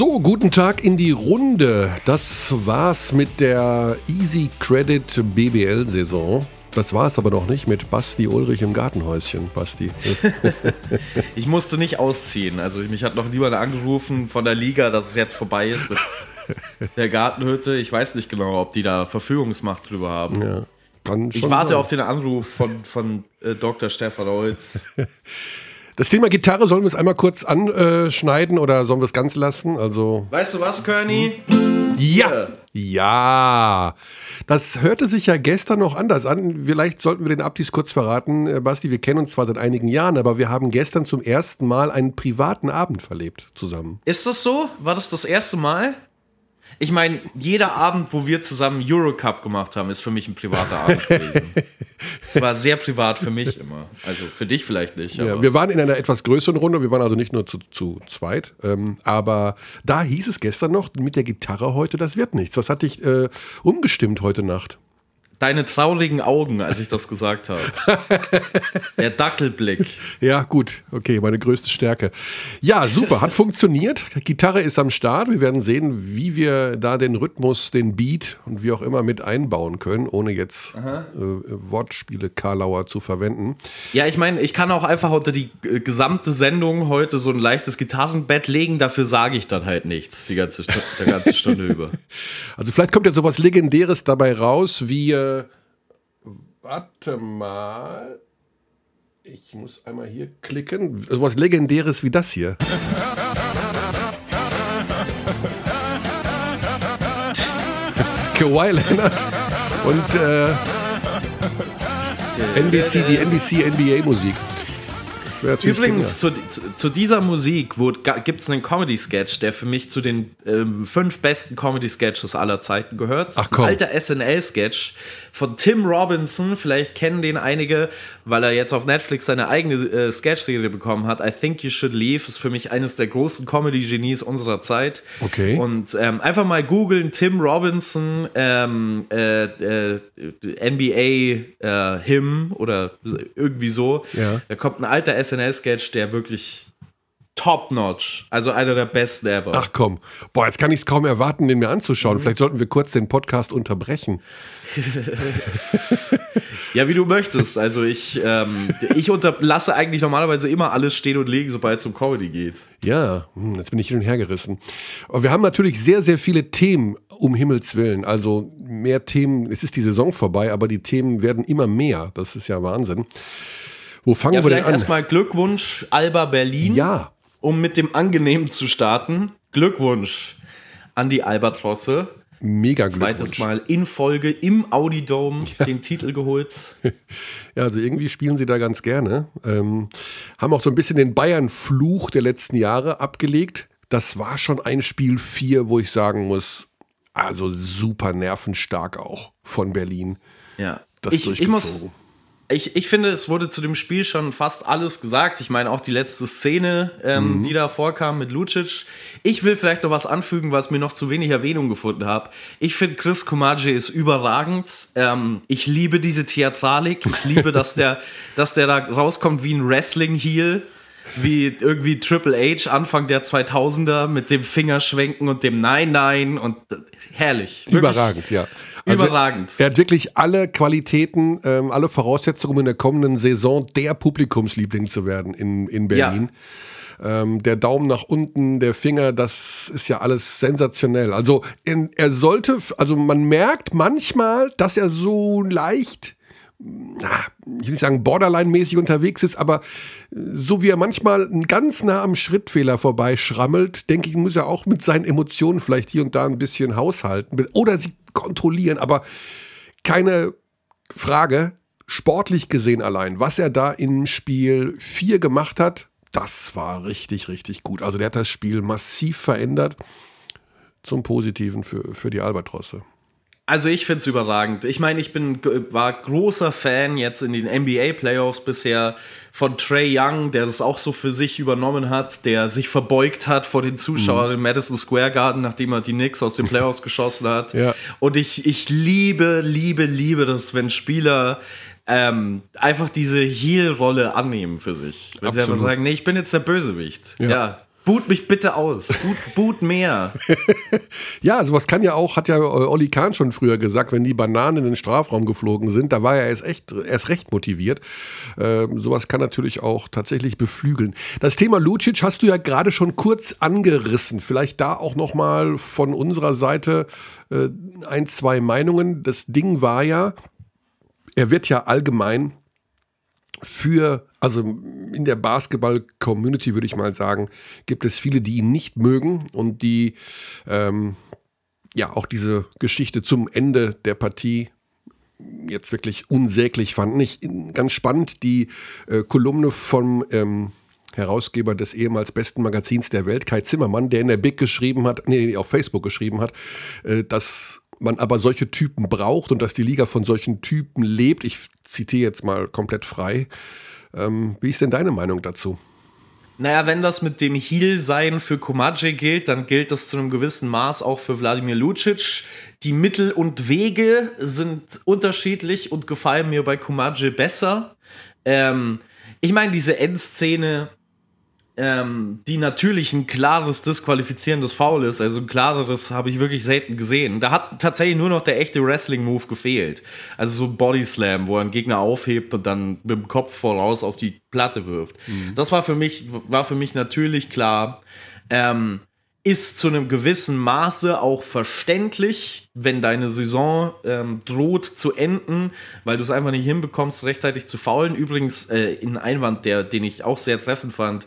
So, guten Tag in die Runde. Das war's mit der Easy Credit BBL-Saison. Das war es aber noch nicht mit Basti Ulrich im Gartenhäuschen. Basti. ich musste nicht ausziehen. Also mich hat noch niemand angerufen von der Liga, dass es jetzt vorbei ist mit der Gartenhütte. Ich weiß nicht genau, ob die da Verfügungsmacht drüber haben. Ja, ich warte sein. auf den Anruf von, von äh, Dr. Stefan Holz. Das Thema Gitarre sollen wir es einmal kurz anschneiden oder sollen wir es ganz lassen? Also weißt du was, Körny? Ja, ja. Das hörte sich ja gestern noch anders an. Vielleicht sollten wir den Abdis kurz verraten. Äh, Basti, wir kennen uns zwar seit einigen Jahren, aber wir haben gestern zum ersten Mal einen privaten Abend verlebt zusammen. Ist das so? War das das erste Mal? Ich meine, jeder Abend, wo wir zusammen Eurocup gemacht haben, ist für mich ein privater Abend gewesen. Es war sehr privat für mich immer. Also für dich vielleicht nicht. Ja, wir waren in einer etwas größeren Runde. Wir waren also nicht nur zu, zu zweit. Ähm, aber da hieß es gestern noch, mit der Gitarre heute, das wird nichts. Was hat dich äh, umgestimmt heute Nacht? Deine traurigen Augen, als ich das gesagt habe. Der Dackelblick. Ja, gut. Okay, meine größte Stärke. Ja, super. Hat funktioniert. Gitarre ist am Start. Wir werden sehen, wie wir da den Rhythmus, den Beat und wie auch immer mit einbauen können, ohne jetzt äh, Wortspiele Karlauer zu verwenden. Ja, ich meine, ich kann auch einfach unter die äh, gesamte Sendung heute so ein leichtes Gitarrenbett legen. Dafür sage ich dann halt nichts die ganze, der ganze Stunde über. Also vielleicht kommt ja sowas Legendäres dabei raus, wie äh, warte mal. Ich muss einmal hier klicken. So was Legendäres wie das hier. Kawhi Leonard und äh, NBC, die NBC NBA Musik. Übrigens, zu, zu, zu, dieser Musik gibt es einen Comedy-Sketch, der für mich zu den ähm, fünf besten Comedy-Sketches aller Zeiten gehört. Ach komm. Ein alter SNL-Sketch von Tim Robinson. Vielleicht kennen den einige, weil er jetzt auf Netflix seine eigene äh, Sketch-Serie bekommen hat. I Think You Should Leave ist für mich eines der großen Comedy-Genies unserer Zeit. Okay. Und ähm, einfach mal googeln: Tim Robinson, ähm, äh, äh, NBA äh, Him oder irgendwie so. Ja. Da kommt ein alter SNL SNL-Sketch, der wirklich top-notch. Also einer der besten ever. Ach komm. Boah, jetzt kann ich es kaum erwarten, den mir anzuschauen. Mhm. Vielleicht sollten wir kurz den Podcast unterbrechen. ja, wie du möchtest. Also ich, ähm, ich unterlasse eigentlich normalerweise immer alles stehen und legen, sobald es um Comedy geht. Ja, hm, jetzt bin ich hin und her gerissen. Aber wir haben natürlich sehr, sehr viele Themen, um Himmels Willen. Also mehr Themen, es ist die Saison vorbei, aber die Themen werden immer mehr. Das ist ja Wahnsinn. Wo fangen ja, wir denn an? Erstmal Glückwunsch, Alba Berlin. Ja. Um mit dem Angenehmen zu starten. Glückwunsch an die Albatrosse. Mega Glückwunsch. Zweites Mal in Folge im Audidome ja. den Titel geholt. Ja, also irgendwie spielen sie da ganz gerne. Ähm, haben auch so ein bisschen den Bayern-Fluch der letzten Jahre abgelegt. Das war schon ein Spiel 4, wo ich sagen muss, also super nervenstark auch von Berlin. Ja. Das ich, ich muss ich, ich finde, es wurde zu dem Spiel schon fast alles gesagt. Ich meine, auch die letzte Szene, ähm, mhm. die da vorkam mit Lucic. Ich will vielleicht noch was anfügen, was mir noch zu wenig Erwähnung gefunden habe. Ich finde, Chris Kumaji ist überragend. Ähm, ich liebe diese Theatralik. Ich liebe, dass der, dass der da rauskommt wie ein Wrestling-Heel wie irgendwie Triple H Anfang der 2000er mit dem Fingerschwenken und dem Nein, Nein und äh, herrlich. Wirklich Überragend, ja. Also Überragend. Er hat wirklich alle Qualitäten, ähm, alle Voraussetzungen, um in der kommenden Saison der Publikumsliebling zu werden in, in Berlin. Ja. Ähm, der Daumen nach unten, der Finger, das ist ja alles sensationell. Also in, er sollte, also man merkt manchmal, dass er so leicht na, ich will nicht sagen borderline-mäßig unterwegs ist, aber so wie er manchmal ganz nah am Schrittfehler vorbeischrammelt, denke ich, muss er auch mit seinen Emotionen vielleicht hier und da ein bisschen haushalten oder sie kontrollieren, aber keine Frage, sportlich gesehen allein, was er da im Spiel 4 gemacht hat, das war richtig, richtig gut. Also der hat das Spiel massiv verändert zum Positiven für, für die Albatrosse. Also ich finde es überragend. Ich meine, ich bin war großer Fan jetzt in den NBA Playoffs bisher von Trey Young, der das auch so für sich übernommen hat, der sich verbeugt hat vor den Zuschauern mhm. im Madison Square Garden, nachdem er die Knicks aus den Playoffs geschossen hat. Ja. Und ich, ich liebe, liebe, liebe das, wenn Spieler ähm, einfach diese Heel-Rolle annehmen für sich. Wenn Absolut. sie einfach sagen, nee, ich bin jetzt der Bösewicht. ja. ja Boot mich bitte aus. Boot, boot mehr. ja, sowas kann ja auch, hat ja äh, Olli Kahn schon früher gesagt, wenn die Bananen in den Strafraum geflogen sind, da war er erst, echt, erst recht motiviert. Ähm, sowas kann natürlich auch tatsächlich beflügeln. Das Thema Lucic hast du ja gerade schon kurz angerissen. Vielleicht da auch nochmal von unserer Seite äh, ein, zwei Meinungen. Das Ding war ja, er wird ja allgemein für, also in der Basketball-Community würde ich mal sagen, gibt es viele, die ihn nicht mögen und die ähm, ja auch diese Geschichte zum Ende der Partie jetzt wirklich unsäglich fanden. Ich, ganz spannend die äh, Kolumne vom ähm, Herausgeber des ehemals besten Magazins der Welt, Kai Zimmermann, der in der Big geschrieben hat, nee, auf Facebook geschrieben hat, äh, dass man aber solche Typen braucht und dass die Liga von solchen Typen lebt. Ich zitiere jetzt mal komplett frei. Ähm, wie ist denn deine Meinung dazu? Naja, wenn das mit dem Heel-Sein für Komadje gilt, dann gilt das zu einem gewissen Maß auch für Wladimir Lucic. Die Mittel und Wege sind unterschiedlich und gefallen mir bei Komadje besser. Ähm, ich meine, diese Endszene ähm, die natürlich ein klares disqualifizierendes Foul ist. Also ein klareres habe ich wirklich selten gesehen. Da hat tatsächlich nur noch der echte Wrestling-Move gefehlt. Also so ein Body Slam, wo er einen Gegner aufhebt und dann mit dem Kopf voraus auf die Platte wirft. Mhm. Das war für mich, war für mich natürlich klar. Ähm, ist zu einem gewissen Maße auch verständlich, wenn deine Saison ähm, droht zu enden, weil du es einfach nicht hinbekommst, rechtzeitig zu faulen. Übrigens, äh, ein Einwand, der, den ich auch sehr treffend fand,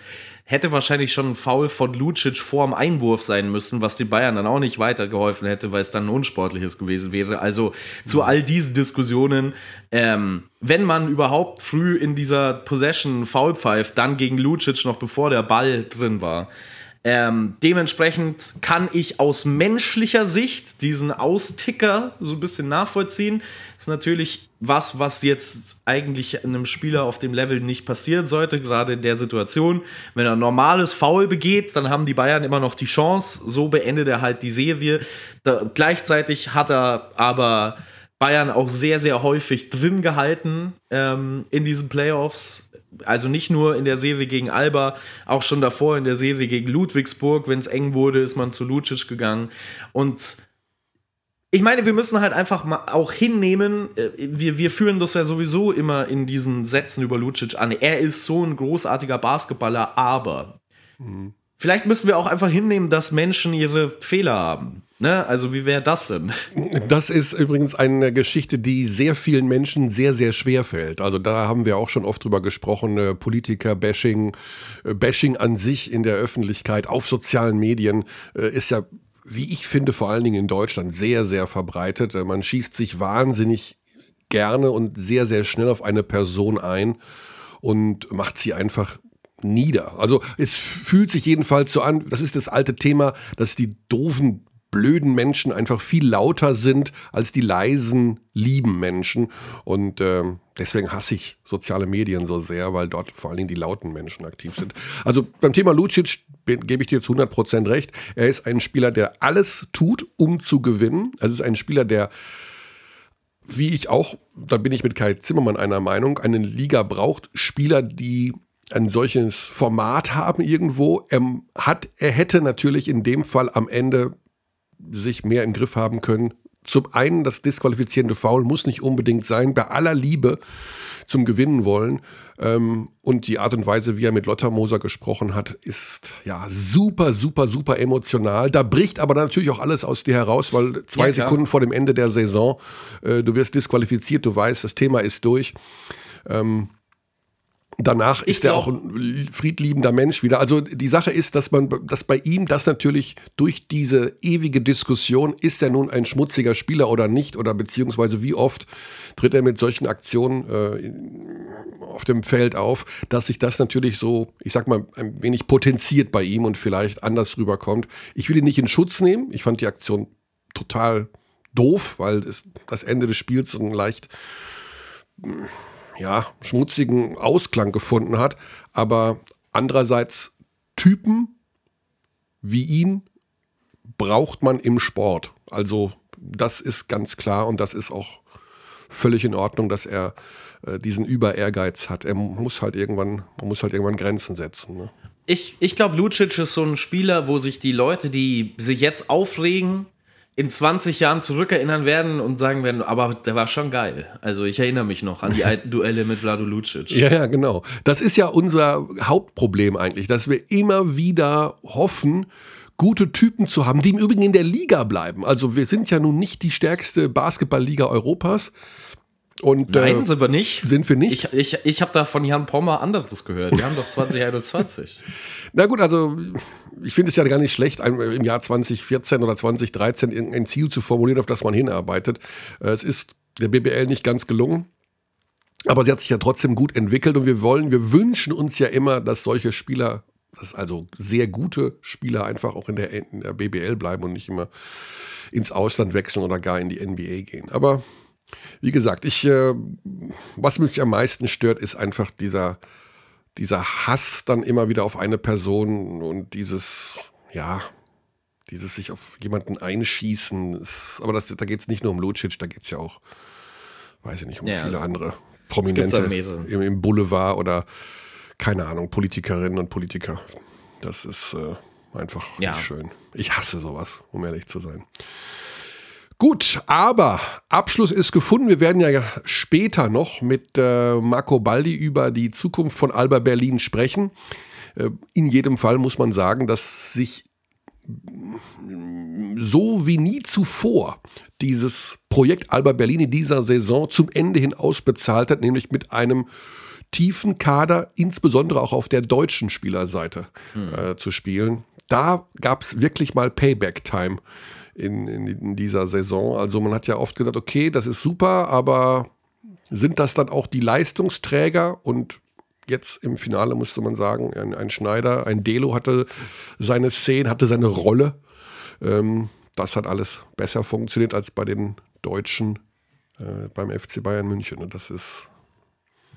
hätte wahrscheinlich schon ein Foul von Lucic vor dem Einwurf sein müssen, was den Bayern dann auch nicht weitergeholfen hätte, weil es dann ein unsportliches gewesen wäre. Also zu all diesen Diskussionen, ähm, wenn man überhaupt früh in dieser Possession Foul pfeift, dann gegen Lucic noch bevor der Ball drin war. Ähm, dementsprechend kann ich aus menschlicher Sicht diesen Austicker so ein bisschen nachvollziehen. Ist natürlich was, was jetzt eigentlich einem Spieler auf dem Level nicht passieren sollte, gerade in der Situation. Wenn er ein normales Foul begeht, dann haben die Bayern immer noch die Chance. So beendet er halt die Serie. Da, gleichzeitig hat er aber Bayern auch sehr, sehr häufig drin gehalten ähm, in diesen Playoffs also nicht nur in der Serie gegen Alba, auch schon davor in der Serie gegen Ludwigsburg, wenn es eng wurde, ist man zu Lucic gegangen. Und ich meine, wir müssen halt einfach mal auch hinnehmen, äh, wir, wir führen das ja sowieso immer in diesen Sätzen über Lucic an. Er ist so ein großartiger Basketballer, aber mhm. vielleicht müssen wir auch einfach hinnehmen, dass Menschen ihre Fehler haben. Ne? Also wie wäre das denn? Das ist übrigens eine Geschichte, die sehr vielen Menschen sehr, sehr schwer fällt. Also da haben wir auch schon oft drüber gesprochen, äh, Politiker-Bashing, äh, Bashing an sich in der Öffentlichkeit, auf sozialen Medien äh, ist ja, wie ich finde, vor allen Dingen in Deutschland sehr, sehr verbreitet. Man schießt sich wahnsinnig gerne und sehr, sehr schnell auf eine Person ein und macht sie einfach nieder. Also es fühlt sich jedenfalls so an, das ist das alte Thema, dass die doofen blöden Menschen einfach viel lauter sind als die leisen, lieben Menschen. Und äh, deswegen hasse ich soziale Medien so sehr, weil dort vor allen Dingen die lauten Menschen aktiv sind. Also beim Thema Lucic gebe ich dir zu 100% recht. Er ist ein Spieler, der alles tut, um zu gewinnen. Es ist ein Spieler, der wie ich auch, da bin ich mit Kai Zimmermann einer Meinung, eine Liga braucht Spieler, die ein solches Format haben irgendwo. Er, hat, er hätte natürlich in dem Fall am Ende sich mehr im Griff haben können. Zum einen, das disqualifizierende Foul muss nicht unbedingt sein, bei aller Liebe zum Gewinnen wollen. Ähm, und die Art und Weise, wie er mit Lotta Moser gesprochen hat, ist ja super, super, super emotional. Da bricht aber natürlich auch alles aus dir heraus, weil zwei ja, Sekunden vor dem Ende der Saison, äh, du wirst disqualifiziert, du weißt, das Thema ist durch. Ähm, Danach ich ist er auch ein friedliebender Mensch wieder. Also die Sache ist, dass man, dass bei ihm das natürlich durch diese ewige Diskussion, ist er nun ein schmutziger Spieler oder nicht, oder beziehungsweise wie oft tritt er mit solchen Aktionen äh, auf dem Feld auf, dass sich das natürlich so, ich sag mal, ein wenig potenziert bei ihm und vielleicht anders rüberkommt. Ich will ihn nicht in Schutz nehmen. Ich fand die Aktion total doof, weil es, das Ende des Spiels so ein leicht ja, schmutzigen Ausklang gefunden hat. Aber andererseits Typen wie ihn braucht man im Sport. Also das ist ganz klar und das ist auch völlig in Ordnung, dass er äh, diesen Über-Ehrgeiz hat. Er muss halt irgendwann, man muss halt irgendwann Grenzen setzen. Ne? ich, ich glaube, Lucic ist so ein Spieler, wo sich die Leute, die sich jetzt aufregen, in 20 Jahren zurückerinnern werden und sagen werden, aber der war schon geil. Also ich erinnere mich noch an die alten Duelle mit Vlado Lucic. Ja, ja, genau. Das ist ja unser Hauptproblem eigentlich, dass wir immer wieder hoffen, gute Typen zu haben, die im Übrigen in der Liga bleiben. Also wir sind ja nun nicht die stärkste Basketballliga Europas. Und, Nein, äh, sind wir nicht. Sind wir nicht. Ich, ich, ich habe da von Jan Pommer anderes gehört. Wir haben doch 2021. Na gut, also ich finde es ja gar nicht schlecht, im Jahr 2014 oder 2013 ein Ziel zu formulieren, auf das man hinarbeitet. Äh, es ist der BBL nicht ganz gelungen. Aber sie hat sich ja trotzdem gut entwickelt und wir wollen, wir wünschen uns ja immer, dass solche Spieler, dass also sehr gute Spieler einfach auch in der, in der BBL bleiben und nicht immer ins Ausland wechseln oder gar in die NBA gehen. Aber wie gesagt, ich, äh, was mich am meisten stört, ist einfach dieser, dieser Hass dann immer wieder auf eine Person und dieses, ja, dieses sich auf jemanden einschießen. Ist, aber das, da geht es nicht nur um Lucic, da geht es ja auch, weiß ich nicht, um ja, viele andere Prominente im, im, Boulevard oder keine Ahnung, Politikerinnen und Politiker. Das ist äh, einfach ja. nicht schön. Ich hasse sowas, um ehrlich zu sein. Gut, aber Abschluss ist gefunden. Wir werden ja später noch mit äh, Marco Baldi über die Zukunft von Alba Berlin sprechen. Äh, in jedem Fall muss man sagen, dass sich so wie nie zuvor dieses Projekt Alba Berlin in dieser Saison zum Ende hin ausbezahlt hat, nämlich mit einem tiefen Kader, insbesondere auch auf der deutschen Spielerseite hm. äh, zu spielen. Da gab es wirklich mal Payback-Time in, in, in dieser Saison. Also man hat ja oft gedacht, okay, das ist super, aber sind das dann auch die Leistungsträger? Und jetzt im Finale musste man sagen, ein, ein Schneider, ein Delo hatte seine Szene, hatte seine Rolle. Ähm, das hat alles besser funktioniert als bei den Deutschen äh, beim FC Bayern München. Und das ist.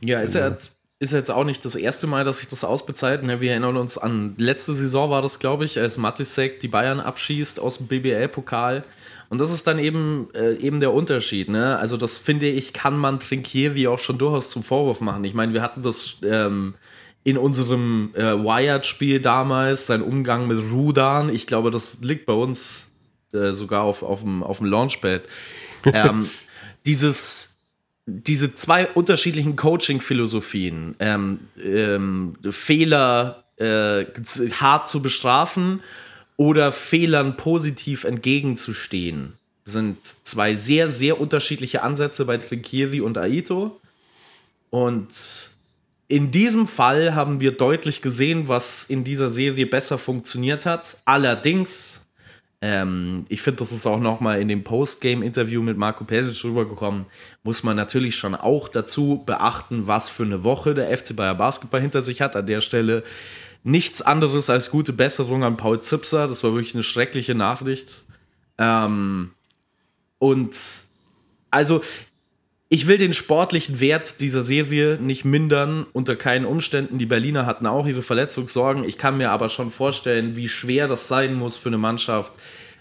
Ja, ist er jetzt ist jetzt auch nicht das erste Mal, dass sich das ausbezahlt. Ne? Wir erinnern uns an letzte Saison war das, glaube ich, als Matisek die Bayern abschießt aus dem BBL-Pokal. Und das ist dann eben, äh, eben der Unterschied. Ne? Also das finde ich, kann man Trinkieri auch schon durchaus zum Vorwurf machen. Ich meine, wir hatten das ähm, in unserem äh, Wired-Spiel damals, sein Umgang mit Rudan. Ich glaube, das liegt bei uns äh, sogar auf, auf, dem, auf dem Launchpad. Ähm, dieses diese zwei unterschiedlichen Coaching-Philosophien, ähm, ähm, Fehler äh, hart zu bestrafen oder Fehlern positiv entgegenzustehen, sind zwei sehr, sehr unterschiedliche Ansätze bei Trinkiri und Aito. Und in diesem Fall haben wir deutlich gesehen, was in dieser Serie besser funktioniert hat. Allerdings ähm, ich finde, das ist auch nochmal in dem Postgame-Interview mit Marco Pesic rübergekommen. Muss man natürlich schon auch dazu beachten, was für eine Woche der FC Bayer Basketball hinter sich hat. An der Stelle nichts anderes als gute Besserung an Paul Zipser. Das war wirklich eine schreckliche Nachricht. Ähm, und also ich will den sportlichen Wert dieser Serie nicht mindern, unter keinen Umständen. Die Berliner hatten auch ihre Verletzungssorgen. Ich kann mir aber schon vorstellen, wie schwer das sein muss für eine Mannschaft,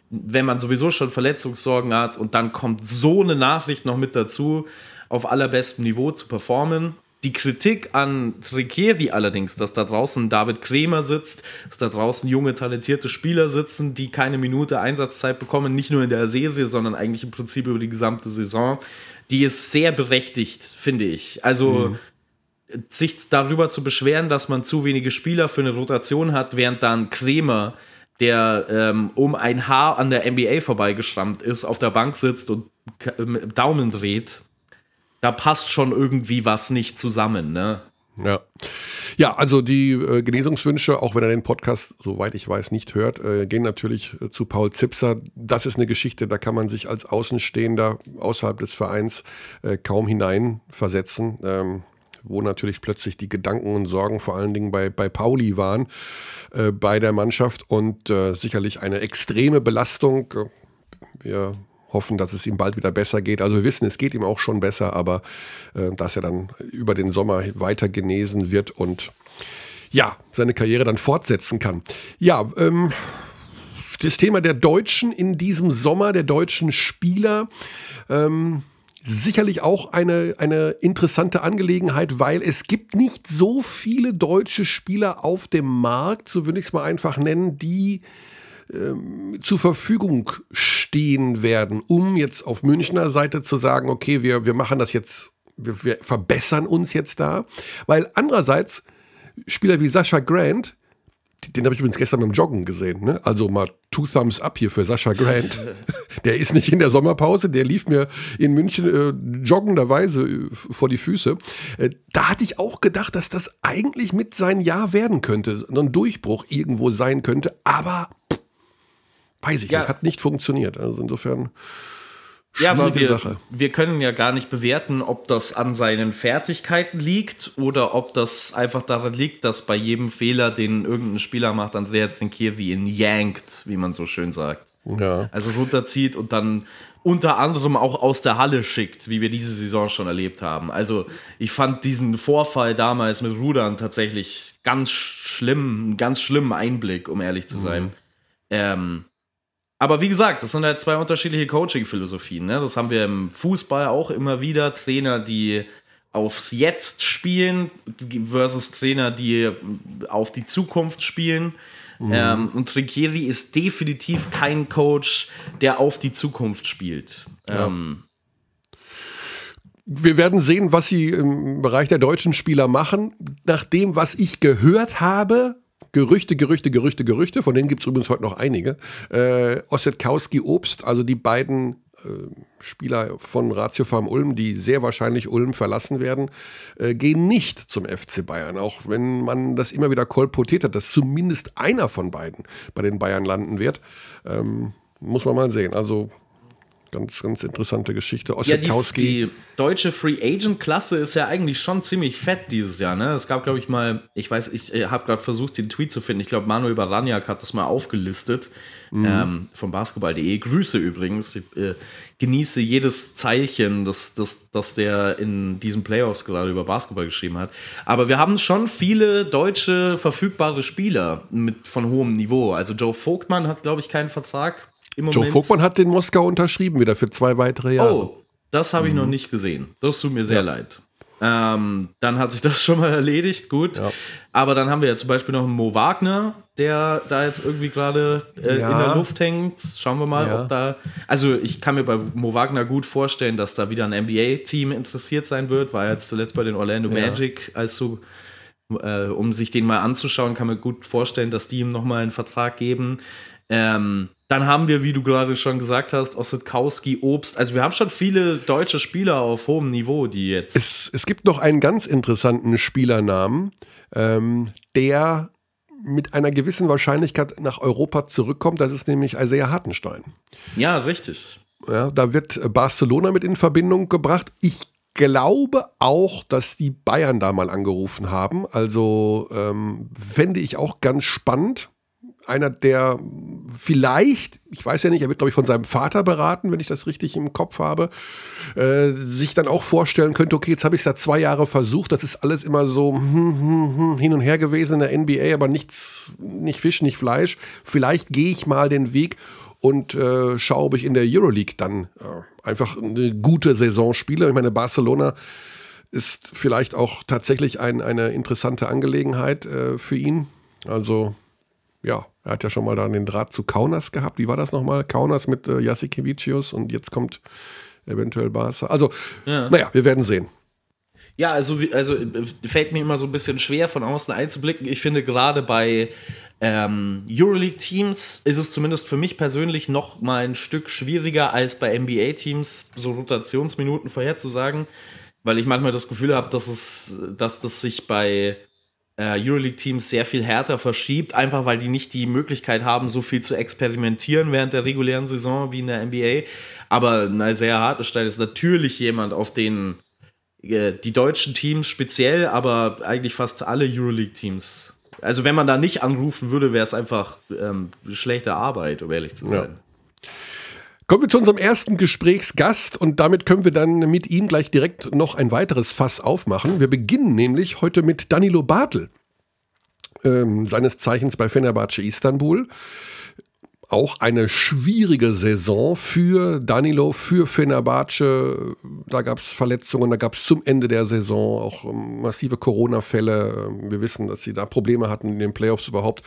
wenn man sowieso schon Verletzungssorgen hat und dann kommt so eine Nachricht noch mit dazu, auf allerbestem Niveau zu performen. Die Kritik an Tricheri allerdings, dass da draußen David Kremer sitzt, dass da draußen junge, talentierte Spieler sitzen, die keine Minute Einsatzzeit bekommen, nicht nur in der Serie, sondern eigentlich im Prinzip über die gesamte Saison die ist sehr berechtigt, finde ich. Also mhm. sich darüber zu beschweren, dass man zu wenige Spieler für eine Rotation hat, während dann Kremer, der ähm, um ein Haar an der NBA vorbeigeschrammt ist, auf der Bank sitzt und Daumen dreht, da passt schon irgendwie was nicht zusammen, ne? Ja. Ja, also die äh, Genesungswünsche, auch wenn er den Podcast, soweit ich weiß, nicht hört, äh, gehen natürlich äh, zu Paul Zipser. Das ist eine Geschichte, da kann man sich als Außenstehender außerhalb des Vereins äh, kaum hineinversetzen. Ähm, wo natürlich plötzlich die Gedanken und Sorgen vor allen Dingen bei, bei Pauli waren, äh, bei der Mannschaft und äh, sicherlich eine extreme Belastung. Wir hoffen, dass es ihm bald wieder besser geht. Also wir wissen, es geht ihm auch schon besser, aber äh, dass er dann über den Sommer weiter genesen wird und ja, seine Karriere dann fortsetzen kann. Ja, ähm, das Thema der Deutschen in diesem Sommer, der deutschen Spieler. Ähm, sicherlich auch eine, eine interessante Angelegenheit, weil es gibt nicht so viele deutsche Spieler auf dem Markt, so würde ich es mal einfach nennen, die ähm, zur Verfügung stehen werden, um jetzt auf Münchner Seite zu sagen, okay, wir, wir machen das jetzt, wir, wir verbessern uns jetzt da. Weil andererseits Spieler wie Sascha Grant, den habe ich übrigens gestern beim Joggen gesehen. Ne? Also mal two thumbs up hier für Sascha Grant. der ist nicht in der Sommerpause, der lief mir in München äh, joggenderweise äh, vor die Füße. Äh, da hatte ich auch gedacht, dass das eigentlich mit sein Jahr werden könnte, ein Durchbruch irgendwo sein könnte, aber pff, weiß ich ja. nicht, hat nicht funktioniert. Also insofern ja, aber wir, Sache. wir können ja gar nicht bewerten, ob das an seinen Fertigkeiten liegt oder ob das einfach daran liegt, dass bei jedem Fehler, den irgendein Spieler macht, Andrea Zinkieri ihn yankt, wie man so schön sagt. Ja. Also runterzieht und dann unter anderem auch aus der Halle schickt, wie wir diese Saison schon erlebt haben. Also ich fand diesen Vorfall damals mit Rudern tatsächlich ganz schlimm, einen ganz schlimmen Einblick, um ehrlich zu sein. Mhm. Ähm, aber wie gesagt, das sind halt zwei unterschiedliche Coaching-Philosophien. Ne? Das haben wir im Fußball auch immer wieder. Trainer, die aufs Jetzt spielen versus Trainer, die auf die Zukunft spielen. Mhm. Ähm, und Trinkieri ist definitiv kein Coach, der auf die Zukunft spielt. Ja. Ähm, wir werden sehen, was sie im Bereich der deutschen Spieler machen. Nach dem, was ich gehört habe, Gerüchte, Gerüchte, Gerüchte, Gerüchte, von denen gibt es übrigens heute noch einige. Äh, Ossetkowski Obst, also die beiden äh, Spieler von Ratio Farm Ulm, die sehr wahrscheinlich Ulm verlassen werden, äh, gehen nicht zum FC Bayern. Auch wenn man das immer wieder kolportiert hat, dass zumindest einer von beiden bei den Bayern landen wird. Ähm, muss man mal sehen. Also Ganz, ganz interessante Geschichte. Ja, die, die, deutsche Free Agent Klasse ist ja eigentlich schon ziemlich fett dieses Jahr. Ne? Es gab, glaube ich, mal, ich weiß, ich habe gerade versucht, den Tweet zu finden. Ich glaube, Manuel Baraniak hat das mal aufgelistet mhm. ähm, von basketball.de. Grüße übrigens. Ich äh, genieße jedes Zeichen, das, das, das der in diesen Playoffs gerade über Basketball geschrieben hat. Aber wir haben schon viele deutsche verfügbare Spieler mit von hohem Niveau. Also Joe Vogtmann hat, glaube ich, keinen Vertrag Joe Vogtmann hat den Moskau unterschrieben wieder für zwei weitere Jahre. Oh, das habe ich mhm. noch nicht gesehen. Das tut mir sehr ja. leid. Ähm, dann hat sich das schon mal erledigt, gut. Ja. Aber dann haben wir ja zum Beispiel noch einen Mo Wagner, der da jetzt irgendwie gerade äh, ja. in der Luft hängt. Schauen wir mal, ja. ob da. Also, ich kann mir bei Mo Wagner gut vorstellen, dass da wieder ein NBA-Team interessiert sein wird. War jetzt zuletzt bei den Orlando Magic, als so, äh, um sich den mal anzuschauen, kann man gut vorstellen, dass die ihm nochmal einen Vertrag geben. Ähm, dann haben wir, wie du gerade schon gesagt hast, Ossetkowski, Obst. Also wir haben schon viele deutsche Spieler auf hohem Niveau, die jetzt. Es, es gibt noch einen ganz interessanten Spielernamen, ähm, der mit einer gewissen Wahrscheinlichkeit nach Europa zurückkommt. Das ist nämlich Isaiah Hartenstein. Ja, richtig. Ja, da wird Barcelona mit in Verbindung gebracht. Ich glaube auch, dass die Bayern da mal angerufen haben. Also ähm, fände ich auch ganz spannend einer, der vielleicht, ich weiß ja nicht, er wird, glaube ich, von seinem Vater beraten, wenn ich das richtig im Kopf habe, äh, sich dann auch vorstellen könnte, okay, jetzt habe ich es da zwei Jahre versucht, das ist alles immer so hm, hm, hm, hin und her gewesen in der NBA, aber nichts, nicht Fisch, nicht Fleisch. Vielleicht gehe ich mal den Weg und äh, schaue, ob ich in der Euroleague dann äh, einfach eine gute Saison spiele. Ich meine, Barcelona ist vielleicht auch tatsächlich ein, eine interessante Angelegenheit äh, für ihn. Also ja, er hat ja schon mal da den Draht zu Kaunas gehabt. Wie war das nochmal? Kaunas mit äh, Jasikevicius und jetzt kommt eventuell Barca. Also, ja. naja, wir werden sehen. Ja, also, also äh, fällt mir immer so ein bisschen schwer von außen einzublicken. Ich finde gerade bei ähm, Euroleague-Teams ist es zumindest für mich persönlich noch mal ein Stück schwieriger als bei NBA-Teams so Rotationsminuten vorherzusagen, weil ich manchmal das Gefühl habe, dass es, dass das sich bei Euroleague-Teams sehr viel härter verschiebt, einfach weil die nicht die Möglichkeit haben, so viel zu experimentieren während der regulären Saison wie in der NBA. Aber Isaiah Hartenstein ist natürlich jemand, auf den äh, die deutschen Teams speziell, aber eigentlich fast alle Euroleague-Teams. Also wenn man da nicht anrufen würde, wäre es einfach ähm, schlechte Arbeit, um ehrlich zu sein. Ja. Kommen wir zu unserem ersten Gesprächsgast und damit können wir dann mit ihm gleich direkt noch ein weiteres Fass aufmachen. Wir beginnen nämlich heute mit Danilo Bartel, ähm, seines Zeichens bei Fenerbahce Istanbul. Auch eine schwierige Saison für Danilo, für Fenerbahce. Da gab es Verletzungen, da gab es zum Ende der Saison auch ähm, massive Corona-Fälle. Ähm, wir wissen, dass sie da Probleme hatten, in den Playoffs überhaupt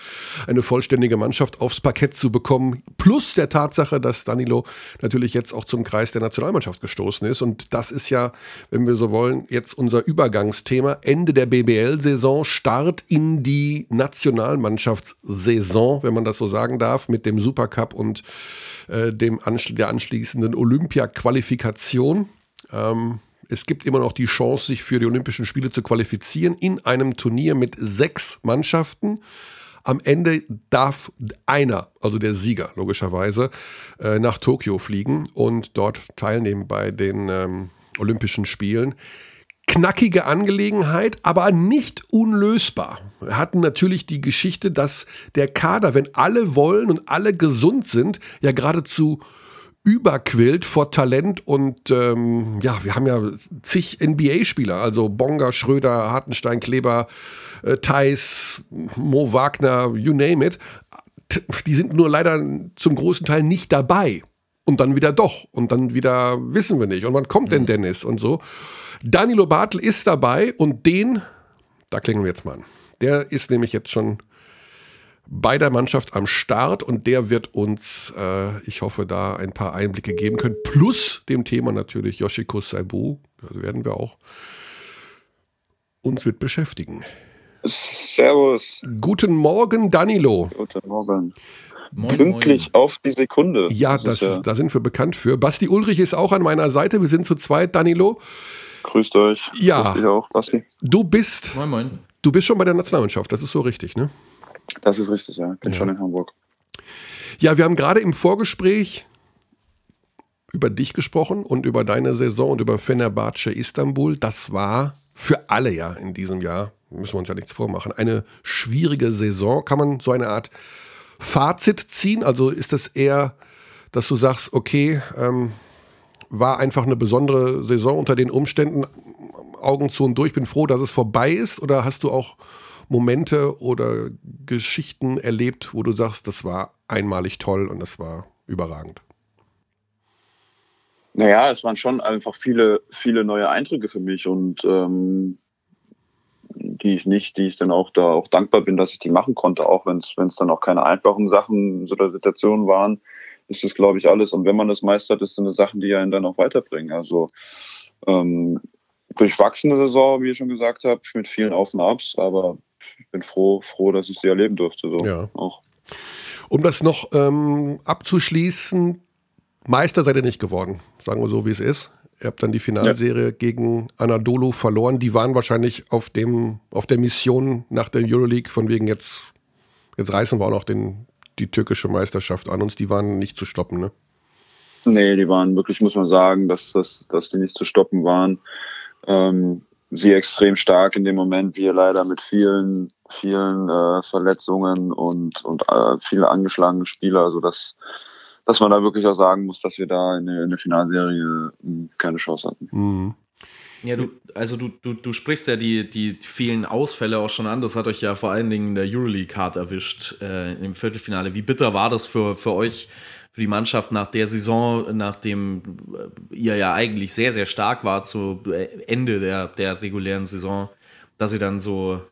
eine vollständige Mannschaft aufs Parkett zu bekommen. Plus der Tatsache, dass Danilo natürlich jetzt auch zum Kreis der Nationalmannschaft gestoßen ist. Und das ist ja, wenn wir so wollen, jetzt unser Übergangsthema. Ende der BBL-Saison, Start in die Nationalmannschaftssaison, wenn man das so sagen darf, mit dem Supercup und äh, dem Anschl der anschließenden Olympia-Qualifikation. Ähm, es gibt immer noch die Chance, sich für die Olympischen Spiele zu qualifizieren in einem Turnier mit sechs Mannschaften. Am Ende darf einer, also der Sieger logischerweise, äh, nach Tokio fliegen und dort teilnehmen bei den ähm, Olympischen Spielen knackige Angelegenheit, aber nicht unlösbar. Hatten natürlich die Geschichte, dass der Kader, wenn alle wollen und alle gesund sind, ja geradezu überquillt vor Talent und ähm, ja, wir haben ja zig NBA-Spieler, also Bonga, Schröder, Hartenstein, Kleber, äh, Theis, Mo Wagner, you name it. Die sind nur leider zum großen Teil nicht dabei. Und dann wieder doch. Und dann wieder wissen wir nicht. Und wann kommt denn mhm. Dennis und so? Danilo Bartel ist dabei und den, da klingen wir jetzt mal an. Der ist nämlich jetzt schon bei der Mannschaft am Start und der wird uns, äh, ich hoffe, da ein paar Einblicke geben können. Plus dem Thema natürlich Yoshiko Saibu, da werden wir auch uns mit beschäftigen. Servus. Guten Morgen, Danilo. Guten Morgen. Moin, Pünktlich moin. auf die Sekunde. Ja, das, das ja da sind wir bekannt für. Basti Ulrich ist auch an meiner Seite. Wir sind zu zweit, Danilo. Grüßt euch. Ja. Grüßt auch, Basti. Du bist, moin, moin. Du bist schon bei der Nationalmannschaft, das ist so richtig, ne? Das ist richtig, ja. Bin ja. schon in Hamburg. Ja, wir haben gerade im Vorgespräch über dich gesprochen und über deine Saison und über Fenerbahce Istanbul. Das war für alle ja in diesem Jahr, müssen wir uns ja nichts vormachen, eine schwierige Saison. Kann man so eine Art Fazit ziehen? Also ist das eher, dass du sagst, okay, ähm, war einfach eine besondere Saison unter den Umständen. Augen zu und durch, bin froh, dass es vorbei ist? Oder hast du auch Momente oder Geschichten erlebt, wo du sagst, das war einmalig toll und das war überragend? Naja, es waren schon einfach viele, viele neue Eindrücke für mich und ähm, die ich nicht, die ich dann auch da auch dankbar bin, dass ich die machen konnte, auch wenn es dann auch keine einfachen Sachen oder Situationen waren ist das, glaube ich, alles. Und wenn man das meistert, ist es eine Sache, die einen dann auch weiterbringen. Also ähm, durchwachsene Saison, wie ich schon gesagt habe, mit vielen Auf und Abs, aber ich bin froh, froh, dass ich sie erleben durfte. So ja. auch. Um das noch ähm, abzuschließen, Meister seid ihr nicht geworden, sagen wir so, wie es ist. Ihr habt dann die Finalserie ja. gegen Anadolu verloren. Die waren wahrscheinlich auf, dem, auf der Mission nach der Euroleague, von wegen jetzt, jetzt reißen wir auch noch den, die türkische Meisterschaft an uns. Die waren nicht zu stoppen, ne? Nee, die waren wirklich, muss man sagen, dass, dass, dass die nicht zu stoppen waren. Ähm, sie extrem stark in dem Moment, wir leider mit vielen, vielen äh, Verletzungen und, und äh, viele angeschlagene Spieler, also dass, dass man da wirklich auch sagen muss, dass wir da in der, in der Finalserie hm, keine Chance hatten. Mhm. Ja, du, also du, du, du sprichst ja die, die vielen Ausfälle auch schon an. Das hat euch ja vor allen Dingen in der Euroleague hart erwischt äh, im Viertelfinale. Wie bitter war das für, für euch, für die Mannschaft nach der Saison, nachdem äh, ihr ja eigentlich sehr, sehr stark war zu äh, Ende der, der regulären Saison, dass ihr dann so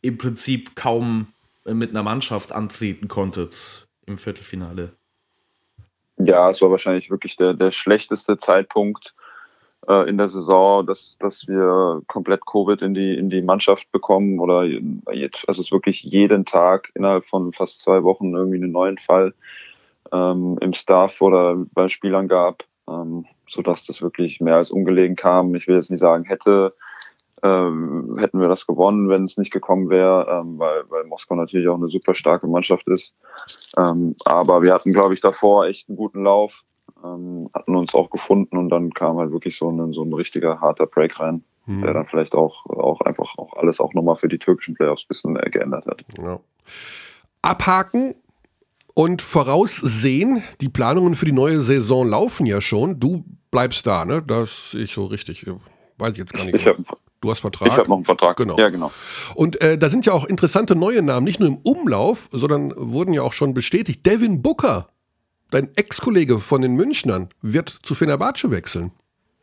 im Prinzip kaum mit einer Mannschaft antreten konntet im Viertelfinale? Ja, es war wahrscheinlich wirklich der, der schlechteste Zeitpunkt äh, in der Saison, dass, dass wir komplett Covid in die, in die Mannschaft bekommen oder jetzt, also es ist wirklich jeden Tag innerhalb von fast zwei Wochen irgendwie einen neuen Fall ähm, im Staff oder bei Spielern gab, ähm, sodass das wirklich mehr als ungelegen kam. Ich will jetzt nicht sagen, hätte, ähm, hätten wir das gewonnen, wenn es nicht gekommen wäre, ähm, weil, weil Moskau natürlich auch eine super starke Mannschaft ist. Ähm, aber wir hatten, glaube ich, davor echt einen guten Lauf ähm, hatten uns auch gefunden und dann kam halt wirklich so ein, so ein richtiger harter Break rein, mhm. der dann vielleicht auch, auch einfach auch alles auch nochmal für die türkischen Playoffs ein bisschen äh, geändert hat. Ja. Abhaken und voraussehen, die Planungen für die neue Saison laufen ja schon. Du bleibst da, ne? Das sehe ich so richtig. Weiß ich jetzt gar nicht. Ich Du hast Vertrag. Ich habe noch einen Vertrag. Genau. Ja, genau. Und äh, da sind ja auch interessante neue Namen, nicht nur im Umlauf, sondern wurden ja auch schon bestätigt. Devin Booker, dein Ex-Kollege von den Münchnern, wird zu Fenerbahce wechseln.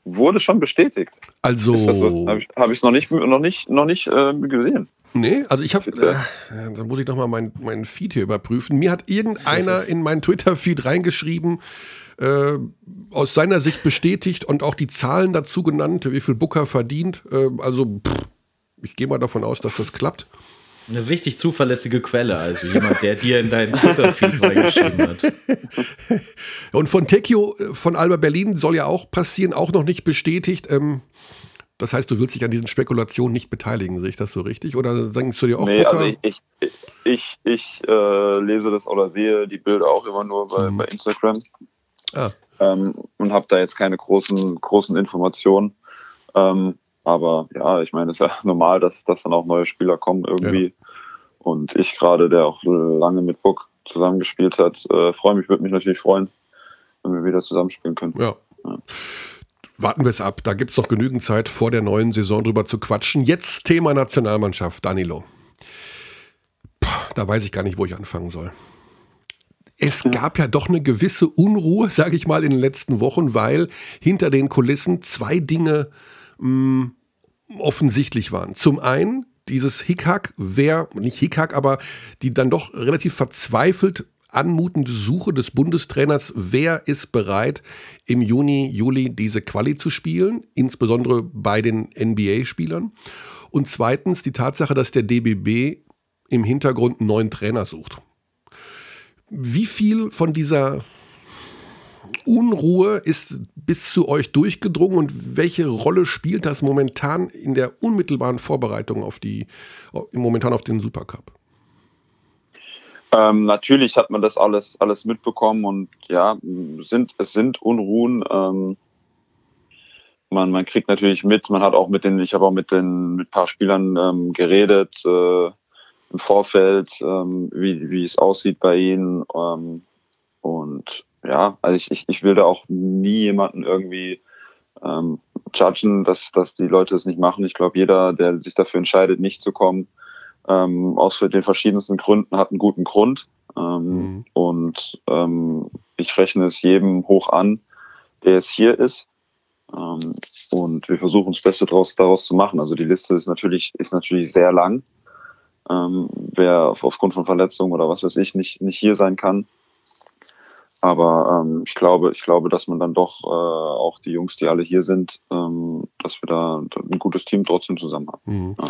Wurde schon bestätigt. Also. So? Habe ich es noch nicht, noch nicht, noch nicht äh, gesehen. Nee, also ich habe, äh, da muss ich nochmal meinen mein Feed hier überprüfen. Mir hat irgendeiner in meinen Twitter-Feed reingeschrieben, äh, aus seiner Sicht bestätigt und auch die Zahlen dazu genannt, wie viel Booker verdient. Äh, also pff, ich gehe mal davon aus, dass das klappt. Eine richtig zuverlässige Quelle, also jemand, der dir in deinen Twitter-Feed reingeschrieben hat. Und von Tekio äh, von Alba Berlin soll ja auch passieren, auch noch nicht bestätigt. Ähm, das heißt, du willst dich an diesen Spekulationen nicht beteiligen, sehe ich das so richtig? Oder denkst du dir auch, nee, Booker? Also ich, ich, ich, ich äh, lese das oder sehe die Bilder auch immer nur bei, mhm. bei Instagram. Ah. Ähm, und habe da jetzt keine großen, großen Informationen. Ähm, aber ja, ich meine, es ist ja normal, dass, dass dann auch neue Spieler kommen irgendwie. Ja. Und ich gerade, der auch lange mit Book zusammengespielt hat, äh, freue mich, würde mich natürlich freuen, wenn wir wieder zusammenspielen können. Ja. ja. Warten wir es ab. Da gibt es noch genügend Zeit, vor der neuen Saison drüber zu quatschen. Jetzt Thema Nationalmannschaft, Danilo. Puh, da weiß ich gar nicht, wo ich anfangen soll es gab ja doch eine gewisse Unruhe, sage ich mal, in den letzten Wochen, weil hinter den Kulissen zwei Dinge mh, mm, offensichtlich waren. Zum einen dieses Hickhack, wer, nicht Hickhack, aber die dann doch relativ verzweifelt anmutende Suche des Bundestrainers, wer ist bereit, im Juni, Juli diese Quali zu spielen, insbesondere bei den NBA-Spielern. Und zweitens die Tatsache, dass der DBB im Hintergrund einen neuen Trainer sucht. Wie viel von dieser Unruhe ist bis zu euch durchgedrungen und welche Rolle spielt das momentan in der unmittelbaren Vorbereitung auf die, momentan auf den Supercup? Ähm, natürlich hat man das alles, alles mitbekommen und ja, sind, es sind Unruhen. Ähm, man, man kriegt natürlich mit, man hat auch mit den, ich habe auch mit den mit paar Spielern ähm, geredet, äh, im Vorfeld, ähm, wie, wie es aussieht bei ihnen. Ähm, und ja, also ich, ich, ich will da auch nie jemanden irgendwie ähm, judgen, dass, dass die Leute es nicht machen. Ich glaube, jeder, der sich dafür entscheidet, nicht zu kommen, ähm, aus den verschiedensten Gründen, hat einen guten Grund. Ähm, mhm. Und ähm, ich rechne es jedem hoch an, der es hier ist. Ähm, und wir versuchen das Beste daraus, daraus zu machen. Also die Liste ist natürlich, ist natürlich sehr lang ähm, wer auf, aufgrund von Verletzungen oder was weiß ich nicht, nicht hier sein kann. Aber ähm, ich glaube, ich glaube, dass man dann doch äh, auch die Jungs, die alle hier sind, ähm, dass wir da ein gutes Team trotzdem zusammen haben. Mhm. Ja.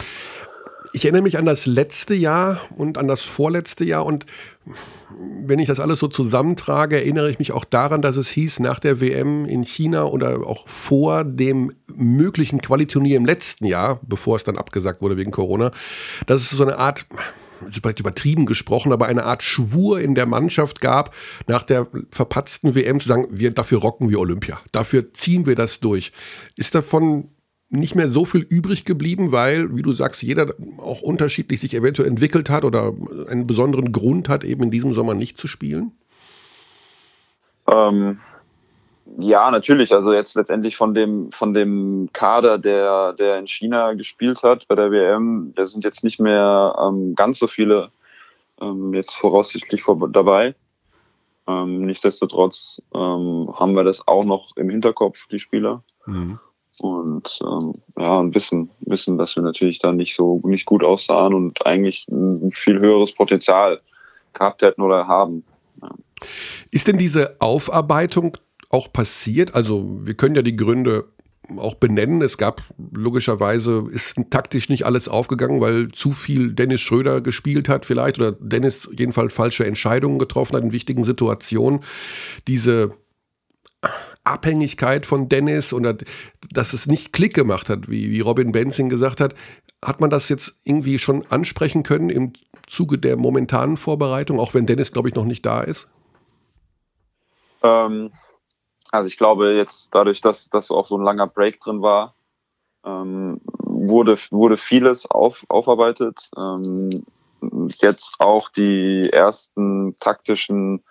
Ich erinnere mich an das letzte Jahr und an das vorletzte Jahr und wenn ich das alles so zusammentrage, erinnere ich mich auch daran, dass es hieß, nach der WM in China oder auch vor dem möglichen Qualiturnier im letzten Jahr, bevor es dann abgesagt wurde wegen Corona, dass es so eine Art ist vielleicht übertrieben gesprochen, aber eine Art Schwur in der Mannschaft gab, nach der verpatzten WM zu sagen, wir, dafür rocken wir Olympia, dafür ziehen wir das durch. Ist davon nicht mehr so viel übrig geblieben, weil, wie du sagst, jeder auch unterschiedlich sich eventuell entwickelt hat oder einen besonderen Grund hat, eben in diesem Sommer nicht zu spielen? Ähm, ja, natürlich. Also jetzt letztendlich von dem, von dem Kader, der, der in China gespielt hat bei der WM, da sind jetzt nicht mehr ähm, ganz so viele ähm, jetzt voraussichtlich vor, dabei. Ähm, nichtsdestotrotz ähm, haben wir das auch noch im Hinterkopf, die Spieler. Mhm und ähm, ja, und wissen, wissen, dass wir natürlich da nicht so nicht gut aussahen und eigentlich ein viel höheres Potenzial gehabt hätten oder haben. Ja. Ist denn diese Aufarbeitung auch passiert? Also wir können ja die Gründe auch benennen. Es gab logischerweise, ist taktisch nicht alles aufgegangen, weil zu viel Dennis Schröder gespielt hat vielleicht oder Dennis jedenfalls falsche Entscheidungen getroffen hat in wichtigen Situationen. Diese Abhängigkeit von Dennis oder dass es nicht Klick gemacht hat, wie, wie Robin Benzing gesagt hat. Hat man das jetzt irgendwie schon ansprechen können im Zuge der momentanen Vorbereitung, auch wenn Dennis, glaube ich, noch nicht da ist? Ähm, also ich glaube jetzt dadurch, dass, dass auch so ein langer Break drin war, ähm, wurde, wurde vieles auf, aufarbeitet. Ähm, jetzt auch die ersten taktischen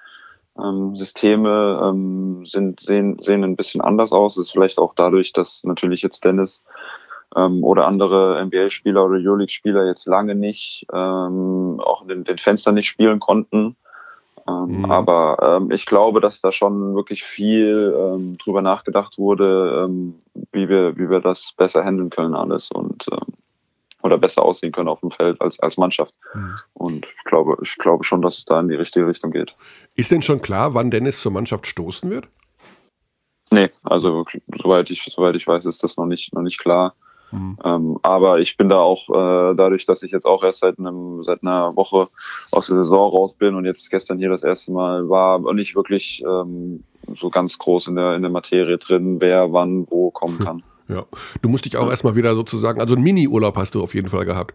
ähm, Systeme ähm, sind, sehen, sehen ein bisschen anders aus. Das ist vielleicht auch dadurch, dass natürlich jetzt Dennis ähm, oder andere NBA-Spieler oder Euroleague-Spieler jetzt lange nicht, ähm, auch in den, den Fenstern nicht spielen konnten. Ähm, mhm. Aber ähm, ich glaube, dass da schon wirklich viel ähm, drüber nachgedacht wurde, ähm, wie wir, wie wir das besser handeln können alles und ähm, oder besser aussehen können auf dem Feld als, als Mannschaft. Mhm. Und ich glaube, ich glaube schon, dass es da in die richtige Richtung geht. Ist denn schon klar, wann Dennis zur Mannschaft stoßen wird? Nee, also soweit ich, soweit ich weiß, ist das noch nicht, noch nicht klar. Mhm. Ähm, aber ich bin da auch äh, dadurch, dass ich jetzt auch erst seit, einem, seit einer Woche aus der Saison raus bin und jetzt gestern hier das erste Mal war, nicht wirklich ähm, so ganz groß in der, in der Materie drin, wer wann wo kommen kann. Ja, du musst dich auch ja. erstmal wieder sozusagen, also einen Mini-Urlaub hast du auf jeden Fall gehabt.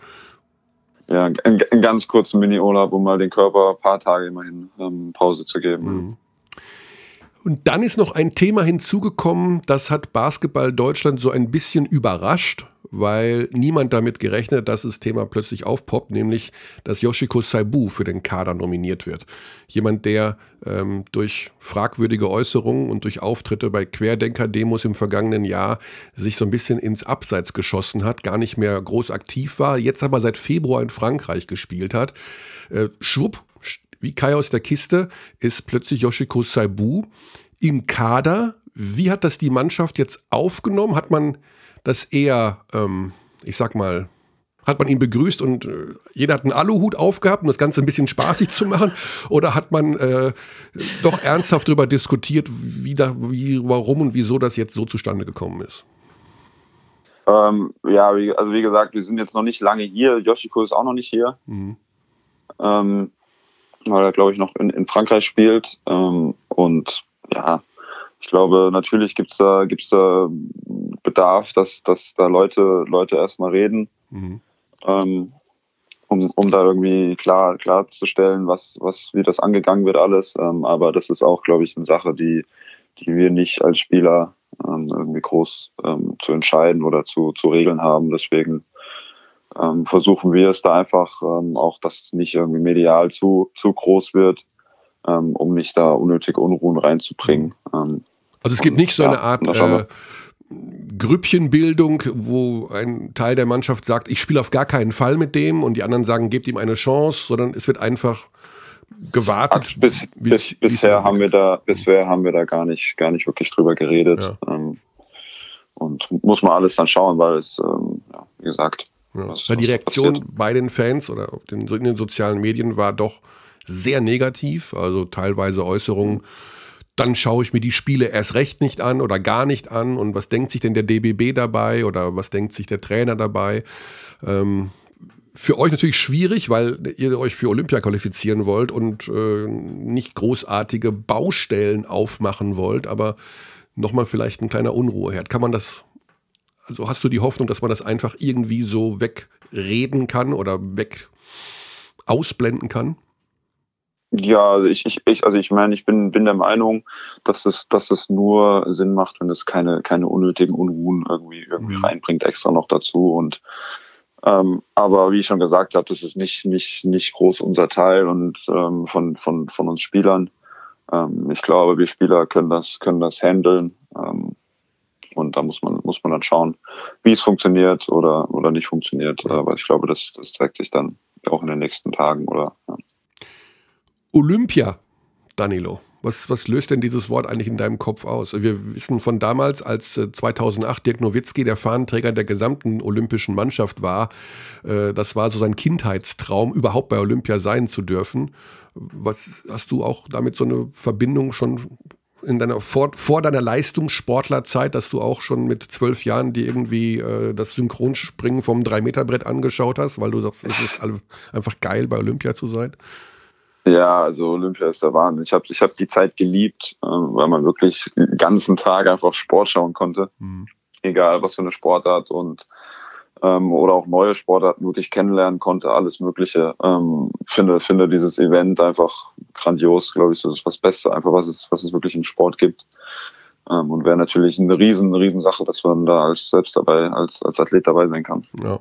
Ja, einen, einen ganz kurzen Mini-Urlaub, um mal den Körper ein paar Tage immerhin ähm, Pause zu geben. Mhm. Und dann ist noch ein Thema hinzugekommen, das hat Basketball Deutschland so ein bisschen überrascht, weil niemand damit gerechnet, dass das Thema plötzlich aufpoppt, nämlich dass Yoshiko Saibu für den Kader nominiert wird. Jemand, der ähm, durch fragwürdige Äußerungen und durch Auftritte bei Querdenker-Demos im vergangenen Jahr sich so ein bisschen ins Abseits geschossen hat, gar nicht mehr groß aktiv war, jetzt aber seit Februar in Frankreich gespielt hat. Äh, schwupp, wie Kai aus der Kiste ist plötzlich Yoshiko Saibu im Kader. Wie hat das die Mannschaft jetzt aufgenommen? Hat man das eher, ähm, ich sag mal, hat man ihn begrüßt und äh, jeder hat einen Aluhut aufgehabt, um das Ganze ein bisschen spaßig zu machen? Oder hat man äh, doch ernsthaft darüber diskutiert, wie, da, wie, warum und wieso das jetzt so zustande gekommen ist? Ähm, ja, also wie gesagt, wir sind jetzt noch nicht lange hier. Yoshiko ist auch noch nicht hier. Mhm. Ähm, weil er, glaube ich, noch in, in Frankreich spielt. Ähm, und ja, ich glaube, natürlich gibt's da, gibt's da Bedarf, dass, dass da Leute, Leute erstmal reden, mhm. ähm, um, um da irgendwie klar, klarzustellen, was, was, wie das angegangen wird alles. Ähm, aber das ist auch, glaube ich, eine Sache, die, die wir nicht als Spieler ähm, irgendwie groß ähm, zu entscheiden oder zu, zu regeln haben. Deswegen ähm, versuchen wir es da einfach ähm, auch, dass es nicht irgendwie medial zu, zu groß wird, ähm, um nicht da unnötige Unruhen reinzubringen. Ähm, also es gibt nicht so eine Art äh, Grüppchenbildung, wo ein Teil der Mannschaft sagt, ich spiele auf gar keinen Fall mit dem und die anderen sagen, gebt ihm eine Chance, sondern es wird einfach gewartet. Bis, bis, bisher haben wir da, bisher haben wir da gar nicht, gar nicht wirklich drüber geredet. Ja. Ähm, und muss man alles dann schauen, weil es, ähm, ja, wie gesagt, ja. Was, die Reaktion passiert. bei den Fans oder den, in den sozialen Medien war doch sehr negativ, also teilweise Äußerungen. Dann schaue ich mir die Spiele erst recht nicht an oder gar nicht an. Und was denkt sich denn der DBB dabei oder was denkt sich der Trainer dabei? Ähm, für euch natürlich schwierig, weil ihr euch für Olympia qualifizieren wollt und äh, nicht großartige Baustellen aufmachen wollt, aber nochmal vielleicht ein kleiner Unruheherd. Kann man das also hast du die Hoffnung, dass man das einfach irgendwie so wegreden kann oder weg ausblenden kann? Ja, also ich, ich, ich, also ich meine, ich bin, bin der Meinung, dass es, dass es nur Sinn macht, wenn es keine, keine unnötigen Unruhen irgendwie, irgendwie mhm. reinbringt, extra noch dazu. Und ähm, aber wie ich schon gesagt habe, das ist nicht, nicht, nicht groß unser Teil und ähm, von, von, von uns Spielern. Ähm, ich glaube, wir Spieler können das, können das handeln. Ähm, und da muss man, muss man dann schauen, wie es funktioniert oder, oder nicht funktioniert. Aber ich glaube, das, das zeigt sich dann auch in den nächsten Tagen oder. Ja. Olympia, Danilo. Was, was löst denn dieses Wort eigentlich in deinem Kopf aus? Wir wissen von damals, als 2008 äh, Dirk Nowitzki der Fahnenträger der gesamten olympischen Mannschaft war, äh, das war so sein Kindheitstraum, überhaupt bei Olympia sein zu dürfen. Was hast du auch damit so eine Verbindung schon in deiner, vor, vor deiner Leistungssportlerzeit, dass du auch schon mit zwölf Jahren dir irgendwie äh, das Synchronspringen vom 3-Meter-Brett angeschaut hast, weil du sagst, es ist einfach geil, bei Olympia zu sein? Ja, also Olympia ist der Wahnsinn. Ich habe ich hab die Zeit geliebt, äh, weil man wirklich den ganzen Tag einfach Sport schauen konnte. Mhm. Egal was für eine Sportart und ähm, oder auch neue Sportarten wirklich kennenlernen konnte, alles Mögliche. Ähm, finde, finde dieses Event einfach grandios, glaube ich, das ist das Beste, einfach was es, was es wirklich im Sport gibt. Ähm, und wäre natürlich eine riesen, riesen Sache, dass man da als selbst dabei, als, als Athlet dabei sein kann. Ja.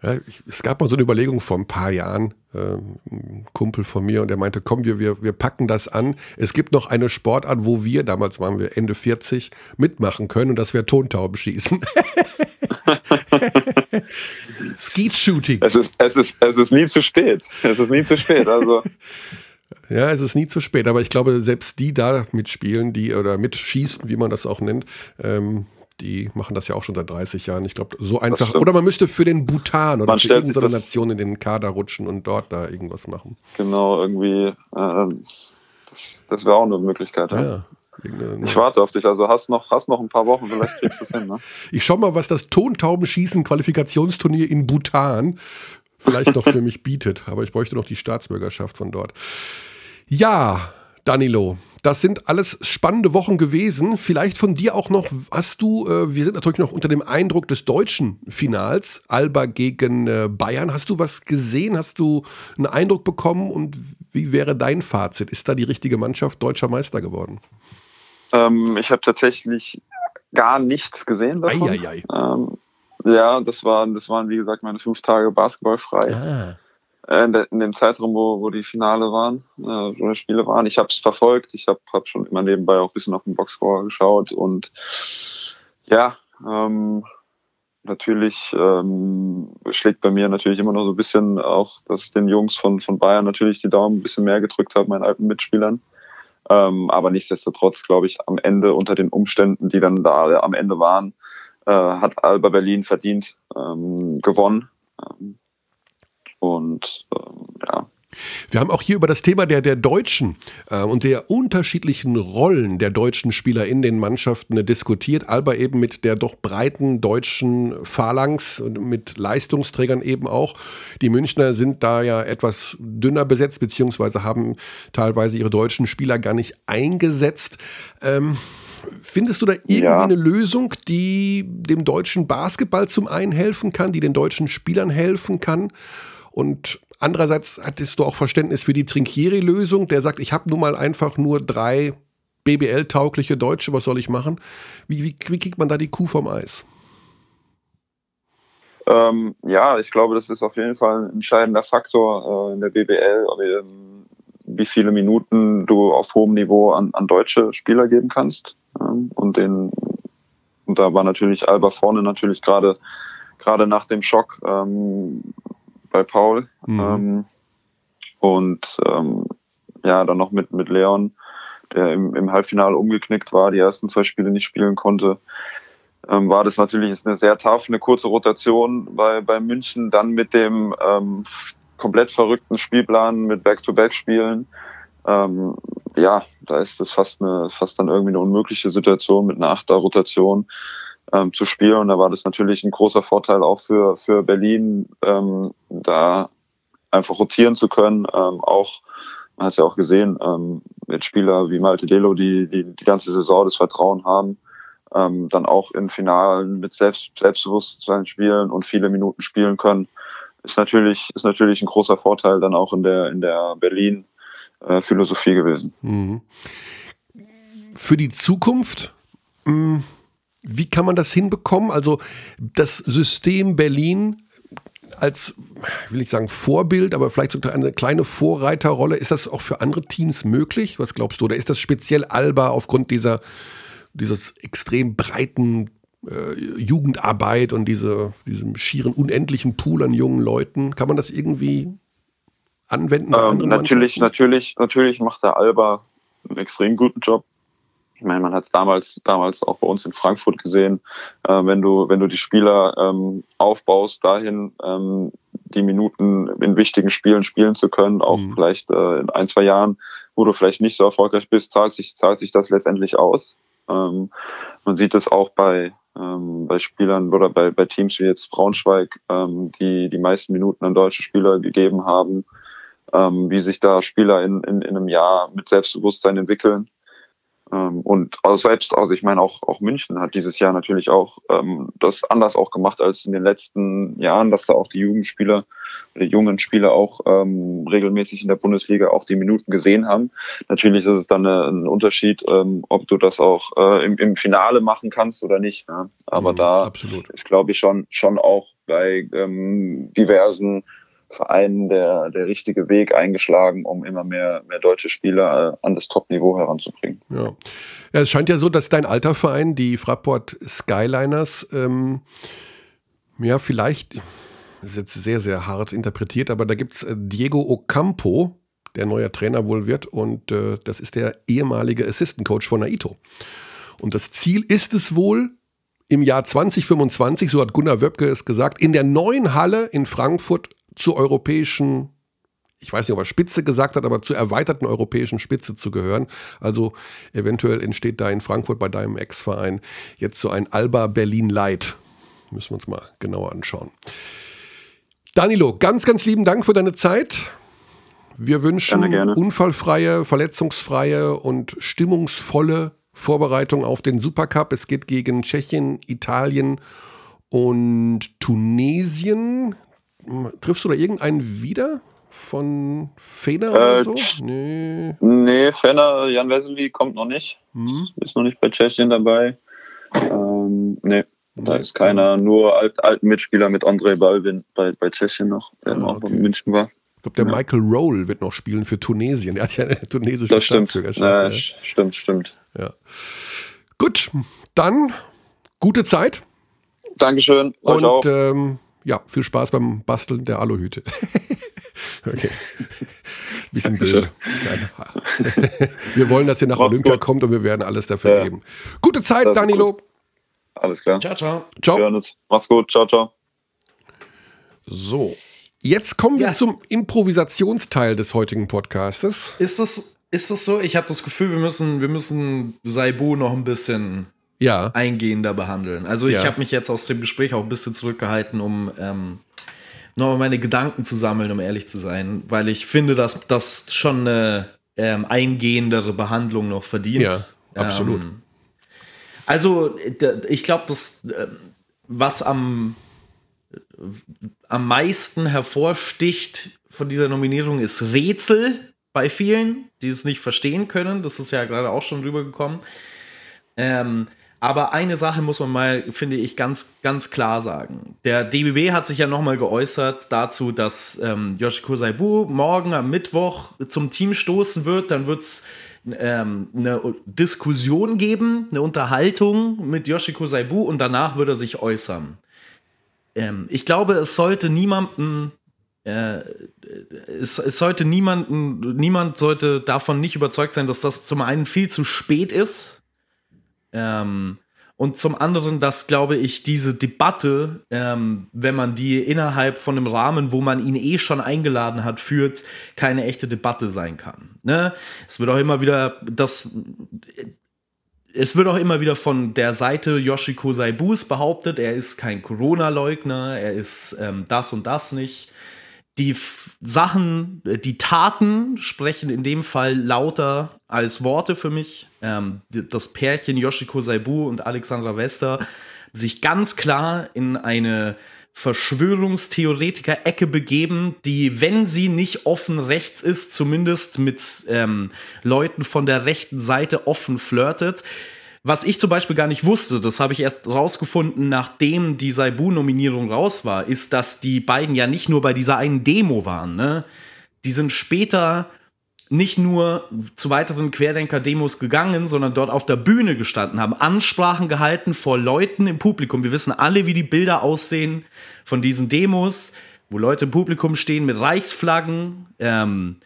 Ja, ich, es gab mal so eine Überlegung vor ein paar Jahren, äh, ein Kumpel von mir, und der meinte, komm, wir, wir, wir packen das an. Es gibt noch eine Sportart, wo wir, damals waren wir Ende 40, mitmachen können, und das wäre Tontaubenschießen. Shooting. Es ist, es, ist, es ist nie zu spät. Es ist nie zu spät. Also. Ja, es ist nie zu spät, aber ich glaube, selbst die da mitspielen, die oder mitschießen, wie man das auch nennt, ähm, die machen das ja auch schon seit 30 Jahren. Ich glaube, so einfach. Oder man müsste für den Bhutan oder man für irgendeine Nation in den Kader rutschen und dort da irgendwas machen. Genau, irgendwie. Äh, das, das wäre auch eine Möglichkeit. Ja. ja. Ich warte auf dich, also hast noch, hast noch ein paar Wochen, vielleicht kriegst du es hin. Ne? Ich schau mal, was das Tontaubenschießen-Qualifikationsturnier in Bhutan vielleicht noch für mich bietet. Aber ich bräuchte noch die Staatsbürgerschaft von dort. Ja, Danilo, das sind alles spannende Wochen gewesen. Vielleicht von dir auch noch, hast du, äh, wir sind natürlich noch unter dem Eindruck des deutschen Finals, Alba gegen äh, Bayern. Hast du was gesehen? Hast du einen Eindruck bekommen? Und wie wäre dein Fazit? Ist da die richtige Mannschaft deutscher Meister geworden? Ähm, ich habe tatsächlich gar nichts gesehen davon. Ei, ei, ei. Ähm, ja, das waren, das waren, wie gesagt, meine fünf Tage Basketball frei. Ah. Äh, in, de, in, dem Zeitraum, wo, wo die Finale waren, äh, wo die Spiele waren. Ich habe es verfolgt. Ich habe hab schon immer nebenbei auch ein bisschen auf den Boxscore geschaut und ja, ähm, natürlich ähm, schlägt bei mir natürlich immer noch so ein bisschen auch, dass ich den Jungs von, von Bayern natürlich die Daumen ein bisschen mehr gedrückt habe, meinen alten Mitspielern. Ähm, aber nichtsdestotrotz, glaube ich, am Ende unter den Umständen, die dann da am Ende waren, äh, hat Alba Berlin verdient ähm, gewonnen. Ähm, und ähm, ja. Wir haben auch hier über das Thema der, der Deutschen äh, und der unterschiedlichen Rollen der deutschen Spieler in den Mannschaften äh, diskutiert. Alba eben mit der doch breiten deutschen Phalanx und mit Leistungsträgern eben auch. Die Münchner sind da ja etwas dünner besetzt, beziehungsweise haben teilweise ihre deutschen Spieler gar nicht eingesetzt. Ähm, Findest du da irgendwie ja. eine Lösung, die dem deutschen Basketball zum einen helfen kann, die den deutschen Spielern helfen kann? Und andererseits hattest du auch Verständnis für die Trinkieri-Lösung, der sagt, ich habe nun mal einfach nur drei BBL-taugliche Deutsche, was soll ich machen? Wie, wie, wie kriegt man da die Kuh vom Eis? Ähm, ja, ich glaube, das ist auf jeden Fall ein entscheidender Faktor äh, in der BBL, ähm, wie viele Minuten du auf hohem Niveau an, an deutsche Spieler geben kannst. Ähm, und den, und da war natürlich Alba vorne natürlich gerade gerade nach dem Schock ähm, bei Paul. Mhm. Ähm, und ähm, ja, dann noch mit, mit Leon, der im, im Halbfinale umgeknickt war, die ersten zwei Spiele nicht spielen konnte. Ähm, war das natürlich eine sehr tough, eine kurze Rotation bei, bei München, dann mit dem ähm, komplett verrückten Spielplan mit Back-to-Back-Spielen. Ähm, ja, da ist das fast eine, fast dann irgendwie eine unmögliche Situation mit einer Achter-Rotation ähm, zu spielen. Und da war das natürlich ein großer Vorteil auch für, für Berlin, ähm, da einfach rotieren zu können. Ähm, auch, man hat es ja auch gesehen, ähm, mit Spieler wie Malte Delo, die, die die ganze Saison das Vertrauen haben, ähm, dann auch in Finalen mit Selbst, Selbstbewusstsein spielen und viele Minuten spielen können, ist natürlich, ist natürlich ein großer Vorteil dann auch in der, in der Berlin äh, gewesen. Mhm. Für die Zukunft, mh hm, wie kann man das hinbekommen? Also das System Berlin als, will ich sagen, Vorbild, aber vielleicht sogar eine kleine Vorreiterrolle. Ist das auch für andere Teams möglich? Was glaubst du? Oder ist das speziell Alba aufgrund dieser, dieses extrem breiten äh, Jugendarbeit und diese, diesem schieren, unendlichen Pool an jungen Leuten? Kann man das irgendwie anwenden? Ähm, natürlich, natürlich, natürlich macht der Alba einen extrem guten Job. Ich meine, man hat es damals, damals auch bei uns in Frankfurt gesehen, äh, wenn du, wenn du die Spieler ähm, aufbaust, dahin ähm, die Minuten in wichtigen Spielen spielen zu können, auch mhm. vielleicht äh, in ein, zwei Jahren, wo du vielleicht nicht so erfolgreich bist, zahlt sich, zahlt sich das letztendlich aus. Ähm, man sieht es auch bei, ähm, bei Spielern oder bei, bei Teams wie jetzt Braunschweig, ähm, die die meisten Minuten an deutsche Spieler gegeben haben, ähm, wie sich da Spieler in, in, in einem Jahr mit Selbstbewusstsein entwickeln. Ähm, und also selbst, also ich meine auch, auch München hat dieses Jahr natürlich auch ähm, das anders auch gemacht als in den letzten Jahren, dass da auch die Jugendspieler, die jungen Spieler auch ähm, regelmäßig in der Bundesliga auch die Minuten gesehen haben. Natürlich ist es dann eine, ein Unterschied, ähm, ob du das auch äh, im, im Finale machen kannst oder nicht. Ne? Aber mhm, da absolut. ist, glaube ich, schon, schon auch bei ähm, diversen Vereinen der, der richtige Weg eingeschlagen, um immer mehr, mehr deutsche Spieler äh, an das Top-Niveau heranzubringen. Ja. ja. es scheint ja so, dass dein alter Verein, die Fraport Skyliners, ähm, ja, vielleicht, ist jetzt sehr, sehr hart interpretiert, aber da gibt es äh, Diego Ocampo, der neuer Trainer wohl wird, und äh, das ist der ehemalige Assistant Coach von Naito. Und das Ziel ist es wohl, im Jahr 2025, so hat Gunnar Wöbke es gesagt, in der neuen Halle in Frankfurt zur europäischen, ich weiß nicht, ob er Spitze gesagt hat, aber zur erweiterten europäischen Spitze zu gehören. Also eventuell entsteht da in Frankfurt bei deinem Ex-Verein jetzt so ein Alba Berlin Light. Müssen wir uns mal genauer anschauen. Danilo, ganz, ganz lieben Dank für deine Zeit. Wir wünschen gerne, gerne. unfallfreie, verletzungsfreie und stimmungsvolle Vorbereitung auf den Supercup. Es geht gegen Tschechien, Italien und Tunesien. Triffst du da irgendeinen wieder? Von Fener äh, oder so? Nee. Nee, Fener, Jan Wesley kommt noch nicht. Hm. Ist noch nicht bei Tschechien dabei. Ähm, nee, da ist keiner. Nur alt, alten Mitspieler mit André Balvin bei, bei Tschechien noch, der ah, auch okay. in München war. Ich glaube, der ja. Michael Roll wird noch spielen für Tunesien. Er hat ja eine tunesische das Staatsbürgerschaft. Ja, ja. Stimmt, stimmt. Ja. Gut, dann gute Zeit. Dankeschön. Und ähm, ja, viel Spaß beim Basteln der Aluhüte. okay. Bisschen böse. wir wollen, dass ihr nach Mach's Olympia gut. kommt und wir werden alles dafür ja. geben. Gute Zeit, das Danilo. Alles klar. Ciao, ciao. Ciao. Mach's gut. Ciao, ciao. So. Jetzt kommen wir ja. zum Improvisationsteil des heutigen Podcastes. Ist das, ist das so? Ich habe das Gefühl, wir müssen, wir müssen Saibu noch ein bisschen ja. eingehender behandeln. Also ich ja. habe mich jetzt aus dem Gespräch auch ein bisschen zurückgehalten, um ähm, nochmal meine Gedanken zu sammeln, um ehrlich zu sein, weil ich finde, dass das schon eine ähm, eingehendere Behandlung noch verdient. Ja, absolut. Ähm, also ich glaube, das, äh, was am, am meisten hervorsticht von dieser Nominierung ist Rätsel bei vielen, die es nicht verstehen können. Das ist ja gerade auch schon rübergekommen. Ähm, aber eine Sache muss man mal, finde ich, ganz, ganz klar sagen. Der DBB hat sich ja nochmal geäußert dazu, dass ähm, Yoshiko Saibu morgen am Mittwoch zum Team stoßen wird. Dann wird es ähm, eine Diskussion geben, eine Unterhaltung mit Yoshiko Saibu und danach wird er sich äußern. Ähm, ich glaube, es sollte niemanden äh, es, es, sollte niemanden, niemand sollte davon nicht überzeugt sein, dass das zum einen viel zu spät ist, ähm, und zum anderen, dass, glaube ich, diese Debatte, ähm, wenn man die innerhalb von einem Rahmen, wo man ihn eh schon eingeladen hat, führt, keine echte Debatte sein kann. Ne? Es wird auch immer wieder das. Es wird auch immer wieder von der Seite Yoshiko Saibus behauptet, er ist kein Corona-Leugner, er ist ähm, das und das nicht die Sachen, äh, die Taten sprechen in dem Fall lauter als Worte für mich. Ähm, das Pärchen Yoshiko Saibu und Alexandra Wester sich ganz klar in eine Verschwörungstheoretiker-Ecke begeben, die, wenn sie nicht offen rechts ist, zumindest mit ähm, Leuten von der rechten Seite offen flirtet. Was ich zum Beispiel gar nicht wusste, das habe ich erst rausgefunden, nachdem die Saibu-Nominierung raus war, ist, dass die beiden ja nicht nur bei dieser einen Demo waren. Ne? Die sind später nicht nur zu weiteren Querdenker-Demos gegangen, sondern dort auf der Bühne gestanden, haben Ansprachen gehalten vor Leuten im Publikum. Wir wissen alle, wie die Bilder aussehen von diesen Demos, wo Leute im Publikum stehen mit Reichsflaggen, ähm,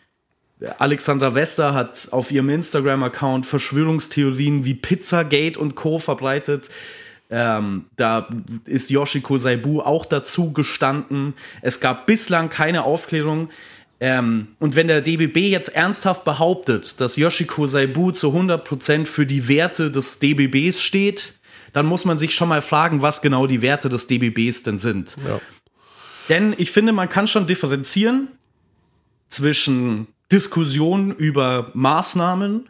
Alexandra Wester hat auf ihrem Instagram-Account Verschwörungstheorien wie Pizzagate und Co. verbreitet. Ähm, da ist Yoshiko Saibu auch dazu gestanden. Es gab bislang keine Aufklärung. Ähm, und wenn der DBB jetzt ernsthaft behauptet, dass Yoshiko Saibu zu 100% für die Werte des DBBs steht, dann muss man sich schon mal fragen, was genau die Werte des DBBs denn sind. Ja. Denn ich finde, man kann schon differenzieren zwischen Diskussion über Maßnahmen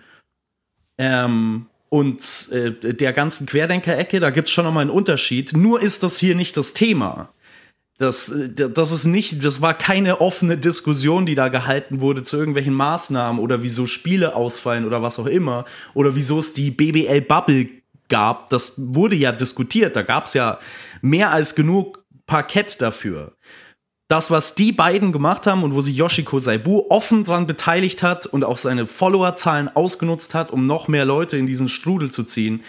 ähm, und äh, der ganzen Querdenker-Ecke, da gibt es schon nochmal einen Unterschied. Nur ist das hier nicht das Thema. Das, äh, das ist nicht, das war keine offene Diskussion, die da gehalten wurde zu irgendwelchen Maßnahmen oder wieso Spiele ausfallen oder was auch immer. Oder wieso es die BBL-Bubble gab. Das wurde ja diskutiert. Da gab es ja mehr als genug Parkett dafür das, was die beiden gemacht haben und wo sich Yoshiko Saibu offen dran beteiligt hat und auch seine Followerzahlen ausgenutzt hat, um noch mehr Leute in diesen Strudel zu ziehen,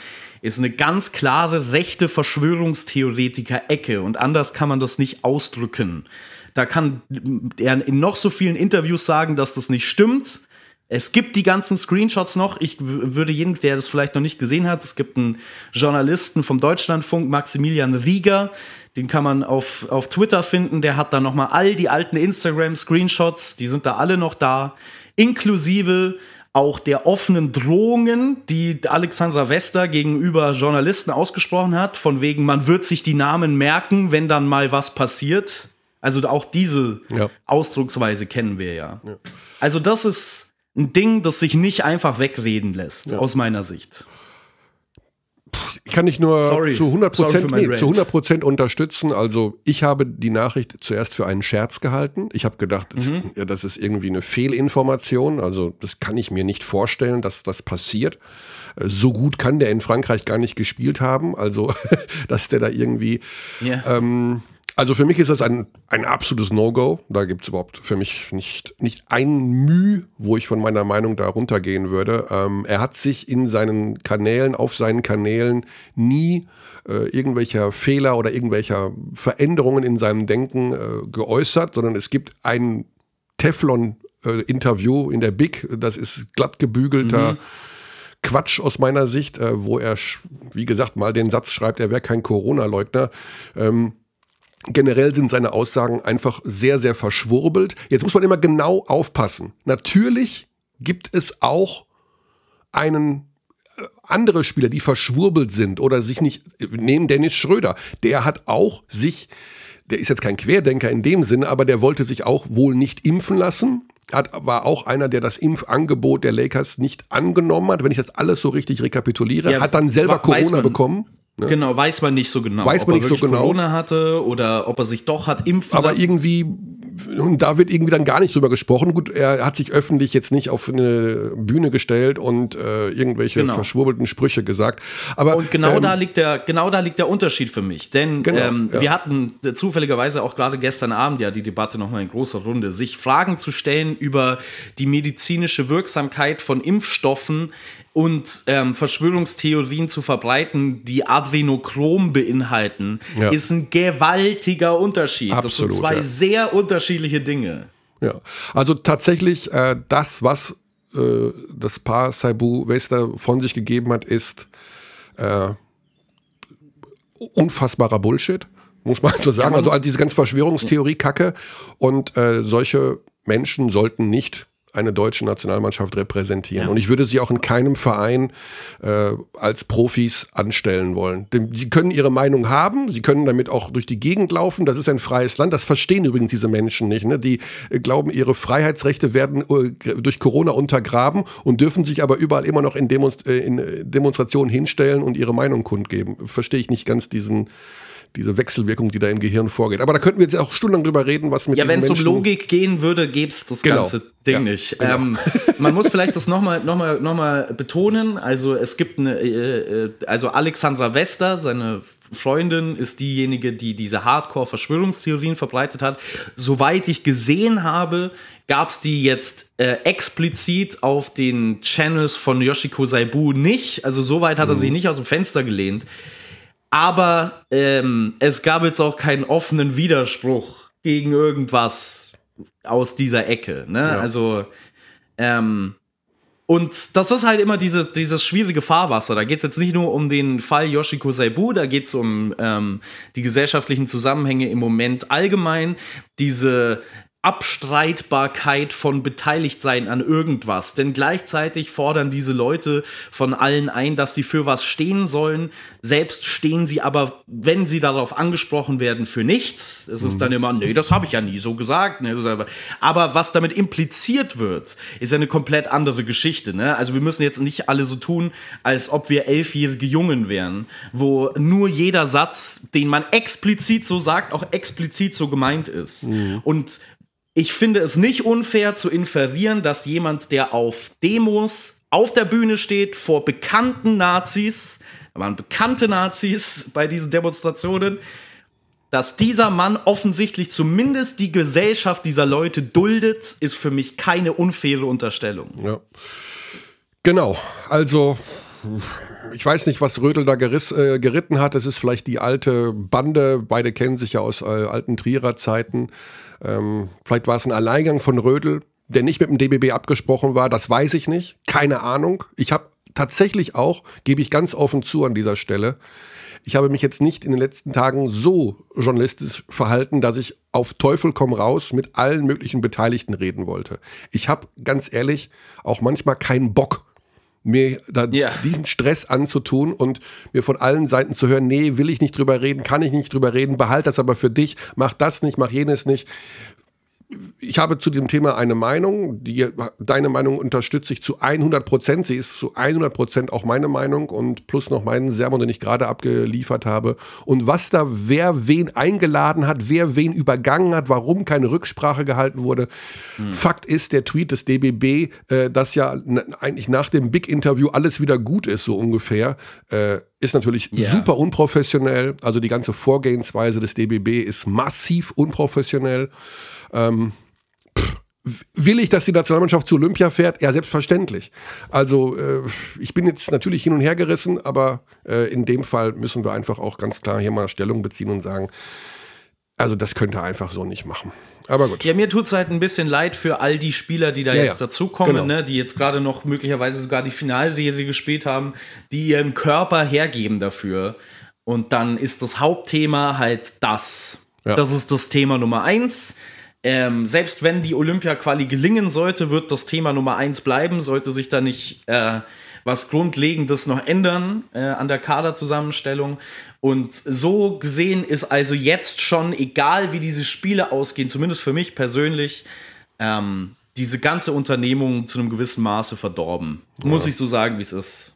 ist eine ganz klare rechte Verschwörungstheoretiker-Ecke und anders kann man das nicht ausdrücken. Da kann er in noch so vielen Interviews sagen, dass das nicht stimmt. Es gibt die ganzen Screenshots noch. Ich würde jeden, der das vielleicht noch nicht gesehen hat, es gibt einen Journalisten vom Deutschlandfunk, Maximilian Rieger, den kann man auf, auf Twitter finden. Der hat da nochmal all die alten Instagram-Screenshots, die sind da alle noch da, inklusive auch der offenen Drohungen, die Alexandra Wester gegenüber Journalisten ausgesprochen hat, von wegen, man wird sich die Namen merken, wenn dann mal was passiert. Also auch diese ja. Ausdrucksweise kennen wir ja. ja. Also das ist ein Ding, das sich nicht einfach wegreden lässt, ja. aus meiner Sicht ich kann nicht nur Sorry. zu 100 Prozent nee, zu 100 unterstützen. Also ich habe die Nachricht zuerst für einen Scherz gehalten. Ich habe gedacht, das, mhm. ja, das ist irgendwie eine Fehlinformation. Also das kann ich mir nicht vorstellen, dass das passiert. Äh, so gut kann der in Frankreich gar nicht gespielt haben. Also dass der da irgendwie yeah. ähm, also für mich ist das ein, ein absolutes No-Go. Da gibt es überhaupt für mich nicht, nicht ein Mühe, wo ich von meiner Meinung da runtergehen würde. Ähm, er hat sich in seinen Kanälen, auf seinen Kanälen nie äh, irgendwelcher Fehler oder irgendwelcher Veränderungen in seinem Denken äh, geäußert, sondern es gibt ein Teflon-Interview äh, in der Big. Das ist glatt gebügelter. Mhm. Quatsch aus meiner Sicht, äh, wo er, wie gesagt, mal den Satz schreibt, er wäre kein Corona-Leugner. Ähm, Generell sind seine Aussagen einfach sehr, sehr verschwurbelt. Jetzt muss man immer genau aufpassen. Natürlich gibt es auch einen äh, andere Spieler, die verschwurbelt sind oder sich nicht, nehmen Dennis Schröder, der hat auch sich, der ist jetzt kein Querdenker in dem Sinne, aber der wollte sich auch wohl nicht impfen lassen. Hat, war auch einer, der das Impfangebot der Lakers nicht angenommen hat, wenn ich das alles so richtig rekapituliere, ja, hat dann selber Corona bekommen. Ne? Genau, weiß man nicht so genau. Weiß man nicht so genau. Corona hatte oder ob er sich doch hat impfen Aber lassen. irgendwie, und da wird irgendwie dann gar nicht drüber gesprochen. Gut, er hat sich öffentlich jetzt nicht auf eine Bühne gestellt und äh, irgendwelche genau. verschwurbelten Sprüche gesagt. Aber, und genau ähm, da liegt der, genau da liegt der Unterschied für mich. Denn genau, ähm, ja. wir hatten zufälligerweise auch gerade gestern Abend ja die Debatte nochmal in großer Runde, sich Fragen zu stellen über die medizinische Wirksamkeit von Impfstoffen und ähm, Verschwörungstheorien zu verbreiten, die Adrenochrom beinhalten, ja. ist ein gewaltiger Unterschied. Absolut, das sind zwei ja. sehr unterschiedliche Dinge. Ja, also tatsächlich äh, das, was äh, das Paar Saibu Wester von sich gegeben hat, ist äh, unfassbarer Bullshit, muss man so sagen. also diese ganze Verschwörungstheorie-Kacke und äh, solche Menschen sollten nicht eine deutsche Nationalmannschaft repräsentieren. Ja. Und ich würde sie auch in keinem Verein äh, als Profis anstellen wollen. Sie können ihre Meinung haben, sie können damit auch durch die Gegend laufen. Das ist ein freies Land. Das verstehen übrigens diese Menschen nicht. Ne? Die äh, glauben, ihre Freiheitsrechte werden äh, durch Corona untergraben und dürfen sich aber überall immer noch in, Demonst äh, in Demonstrationen hinstellen und ihre Meinung kundgeben. Verstehe ich nicht ganz diesen diese Wechselwirkung, die da im Gehirn vorgeht. Aber da könnten wir jetzt auch stundenlang drüber reden, was mit Ja, wenn es um Logik gehen würde, gäbe es das genau. ganze Ding ja, nicht. Genau. Ähm, man muss vielleicht das nochmal noch mal, noch mal betonen. Also es gibt eine, äh, äh, also Alexandra Wester, seine Freundin, ist diejenige, die diese Hardcore-Verschwörungstheorien verbreitet hat. Soweit ich gesehen habe, gab es die jetzt äh, explizit auf den Channels von Yoshiko Saibu nicht. Also soweit hat er mhm. sich nicht aus dem Fenster gelehnt. Aber ähm, es gab jetzt auch keinen offenen Widerspruch gegen irgendwas aus dieser Ecke. Ne? Ja. Also, ähm, und das ist halt immer diese, dieses schwierige Fahrwasser. Da geht es jetzt nicht nur um den Fall Yoshiko Saibu, da geht es um ähm, die gesellschaftlichen Zusammenhänge im Moment allgemein. Diese Abstreitbarkeit von Beteiligtsein an irgendwas. Denn gleichzeitig fordern diese Leute von allen ein, dass sie für was stehen sollen. Selbst stehen sie aber, wenn sie darauf angesprochen werden, für nichts. Es ist mhm. dann immer, nee, das habe ich ja nie so gesagt. Nee, aber was damit impliziert wird, ist eine komplett andere Geschichte. Ne? Also wir müssen jetzt nicht alle so tun, als ob wir elfjährige Jungen wären, wo nur jeder Satz, den man explizit so sagt, auch explizit so gemeint ist. Mhm. Und ich finde es nicht unfair zu inferieren, dass jemand, der auf Demos auf der Bühne steht, vor bekannten Nazis, da waren bekannte Nazis bei diesen Demonstrationen, dass dieser Mann offensichtlich zumindest die Gesellschaft dieser Leute duldet, ist für mich keine unfaire Unterstellung. Ja. Genau, also ich weiß nicht, was Rödel da geriss, äh, geritten hat. Es ist vielleicht die alte Bande. Beide kennen sich ja aus äh, alten Trierer Zeiten. Ähm, vielleicht war es ein Alleingang von Rödel, der nicht mit dem DBB abgesprochen war. Das weiß ich nicht. Keine Ahnung. Ich habe tatsächlich auch, gebe ich ganz offen zu an dieser Stelle, ich habe mich jetzt nicht in den letzten Tagen so journalistisch verhalten, dass ich auf Teufel komm raus mit allen möglichen Beteiligten reden wollte. Ich habe ganz ehrlich auch manchmal keinen Bock mir ja. diesen Stress anzutun und mir von allen Seiten zu hören, nee, will ich nicht drüber reden, kann ich nicht drüber reden, behalt das aber für dich, mach das nicht, mach jenes nicht ich habe zu diesem Thema eine Meinung. Die, deine Meinung unterstütze ich zu 100 Prozent. Sie ist zu 100 Prozent auch meine Meinung und plus noch meinen Sermon, den ich gerade abgeliefert habe. Und was da wer wen eingeladen hat, wer wen übergangen hat, warum keine Rücksprache gehalten wurde. Hm. Fakt ist, der Tweet des DBB, äh, dass ja eigentlich nach dem Big-Interview alles wieder gut ist, so ungefähr, äh, ist natürlich yeah. super unprofessionell. Also die ganze Vorgehensweise des DBB ist massiv unprofessionell. Ähm, Will ich, dass die Nationalmannschaft zu Olympia fährt? Ja, selbstverständlich. Also äh, ich bin jetzt natürlich hin und her gerissen, aber äh, in dem Fall müssen wir einfach auch ganz klar hier mal Stellung beziehen und sagen, also das könnte er einfach so nicht machen. Aber gut. Ja, mir tut es halt ein bisschen leid für all die Spieler, die da ja, jetzt ja. dazukommen, genau. ne, die jetzt gerade noch möglicherweise sogar die Finalserie gespielt haben, die ihren Körper hergeben dafür. Und dann ist das Hauptthema halt das. Ja. Das ist das Thema Nummer eins ähm, selbst wenn die Olympia-Quali gelingen sollte, wird das Thema Nummer eins bleiben, sollte sich da nicht äh, was Grundlegendes noch ändern äh, an der Kaderzusammenstellung. Und so gesehen ist also jetzt schon, egal wie diese Spiele ausgehen, zumindest für mich persönlich, ähm, diese ganze Unternehmung zu einem gewissen Maße verdorben. Ja. Muss ich so sagen, wie es ist.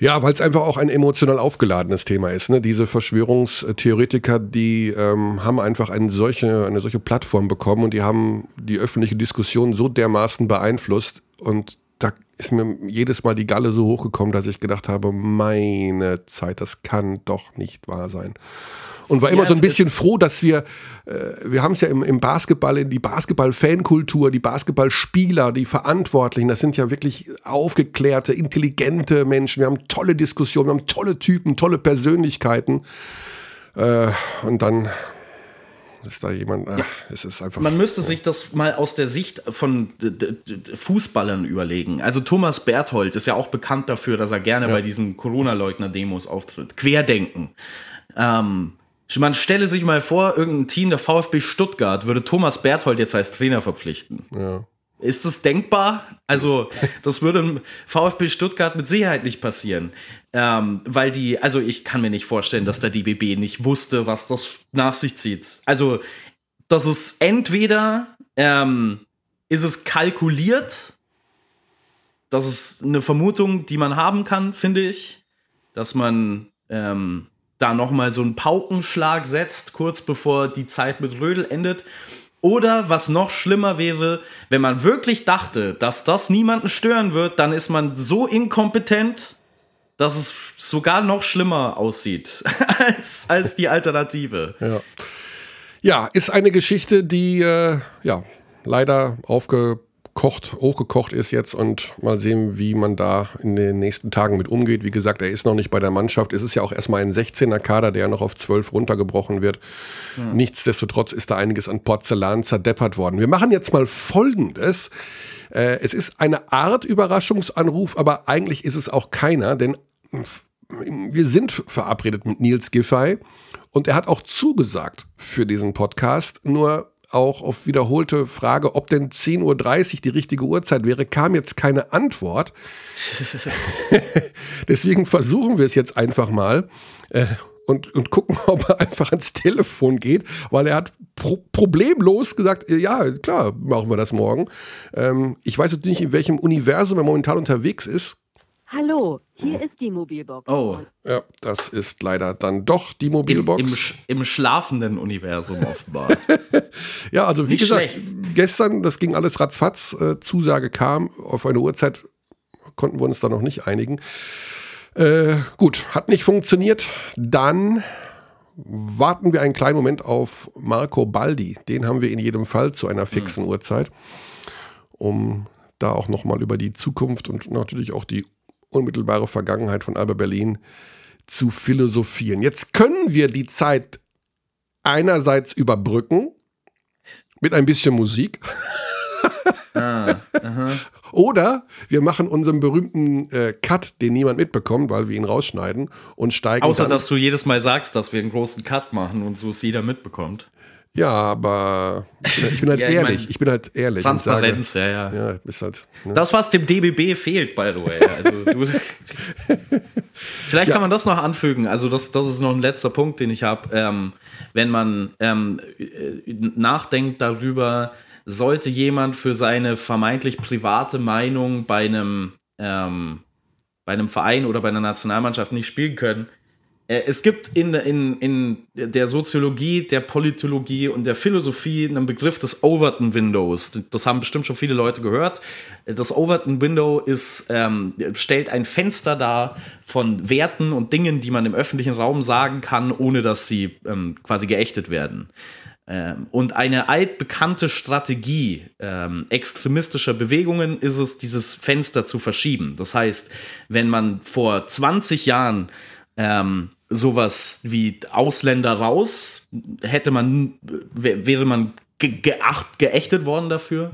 Ja, weil es einfach auch ein emotional aufgeladenes Thema ist. Ne? Diese Verschwörungstheoretiker, die ähm, haben einfach eine solche, eine solche Plattform bekommen und die haben die öffentliche Diskussion so dermaßen beeinflusst. Und da ist mir jedes Mal die Galle so hochgekommen, dass ich gedacht habe, meine Zeit, das kann doch nicht wahr sein und war immer ja, so ein bisschen froh, dass wir, äh, wir haben es ja im, im Basketball, in die Basketball-Fankultur, die Basketballspieler, die Verantwortlichen, das sind ja wirklich aufgeklärte, intelligente Menschen. Wir haben tolle Diskussionen, wir haben tolle Typen, tolle Persönlichkeiten. Äh, und dann ist da jemand, ach, ja. es ist einfach. Man müsste sich das mal aus der Sicht von Fußballern überlegen. Also Thomas Berthold ist ja auch bekannt dafür, dass er gerne ja. bei diesen Corona-Leugner-Demos auftritt. Querdenken. Ähm, man stelle sich mal vor, irgendein Team der VfB Stuttgart würde Thomas Berthold jetzt als Trainer verpflichten. Ja. Ist das denkbar? Also, das würde im VfB Stuttgart mit Sicherheit nicht passieren. Ähm, weil die, also ich kann mir nicht vorstellen, dass der DBB nicht wusste, was das nach sich zieht. Also, das ist entweder, ähm, ist es kalkuliert, das ist eine Vermutung, die man haben kann, finde ich, dass man ähm, da nochmal so einen Paukenschlag setzt, kurz bevor die Zeit mit Rödel endet. Oder was noch schlimmer wäre, wenn man wirklich dachte, dass das niemanden stören wird, dann ist man so inkompetent, dass es sogar noch schlimmer aussieht als, als die Alternative. Ja. ja, ist eine Geschichte, die äh, ja leider aufge kocht, hochgekocht ist jetzt und mal sehen, wie man da in den nächsten Tagen mit umgeht. Wie gesagt, er ist noch nicht bei der Mannschaft. Es ist ja auch erstmal ein 16er Kader, der noch auf 12 runtergebrochen wird. Mhm. Nichtsdestotrotz ist da einiges an Porzellan zerdeppert worden. Wir machen jetzt mal Folgendes. Äh, es ist eine Art Überraschungsanruf, aber eigentlich ist es auch keiner, denn wir sind verabredet mit Nils Giffey und er hat auch zugesagt für diesen Podcast. Nur auch auf wiederholte Frage, ob denn 10.30 Uhr die richtige Uhrzeit wäre, kam jetzt keine Antwort. Deswegen versuchen wir es jetzt einfach mal. Äh, und, und gucken, ob er einfach ans Telefon geht, weil er hat pro problemlos gesagt, äh, ja, klar, machen wir das morgen. Ähm, ich weiß jetzt nicht, in welchem Universum er momentan unterwegs ist. Hallo, hier ist die Mobilbox. Oh. Ja, das ist leider dann doch die Mobilbox. Im, im, im schlafenden Universum offenbar. ja, also wie Nicht gesagt, schlecht. gestern, das ging alles ratzfatz. Äh, Zusage kam, auf eine Uhrzeit konnten wir uns da noch nicht einigen. Äh, gut, hat nicht funktioniert. Dann warten wir einen kleinen Moment auf Marco Baldi. Den haben wir in jedem Fall zu einer fixen mhm. Uhrzeit, um da auch nochmal über die Zukunft und natürlich auch die unmittelbare Vergangenheit von Alba Berlin zu philosophieren. Jetzt können wir die Zeit einerseits überbrücken mit ein bisschen Musik. Ah, Oder wir machen unseren berühmten äh, Cut, den niemand mitbekommt, weil wir ihn rausschneiden und steigen. Außer, dass du jedes Mal sagst, dass wir einen großen Cut machen und so es jeder mitbekommt. Ja, aber ich bin, bin halt ja, ehrlich. Ich, mein, ich, bin halt ehrlich. Transparenz, sage, ja, ja. ja ist halt, ne? Das, was dem DBB fehlt, by the way. Also, du, vielleicht ja. kann man das noch anfügen. Also, das, das ist noch ein letzter Punkt, den ich habe. Ähm, wenn man ähm, äh, nachdenkt darüber, sollte jemand für seine vermeintlich private Meinung bei einem, ähm, bei einem Verein oder bei einer Nationalmannschaft nicht spielen können. Äh, es gibt in, in, in der Soziologie, der Politologie und der Philosophie einen Begriff des Overton Windows. Das haben bestimmt schon viele Leute gehört. Das Overton Window ist, ähm, stellt ein Fenster dar von Werten und Dingen, die man im öffentlichen Raum sagen kann, ohne dass sie ähm, quasi geächtet werden. Ähm, und eine altbekannte Strategie ähm, extremistischer Bewegungen ist es, dieses Fenster zu verschieben. Das heißt, wenn man vor 20 Jahren ähm, sowas wie Ausländer raus, hätte man, wäre man ge geacht, geächtet worden dafür.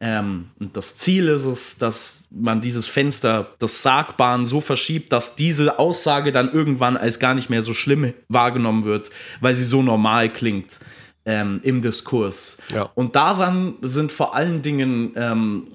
Ähm, und das Ziel ist es, dass man dieses Fenster des Sagbaren so verschiebt, dass diese Aussage dann irgendwann als gar nicht mehr so schlimm wahrgenommen wird, weil sie so normal klingt ähm, im Diskurs. Ja. Und daran sind vor allen Dingen ähm,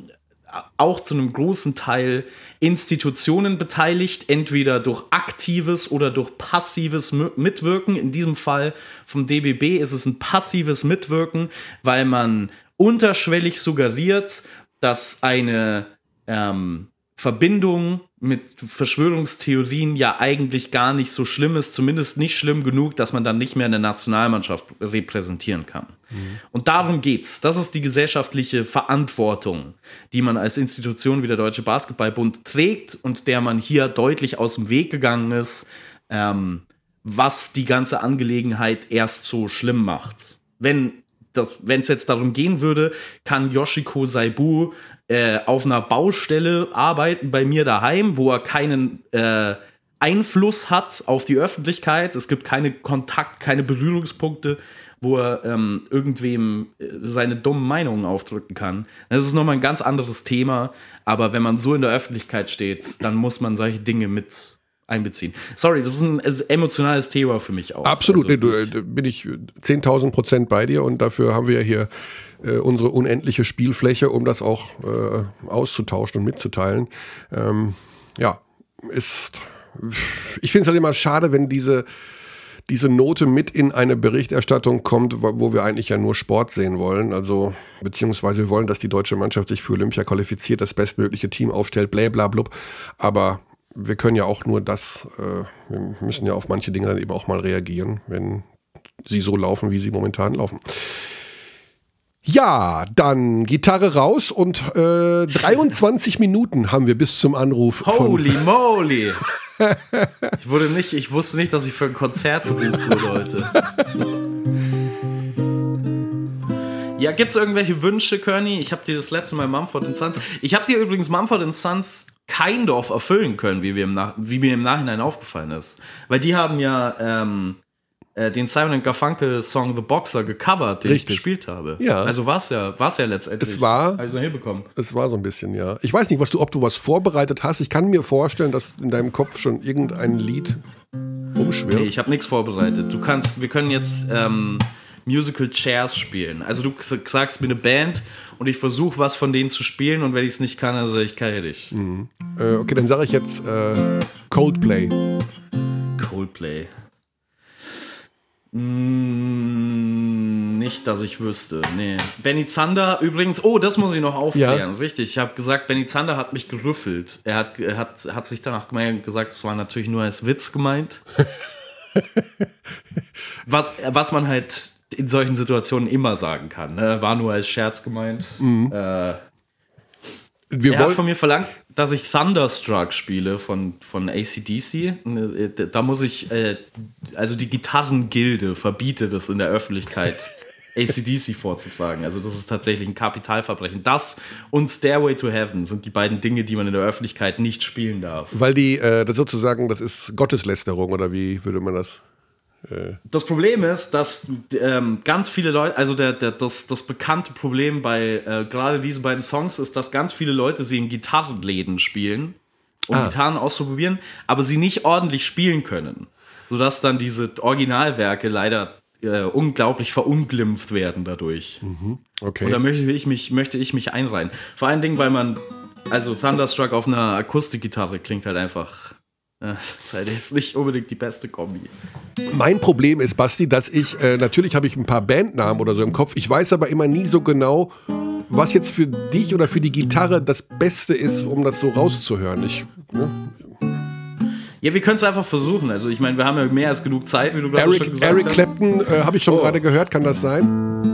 auch zu einem großen Teil Institutionen beteiligt, entweder durch aktives oder durch passives Mitwirken. In diesem Fall vom DBB ist es ein passives Mitwirken, weil man unterschwellig suggeriert, dass eine ähm, Verbindung mit Verschwörungstheorien ja eigentlich gar nicht so schlimm ist, zumindest nicht schlimm genug, dass man dann nicht mehr eine Nationalmannschaft repräsentieren kann. Mhm. Und darum geht's. Das ist die gesellschaftliche Verantwortung, die man als Institution wie der Deutsche Basketballbund trägt und der man hier deutlich aus dem Weg gegangen ist, ähm, was die ganze Angelegenheit erst so schlimm macht. Wenn es jetzt darum gehen würde, kann Yoshiko Saibu äh, auf einer Baustelle arbeiten bei mir daheim, wo er keinen äh, Einfluss hat auf die Öffentlichkeit. Es gibt keine Kontakt, keine Berührungspunkte, wo er ähm, irgendwem äh, seine dummen Meinungen aufdrücken kann. Das ist nochmal ein ganz anderes Thema. Aber wenn man so in der Öffentlichkeit steht, dann muss man solche Dinge mit einbeziehen. Sorry, das ist ein emotionales Thema für mich auch. Absolut, also, nee, du, bin ich 10.000 Prozent bei dir und dafür haben wir ja hier äh, unsere unendliche Spielfläche, um das auch äh, auszutauschen und mitzuteilen. Ähm, ja, ist. Ich finde es halt immer schade, wenn diese, diese Note mit in eine Berichterstattung kommt, wo wir eigentlich ja nur Sport sehen wollen. Also, beziehungsweise wir wollen, dass die deutsche Mannschaft sich für Olympia qualifiziert, das bestmögliche Team aufstellt, bla bla blub. Aber wir können ja auch nur das, äh, wir müssen ja auf manche Dinge dann eben auch mal reagieren, wenn sie so laufen, wie sie momentan laufen. Ja, dann Gitarre raus und äh, 23 Minuten haben wir bis zum Anruf. Holy moly! ich wurde nicht, ich wusste nicht, dass ich für ein Konzert wurde heute. Ja, gibt es irgendwelche Wünsche, Kearney? Ich habe dir das letzte Mal Mumford Sons. Ich habe dir übrigens Mumford Sons kind of erfüllen können, wie, wir im wie mir im Nachhinein aufgefallen ist. Weil die haben ja ähm, äh, den Simon Garfunkel Song The Boxer gecovert, den Richtig. ich gespielt habe. Ja. Also war es ja, war's ja letztendlich. Es war. Also hinbekommen. Es war so ein bisschen, ja. Ich weiß nicht, was du, ob du was vorbereitet hast. Ich kann mir vorstellen, dass in deinem Kopf schon irgendein Lied rumschwirrt. Nee, ich habe nichts vorbereitet. Du kannst, wir können jetzt. Ähm, Musical Chairs spielen. Also du sagst mir eine Band und ich versuche was von denen zu spielen und wenn ich es nicht kann, dann sage ich, kann ich nicht. Mhm. Äh, okay, dann sage ich jetzt äh, Coldplay. Coldplay. Mm, nicht, dass ich wüsste. Nee. Benny Zander übrigens, oh, das muss ich noch aufklären. Ja. Richtig, ich habe gesagt, Benny Zander hat mich gerüffelt. Er hat, er hat, hat sich danach gesagt, es war natürlich nur als Witz gemeint. was, was man halt in solchen Situationen immer sagen kann. Ne? War nur als Scherz gemeint. Mhm. Äh, wir er hat von mir verlangt, dass ich Thunderstruck spiele von, von ACDC. Da muss ich, äh, also die Gitarrengilde verbietet es in der Öffentlichkeit, ACDC vorzutragen. Also das ist tatsächlich ein Kapitalverbrechen. Das und Stairway to Heaven sind die beiden Dinge, die man in der Öffentlichkeit nicht spielen darf. Weil die, äh, das sozusagen, das ist Gotteslästerung oder wie würde man das? Das Problem ist, dass ähm, ganz viele Leute, also der, der, das, das bekannte Problem bei äh, gerade diesen beiden Songs ist, dass ganz viele Leute sie in Gitarrenläden spielen, um ah. Gitarren auszuprobieren, aber sie nicht ordentlich spielen können. Sodass dann diese Originalwerke leider äh, unglaublich verunglimpft werden dadurch. Mhm. Okay. Und da möchte ich, mich, möchte ich mich einreihen. Vor allen Dingen, weil man, also Thunderstruck auf einer Akustikgitarre klingt halt einfach das ist halt jetzt nicht unbedingt die beste Kombi. Mein Problem ist, Basti, dass ich, äh, natürlich habe ich ein paar Bandnamen oder so im Kopf, ich weiß aber immer nie so genau, was jetzt für dich oder für die Gitarre das Beste ist, um das so rauszuhören. Ich, ne? Ja, wir können es einfach versuchen. Also ich meine, wir haben ja mehr als genug Zeit, wie du gerade schon gesagt Eric hast. Eric Clapton äh, habe ich schon oh. gerade gehört, kann das sein?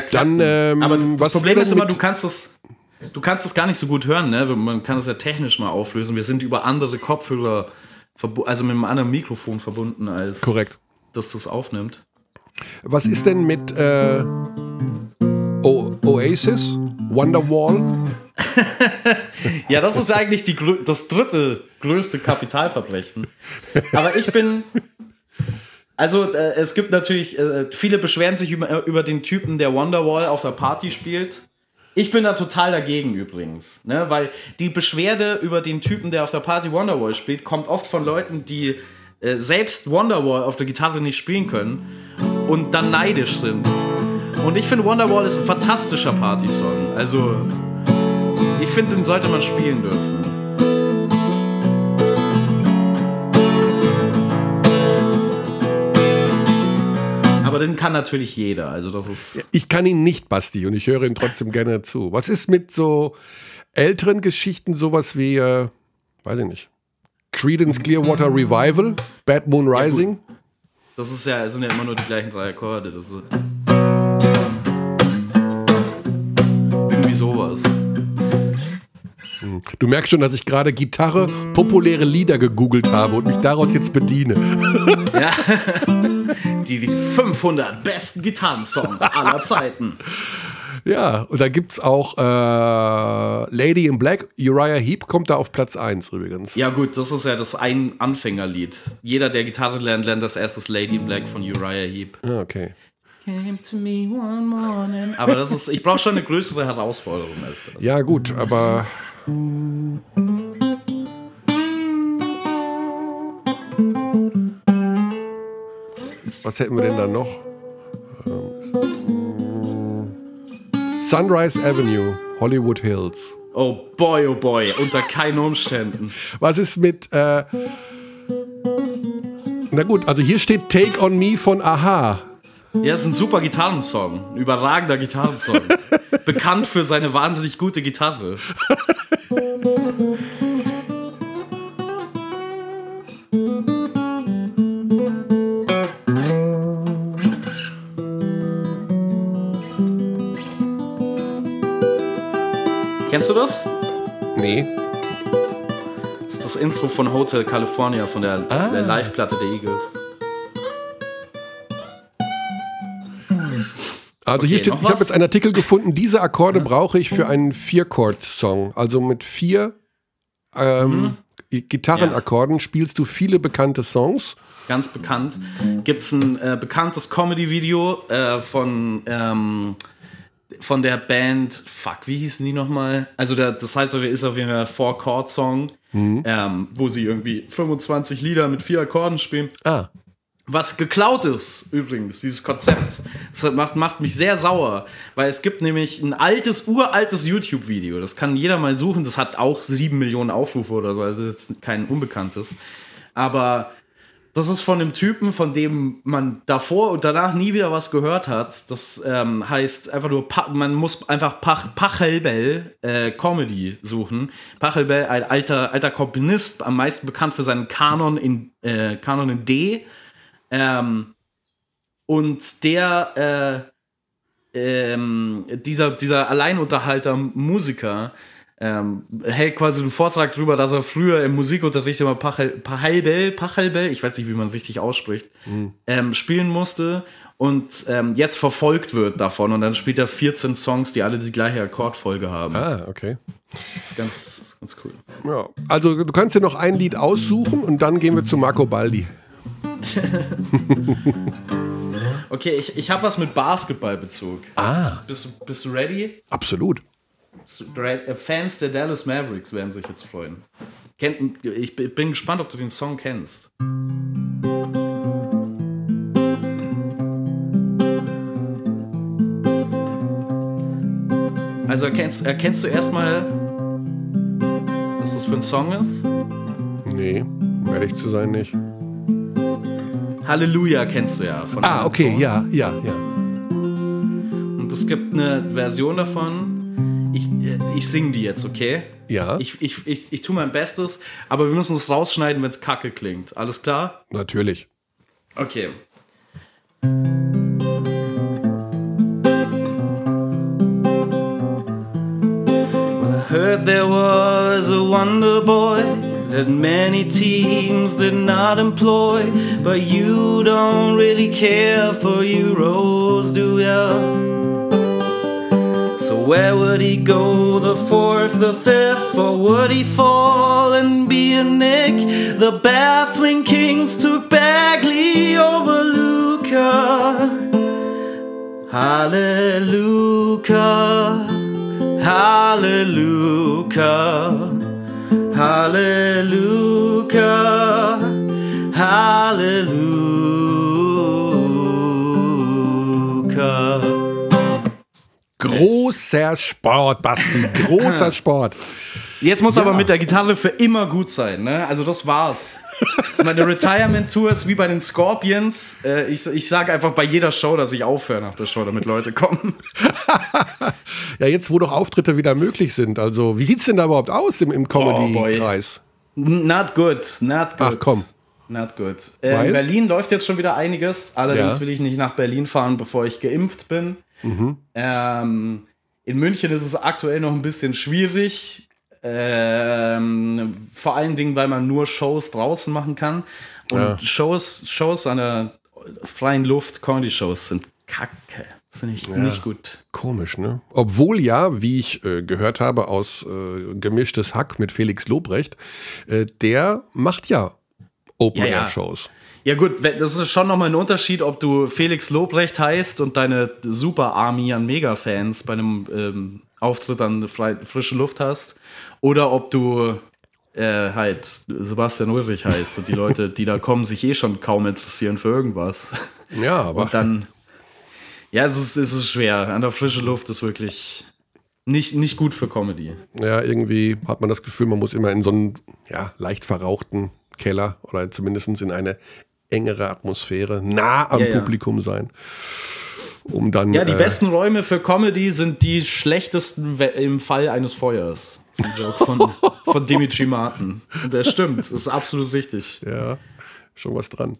Ja, klar. Dann, ähm, Aber das Problem ist immer, du kannst das. Du kannst das gar nicht so gut hören, ne? Man kann das ja technisch mal auflösen. Wir sind über andere Kopfhörer, also mit einem anderen Mikrofon verbunden, als Korrekt. dass das aufnimmt. Was ist denn mit äh, o Oasis? Wonderwall? ja, das ist eigentlich die, das dritte größte Kapitalverbrechen. Aber ich bin, also äh, es gibt natürlich, äh, viele beschweren sich über, über den Typen, der Wonderwall auf der Party spielt. Ich bin da total dagegen übrigens, ne? weil die Beschwerde über den Typen, der auf der Party Wonderwall spielt, kommt oft von Leuten, die äh, selbst Wonderwall auf der Gitarre nicht spielen können und dann neidisch sind. Und ich finde Wonderwall ist ein fantastischer Partysong. Also ich finde, den sollte man spielen dürfen. Den kann natürlich jeder. Also das ist. Ich kann ihn nicht, Basti, und ich höre ihn trotzdem gerne zu. Was ist mit so älteren Geschichten, sowas wie, äh, weiß ich nicht, Credence Clearwater Revival, Bad Moon Rising? Ja, das ist ja, sind ja immer nur die gleichen drei Akkorde. Das ist irgendwie sowas. Hm. Du merkst schon, dass ich gerade Gitarre, populäre Lieder gegoogelt habe und mich daraus jetzt bediene. Ja. Die 500 besten Gitarrensongs aller Zeiten. Ja, und da gibt es auch äh, Lady in Black. Uriah Heep kommt da auf Platz 1 übrigens. Ja, gut, das ist ja das ein Anfängerlied. Jeder, der Gitarre lernt, lernt das erste Lady in Black von Uriah Heep. Ah, okay. Came to me one morning. Aber das ist, ich brauche schon eine größere Herausforderung als das. Ja, gut, aber was hätten wir denn da noch? Sunrise Avenue, Hollywood Hills. Oh boy, oh boy, unter keinen Umständen. Was ist mit. Äh na gut, also hier steht Take on Me von Aha. Ja, ist ein super Gitarrensong. Ein überragender Gitarrensong. Bekannt für seine wahnsinnig gute Gitarre. Kennst du das? Nee. Das ist das Intro von Hotel California von der, ah. der Live-Platte der Eagles. Also okay, hier steht, ich habe jetzt einen Artikel gefunden, diese Akkorde brauche ich für einen Vier-Chord-Song. Also mit vier ähm, mhm. Gitarrenakkorden ja. spielst du viele bekannte Songs. Ganz bekannt. Gibt es ein äh, bekanntes Comedy-Video äh, von, ähm, von der Band, fuck, wie hießen die nochmal? Also der, das heißt, ist auf jeden Fall ein Four-Chord-Song, mhm. ähm, wo sie irgendwie 25 Lieder mit vier Akkorden spielen. Ah. Was geklaut ist, übrigens, dieses Konzept. Das macht, macht mich sehr sauer, weil es gibt nämlich ein altes, uraltes YouTube-Video. Das kann jeder mal suchen. Das hat auch sieben Millionen Aufrufe oder so. Also ist jetzt kein Unbekanntes. Aber das ist von einem Typen, von dem man davor und danach nie wieder was gehört hat. Das ähm, heißt einfach nur, man muss einfach Pach Pachelbel äh, Comedy suchen. Pachelbel, ein alter, alter Komponist, am meisten bekannt für seinen Kanon in, äh, Kanon in D ähm, und der, äh, ähm, dieser, dieser Alleinunterhalter Musiker, ähm, hält quasi einen Vortrag darüber, dass er früher im Musikunterricht immer Pachelbel, Pachelbel, ich weiß nicht, wie man richtig ausspricht, mhm. spielen musste und ähm, jetzt verfolgt wird davon und dann spielt er 14 Songs, die alle die gleiche Akkordfolge haben. Ah, okay. Das ist ganz, ganz cool. Ja, also du kannst dir noch ein Lied aussuchen und dann gehen wir zu Marco Baldi. okay, ich, ich habe was mit Basketballbezug. Ah. Bist, bist, bist du ready? Absolut. Äh, Fans der Dallas Mavericks werden sich jetzt freuen. Ich bin gespannt, ob du den Song kennst. Also erkennst, erkennst du erstmal, was das für ein Song ist? Nee, um ehrlich zu sein, nicht. Halleluja kennst du ja. Von ah, okay, ja, ja, ja. Und es gibt eine Version davon. Ich, äh, ich singe die jetzt, okay? Ja. Ich, ich, ich, ich tue mein Bestes, aber wir müssen es rausschneiden, wenn es kacke klingt. Alles klar? Natürlich. Okay. Well, I heard there was a wonder boy. That many teams did not employ. But you don't really care for Euros, do ya? So where would he go, the fourth, the fifth, or would he fall and be a nick? The baffling Kings took Bagley over Luca. Hallelujah, hallelujah. Halleluja, Halleluja. Großer Sport, Basti, großer Sport. Jetzt muss ja. aber mit der Gitarre für immer gut sein, ne? Also das war's. Das meine Retirement-Tour ist wie bei den Scorpions. Äh, ich ich sage einfach bei jeder Show, dass ich aufhöre nach der Show, damit Leute kommen. ja, jetzt, wo doch Auftritte wieder möglich sind. Also, wie sieht's denn da überhaupt aus im, im Comedy-Kreis? Oh not good, not good. Ach komm. Not good. Äh, in Berlin läuft jetzt schon wieder einiges. Allerdings ja. will ich nicht nach Berlin fahren, bevor ich geimpft bin. Mhm. Ähm, in München ist es aktuell noch ein bisschen schwierig. Ähm, vor allen Dingen, weil man nur Shows draußen machen kann. Und ja. Shows, Shows an der freien Luft, Comedy-Shows sind kacke. Das finde ich ja. nicht gut. Komisch, ne? Obwohl ja, wie ich äh, gehört habe aus äh, Gemischtes Hack mit Felix Lobrecht, äh, der macht ja Open-Air-Shows. Ja, ja, gut, das ist schon nochmal ein Unterschied, ob du Felix Lobrecht heißt und deine Super Army an Mega-Fans bei einem ähm, Auftritt an frische Luft hast oder ob du äh, halt Sebastian Ulrich heißt und die Leute, die da kommen, sich eh schon kaum interessieren für irgendwas. Ja, aber. Und dann. Ja, es ist, es ist schwer. An der frischen Luft ist wirklich nicht, nicht gut für Comedy. Ja, irgendwie hat man das Gefühl, man muss immer in so einen ja, leicht verrauchten Keller oder zumindest in eine engere Atmosphäre nah am ja, Publikum ja. sein um dann. Ja, die äh, besten Räume für Comedy sind die schlechtesten im Fall eines Feuers. Von, von Dimitri Martin. Und das stimmt, das ist absolut richtig. Ja, schon was dran.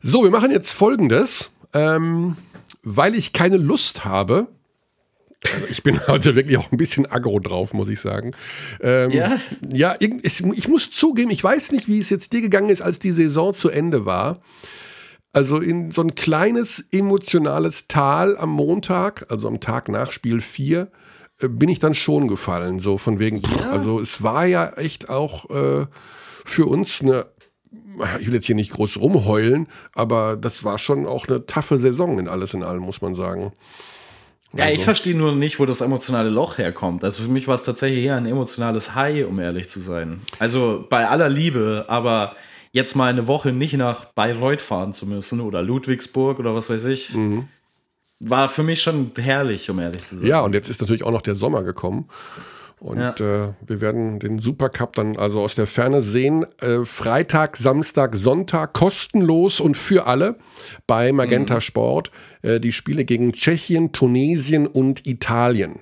So, wir machen jetzt folgendes. Ähm, weil ich keine Lust habe, also ich bin heute wirklich auch ein bisschen aggro drauf, muss ich sagen. Ähm, ja? Ja, ich, ich, muss zugeben, ich weiß nicht, wie es jetzt dir gegangen ist, als die Saison zu Ende war. Also in so ein kleines emotionales Tal am Montag, also am Tag nach Spiel 4, äh, bin ich dann schon gefallen. So von wegen, ja. also es war ja echt auch äh, für uns eine, ich will jetzt hier nicht groß rumheulen, aber das war schon auch eine taffe Saison in alles in allem, muss man sagen. Ja, also. ich verstehe nur nicht, wo das emotionale Loch herkommt. Also für mich war es tatsächlich eher ein emotionales High, um ehrlich zu sein. Also bei aller Liebe, aber jetzt mal eine Woche nicht nach Bayreuth fahren zu müssen oder Ludwigsburg oder was weiß ich, mhm. war für mich schon herrlich, um ehrlich zu sein. Ja, und jetzt ist natürlich auch noch der Sommer gekommen. Und ja. äh, wir werden den Supercup dann also aus der Ferne sehen. Äh, Freitag, Samstag, Sonntag kostenlos und für alle bei Magenta mhm. Sport. Äh, die Spiele gegen Tschechien, Tunesien und Italien.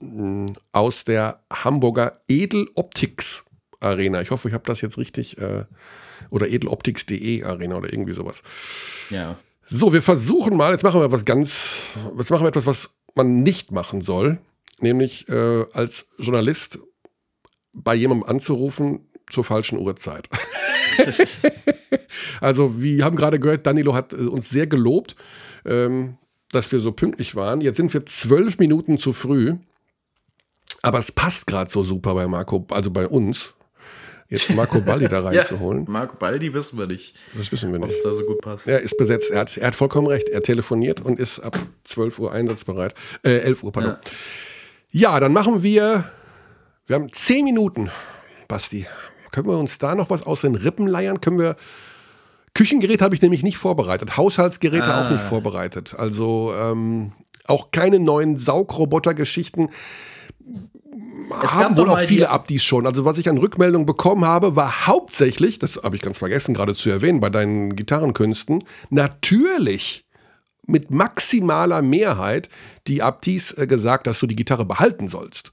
Mhm. Aus der Hamburger Edeloptics Arena. Ich hoffe, ich habe das jetzt richtig. Oder edeloptics.de Arena oder irgendwie sowas. Ja. So, wir versuchen mal, jetzt machen wir was ganz, jetzt machen wir etwas, was man nicht machen soll nämlich äh, als Journalist bei jemandem anzurufen zur falschen Uhrzeit. also, wir haben gerade gehört, Danilo hat äh, uns sehr gelobt, ähm, dass wir so pünktlich waren. Jetzt sind wir zwölf Minuten zu früh. Aber es passt gerade so super bei Marco, also bei uns, jetzt Marco Baldi da reinzuholen. ja, Marco Baldi wissen wir nicht. Das wissen wir nicht. Ob es da so gut passt. Er ist besetzt. Er hat, er hat vollkommen recht. Er telefoniert und ist ab 12 Uhr einsatzbereit. Äh, 11 Uhr, pardon. Ja. Ja, dann machen wir. Wir haben zehn Minuten, Basti. Können wir uns da noch was aus den Rippen leiern? Können wir. Küchengerät habe ich nämlich nicht vorbereitet, Haushaltsgeräte ah. auch nicht vorbereitet. Also ähm, auch keine neuen Saugroboter-Geschichten. Es haben wohl auch viele Abdis schon. Also was ich an Rückmeldungen bekommen habe, war hauptsächlich, das habe ich ganz vergessen gerade zu erwähnen bei deinen Gitarrenkünsten, natürlich mit maximaler Mehrheit die Abtis äh, gesagt, dass du die Gitarre behalten sollst.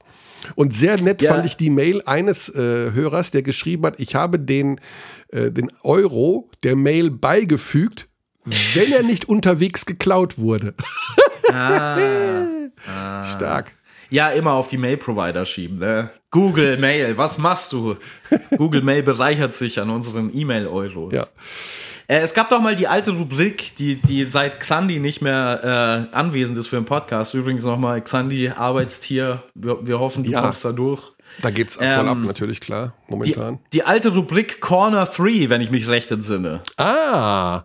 Und sehr nett ja. fand ich die Mail eines äh, Hörers, der geschrieben hat, ich habe den, äh, den Euro der Mail beigefügt, wenn er nicht unterwegs geklaut wurde. ah, ah. Stark. Ja, immer auf die Mail-Provider schieben. Ne? Google Mail, was machst du? Google Mail bereichert sich an unseren E-Mail-Euros. Ja. Äh, es gab doch mal die alte Rubrik, die, die seit Xandi nicht mehr äh, anwesend ist für den Podcast. Übrigens nochmal Xandi, Arbeitstier. Wir, wir hoffen, du ja. kommst da durch. Da geht's voll ähm, ab, natürlich, klar, momentan. Die, die, alte Rubrik Corner 3, wenn ich mich recht entsinne. Ah,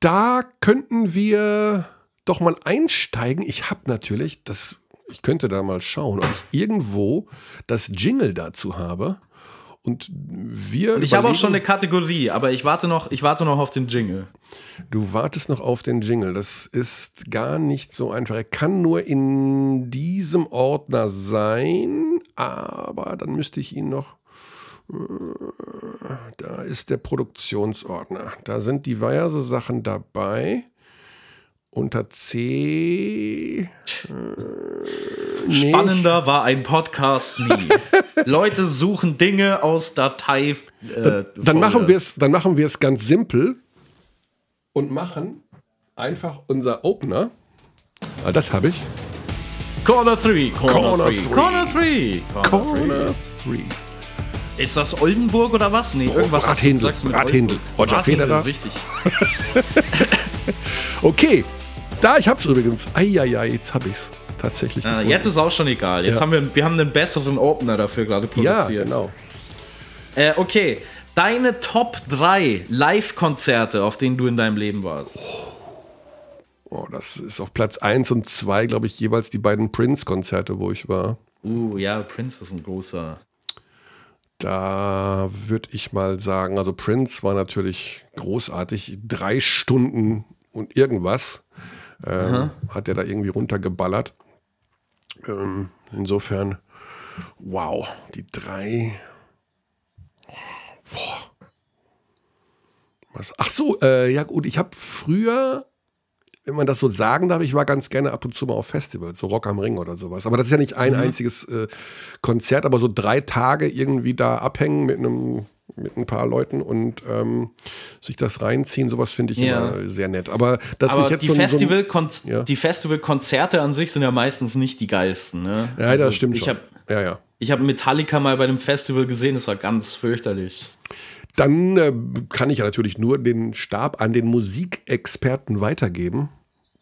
da könnten wir doch mal einsteigen. Ich habe natürlich, das, ich könnte da mal schauen, ob ich irgendwo das Jingle dazu habe. Und wir. Und ich habe auch schon eine Kategorie, aber ich warte noch, ich warte noch auf den Jingle. Du wartest noch auf den Jingle. Das ist gar nicht so einfach. Er kann nur in diesem Ordner sein, aber dann müsste ich ihn noch. Äh, da ist der Produktionsordner. Da sind diverse Sachen dabei unter C. Äh, Spannender war ein Podcast nie. Leute suchen Dinge aus Datei. Äh, dann, dann machen wir es, dann machen wir es ganz simpel und machen einfach unser Opener. Ah, das habe ich. Corner 3, Corner 3, Corner 3, Corner 3. Ist das Oldenburg oder was? Nee, irgendwas. Rathindel, Rathindel. Roger Federer. Richtig. okay, da, ich hab's übrigens. Eieiei, jetzt hab ich's tatsächlich. Ah, jetzt ist auch schon egal. Jetzt ja. haben wir, wir haben einen besseren Opener dafür gerade produziert. Ja, genau. Äh, okay, deine Top 3 Live-Konzerte, auf denen du in deinem Leben warst. Oh. oh das ist auf Platz 1 und 2, glaube ich, jeweils die beiden Prince-Konzerte, wo ich war. Uh, ja, Prince ist ein großer. Da würde ich mal sagen, also Prince war natürlich großartig. Drei Stunden und irgendwas. Ähm, hat er da irgendwie runtergeballert. Ähm, insofern, wow, die drei. Boah. Was? Ach so, äh, ja gut, ich habe früher, wenn man das so sagen darf, ich war ganz gerne ab und zu mal auf Festivals, so Rock am Ring oder sowas. Aber das ist ja nicht ein mhm. einziges äh, Konzert, aber so drei Tage irgendwie da abhängen mit einem mit ein paar Leuten und ähm, sich das reinziehen, sowas finde ich ja. immer sehr nett. Aber, Aber die, so, Festival so ja. die Festivalkonzerte an sich sind ja meistens nicht die geilsten. Ne? Ja, also das stimmt ich schon. Hab, ja, ja. Ich habe Metallica mal bei einem Festival gesehen, das war ganz fürchterlich. Dann äh, kann ich ja natürlich nur den Stab an den Musikexperten weitergeben.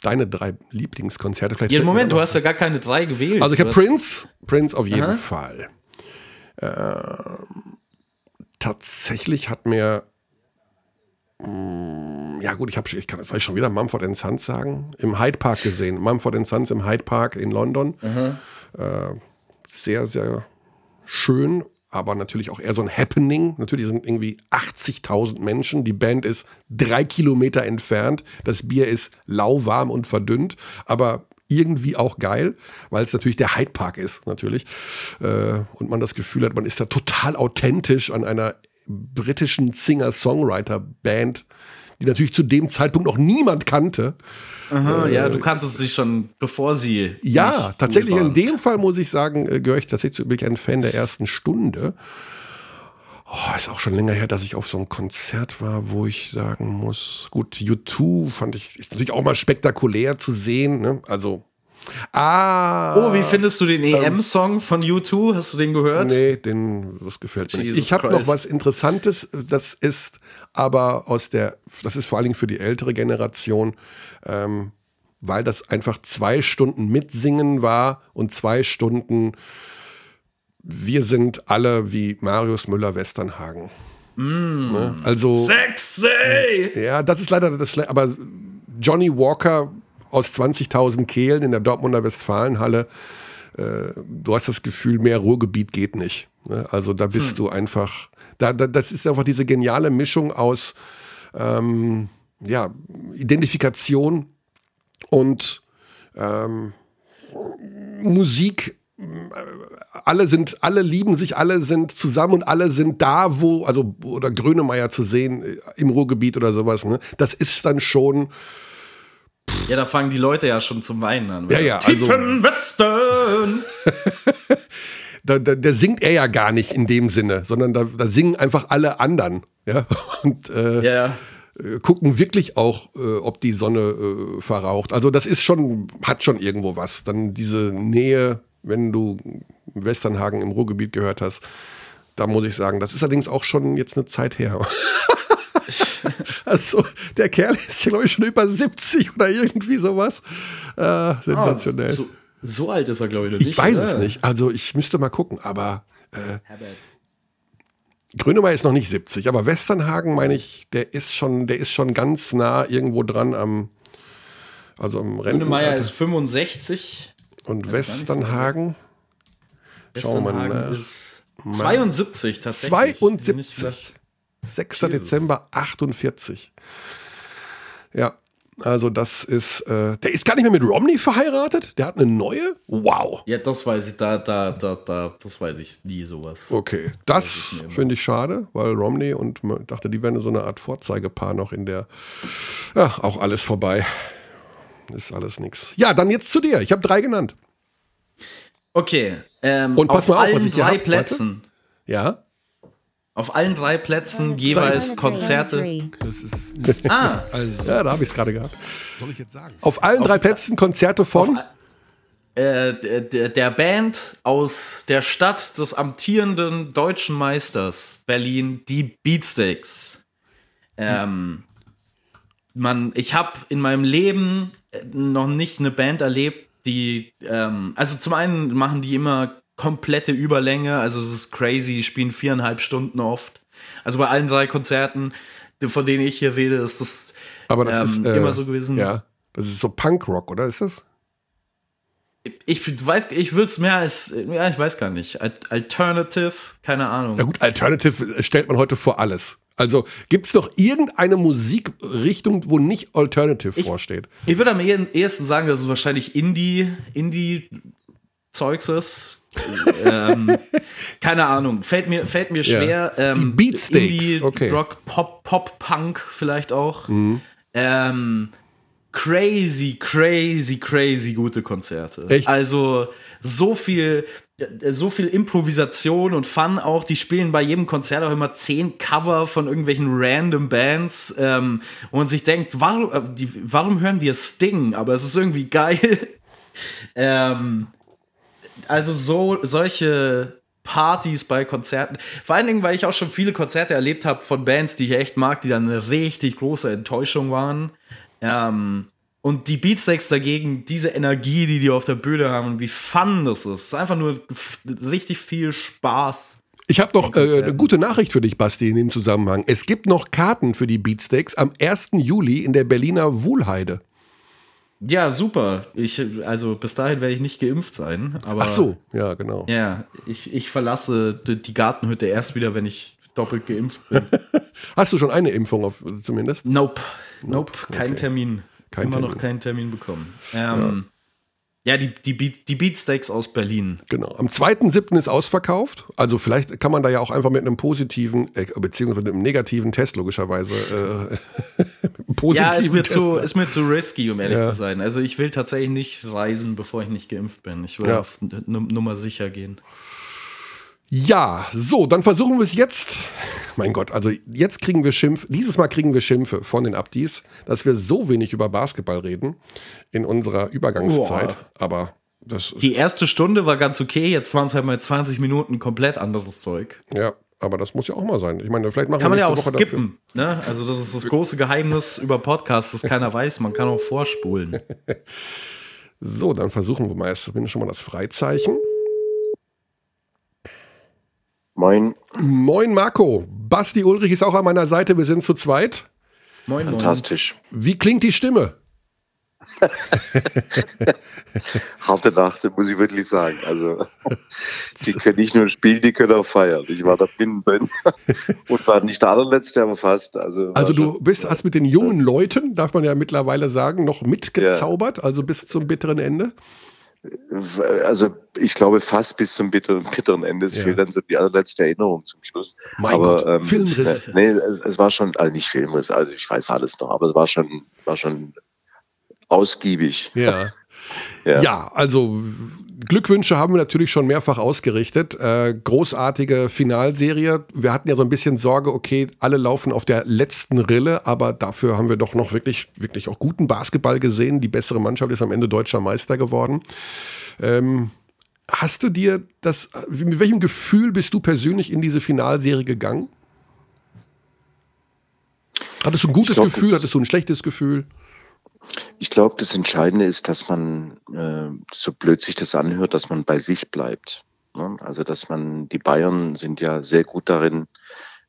Deine drei Lieblingskonzerte. Vielleicht ja, Moment, du hast ja gar keine drei gewählt. Also ich habe Prince, Prince auf jeden Aha. Fall. Ähm, tatsächlich hat mir mm, ja gut, ich habe ich kann soll ich schon wieder Mumford Sons sagen, im Hyde Park gesehen. Mumford Sons im Hyde Park in London. Mhm. Äh, sehr sehr schön, aber natürlich auch eher so ein Happening. Natürlich sind irgendwie 80.000 Menschen. Die Band ist drei Kilometer entfernt. Das Bier ist lauwarm und verdünnt, aber irgendwie auch geil, weil es natürlich der Hyde Park ist, natürlich. Äh, und man das Gefühl hat, man ist da total authentisch an einer britischen Singer-Songwriter-Band, die natürlich zu dem Zeitpunkt noch niemand kannte. Aha, äh, ja, du kanntest sie schon, bevor sie. Ja, tatsächlich in dem Fall muss ich sagen, äh, gehöre ich tatsächlich bin ich ein Fan der ersten Stunde. Oh, ist auch schon länger her, dass ich auf so einem Konzert war, wo ich sagen muss, gut, U2 fand ich, ist natürlich auch mal spektakulär zu sehen. Ne? Also Ah. Oh, wie findest du den EM-Song ähm, von U2? Hast du den gehört? Nee, den, das gefällt mir nicht. Ich habe noch was Interessantes, das ist aber aus der, das ist vor allen Dingen für die ältere Generation, ähm, weil das einfach zwei Stunden mitsingen war und zwei Stunden wir sind alle wie Marius Müller-Westernhagen. Mm. Ne? Also. Sexy! Ja, das ist leider das, aber Johnny Walker aus 20.000 Kehlen in der Dortmunder Westfalenhalle. Äh, du hast das Gefühl, mehr Ruhrgebiet geht nicht. Ne? Also da bist hm. du einfach, da, da, das ist einfach diese geniale Mischung aus ähm, ja, Identifikation und ähm, Musik alle sind, alle lieben sich, alle sind zusammen und alle sind da, wo, also, oder Grönemeyer zu sehen äh, im Ruhrgebiet oder sowas, ne? Das ist dann schon, ja, da fangen die Leute ja schon zum Weinen an. Ja, ja. Tiefen also, Westen! da, da, der singt er ja gar nicht in dem Sinne, sondern da, da singen einfach alle anderen. Ja, und äh, ja, ja. Äh, gucken wirklich auch, äh, ob die Sonne äh, verraucht. Also, das ist schon, hat schon irgendwo was. Dann diese Nähe, wenn du Westernhagen im Ruhrgebiet gehört hast, da muss ich sagen, das ist allerdings auch schon jetzt eine Zeit her. also, der Kerl ist ja, glaube ich, schon über 70 oder irgendwie sowas. Äh, sensationell. Oh, so, so, alt ist er, glaube ich, nicht. Ich weiß oder? es nicht. Also, ich müsste mal gucken, aber. Äh, Grönemeyer ist noch nicht 70, aber Westernhagen, meine ich, der ist schon, der ist schon ganz nah irgendwo dran am, also am Rennen. Grönemeyer ist 65. Und Westernhagen. Schauen wir mal. Ist 72 tatsächlich. 72. 6. Jesus. Dezember 48. Ja, also das ist, äh, der ist gar nicht mehr mit Romney verheiratet. Der hat eine neue. Wow. Ja, das weiß ich, da, da, da, da, das weiß ich nie sowas. Okay, das finde ich schade, weil Romney und man dachte, die wären so eine Art Vorzeigepaar noch in der, ja, auch alles vorbei. Ist alles nix. Ja, dann jetzt zu dir. Ich habe drei genannt. Okay. Ähm, und pass auf mal auf, was ich drei hab. Plätzen. Warte. Ja. Auf allen drei Plätzen jeweils Konzerte. Das ist. ah, also. Ja, da habe ich es gerade gehabt. Soll ich jetzt sagen? Auf allen auf, drei Plätzen Konzerte von. Auf, äh, der, der Band aus der Stadt des amtierenden deutschen Meisters Berlin, die Beatsteaks. Ähm, man, ich habe in meinem Leben noch nicht eine Band erlebt, die, ähm, also zum einen machen die immer komplette Überlänge. Also es ist crazy, die spielen viereinhalb Stunden oft. Also bei allen drei Konzerten, von denen ich hier rede, ist das, Aber das ähm, ist, äh, immer so gewesen. Ja, das ist so Punkrock, oder ist das? Ich weiß, ich würde es mehr als, ja, ich weiß gar nicht. Alternative, keine Ahnung. Ja gut, Alternative stellt man heute vor alles. Also gibt es doch irgendeine Musikrichtung, wo nicht Alternative ich, vorsteht? Ich würde am ehesten sagen, dass es wahrscheinlich Indie, Indie-Zeugs ist ähm, keine Ahnung, fällt mir, fällt mir schwer. Ja. Ähm, Die Beatsteaks, Indie, okay. Rock, Pop, Pop, Punk vielleicht auch. Mhm. Ähm, crazy, crazy, crazy gute Konzerte. Echt? Also so viel, so viel Improvisation und Fun auch. Die spielen bei jedem Konzert auch immer zehn Cover von irgendwelchen random Bands, ähm, man sich denkt, warum, äh, die, warum hören wir Sting? Aber es ist irgendwie geil. ähm, also so solche Partys bei Konzerten. Vor allen Dingen, weil ich auch schon viele Konzerte erlebt habe von Bands, die ich echt mag, die dann eine richtig große Enttäuschung waren. Ähm, und die Beatsteaks dagegen, diese Energie, die die auf der Bühne haben und wie fun das ist. ist einfach nur richtig viel Spaß. Ich habe noch äh, eine gute Nachricht für dich, Basti, in dem Zusammenhang. Es gibt noch Karten für die Beatsteaks am 1. Juli in der Berliner Wohlheide. Ja, super. Ich, also bis dahin werde ich nicht geimpft sein. Aber, Ach so, ja, genau. Ja, ich, ich verlasse die Gartenhütte erst wieder, wenn ich doppelt geimpft bin. Hast du schon eine Impfung auf, zumindest? Nope. Nope, nope. kein okay. Termin. Kein Immer Termin. noch keinen Termin bekommen. Ähm, ja. ja, die, die, Beat, die Beatsteaks aus Berlin. Genau. Am 2.7. ist ausverkauft. Also vielleicht kann man da ja auch einfach mit einem positiven, äh, beziehungsweise mit einem negativen Test logischerweise. Äh, positiven ja, ist mir, zu, ist mir zu risky, um ehrlich ja. zu sein. Also ich will tatsächlich nicht reisen, bevor ich nicht geimpft bin. Ich will ja. auf Nummer sicher gehen. Ja, so, dann versuchen wir es jetzt. Mein Gott, also jetzt kriegen wir Schimpf. Dieses Mal kriegen wir Schimpfe von den Abdis, dass wir so wenig über Basketball reden in unserer Übergangszeit. Boah. Aber das. Die erste Stunde war ganz okay, jetzt waren es halt mal 20 Minuten komplett anderes Zeug. Ja, aber das muss ja auch mal sein. Ich meine, vielleicht machen kann wir man ja auch Woche skippen. Ne? Also das ist das große Geheimnis über Podcasts, das keiner weiß. Man kann auch vorspulen. so, dann versuchen wir mal erst zumindest schon mal das Freizeichen. Moin. Moin Marco. Basti Ulrich ist auch an meiner Seite. Wir sind zu zweit. Moin. Fantastisch. Wie klingt die Stimme? Harte Nacht, muss ich wirklich sagen. Also, die können nicht nur spielen, die können auch feiern. Ich war da drin und war nicht der allerletzte, aber fast. Also, also du bist, hast mit den jungen Leuten, darf man ja mittlerweile sagen, noch mitgezaubert, ja. also bis zum bitteren Ende? Also ich glaube fast bis zum bitteren, bitteren Ende. Es ja. fehlt dann so die allerletzte Erinnerung zum Schluss. Mein aber Gott, ähm, Filmriss. Nee, es, es, war schon, also nicht Filmriss, also ich weiß alles noch, aber es war schon, war schon ausgiebig. Ja. ja. ja, also Glückwünsche haben wir natürlich schon mehrfach ausgerichtet. Äh, großartige Finalserie. Wir hatten ja so ein bisschen Sorge, okay, alle laufen auf der letzten Rille, aber dafür haben wir doch noch wirklich, wirklich auch guten Basketball gesehen. Die bessere Mannschaft ist am Ende deutscher Meister geworden. Ähm, hast du dir das, mit welchem Gefühl bist du persönlich in diese Finalserie gegangen? Hattest du ein gutes glaub, Gefühl? Hattest du ein schlechtes Gefühl? Ich glaube, das Entscheidende ist, dass man, äh, so blöd sich das anhört, dass man bei sich bleibt. Ne? Also, dass man, die Bayern sind ja sehr gut darin,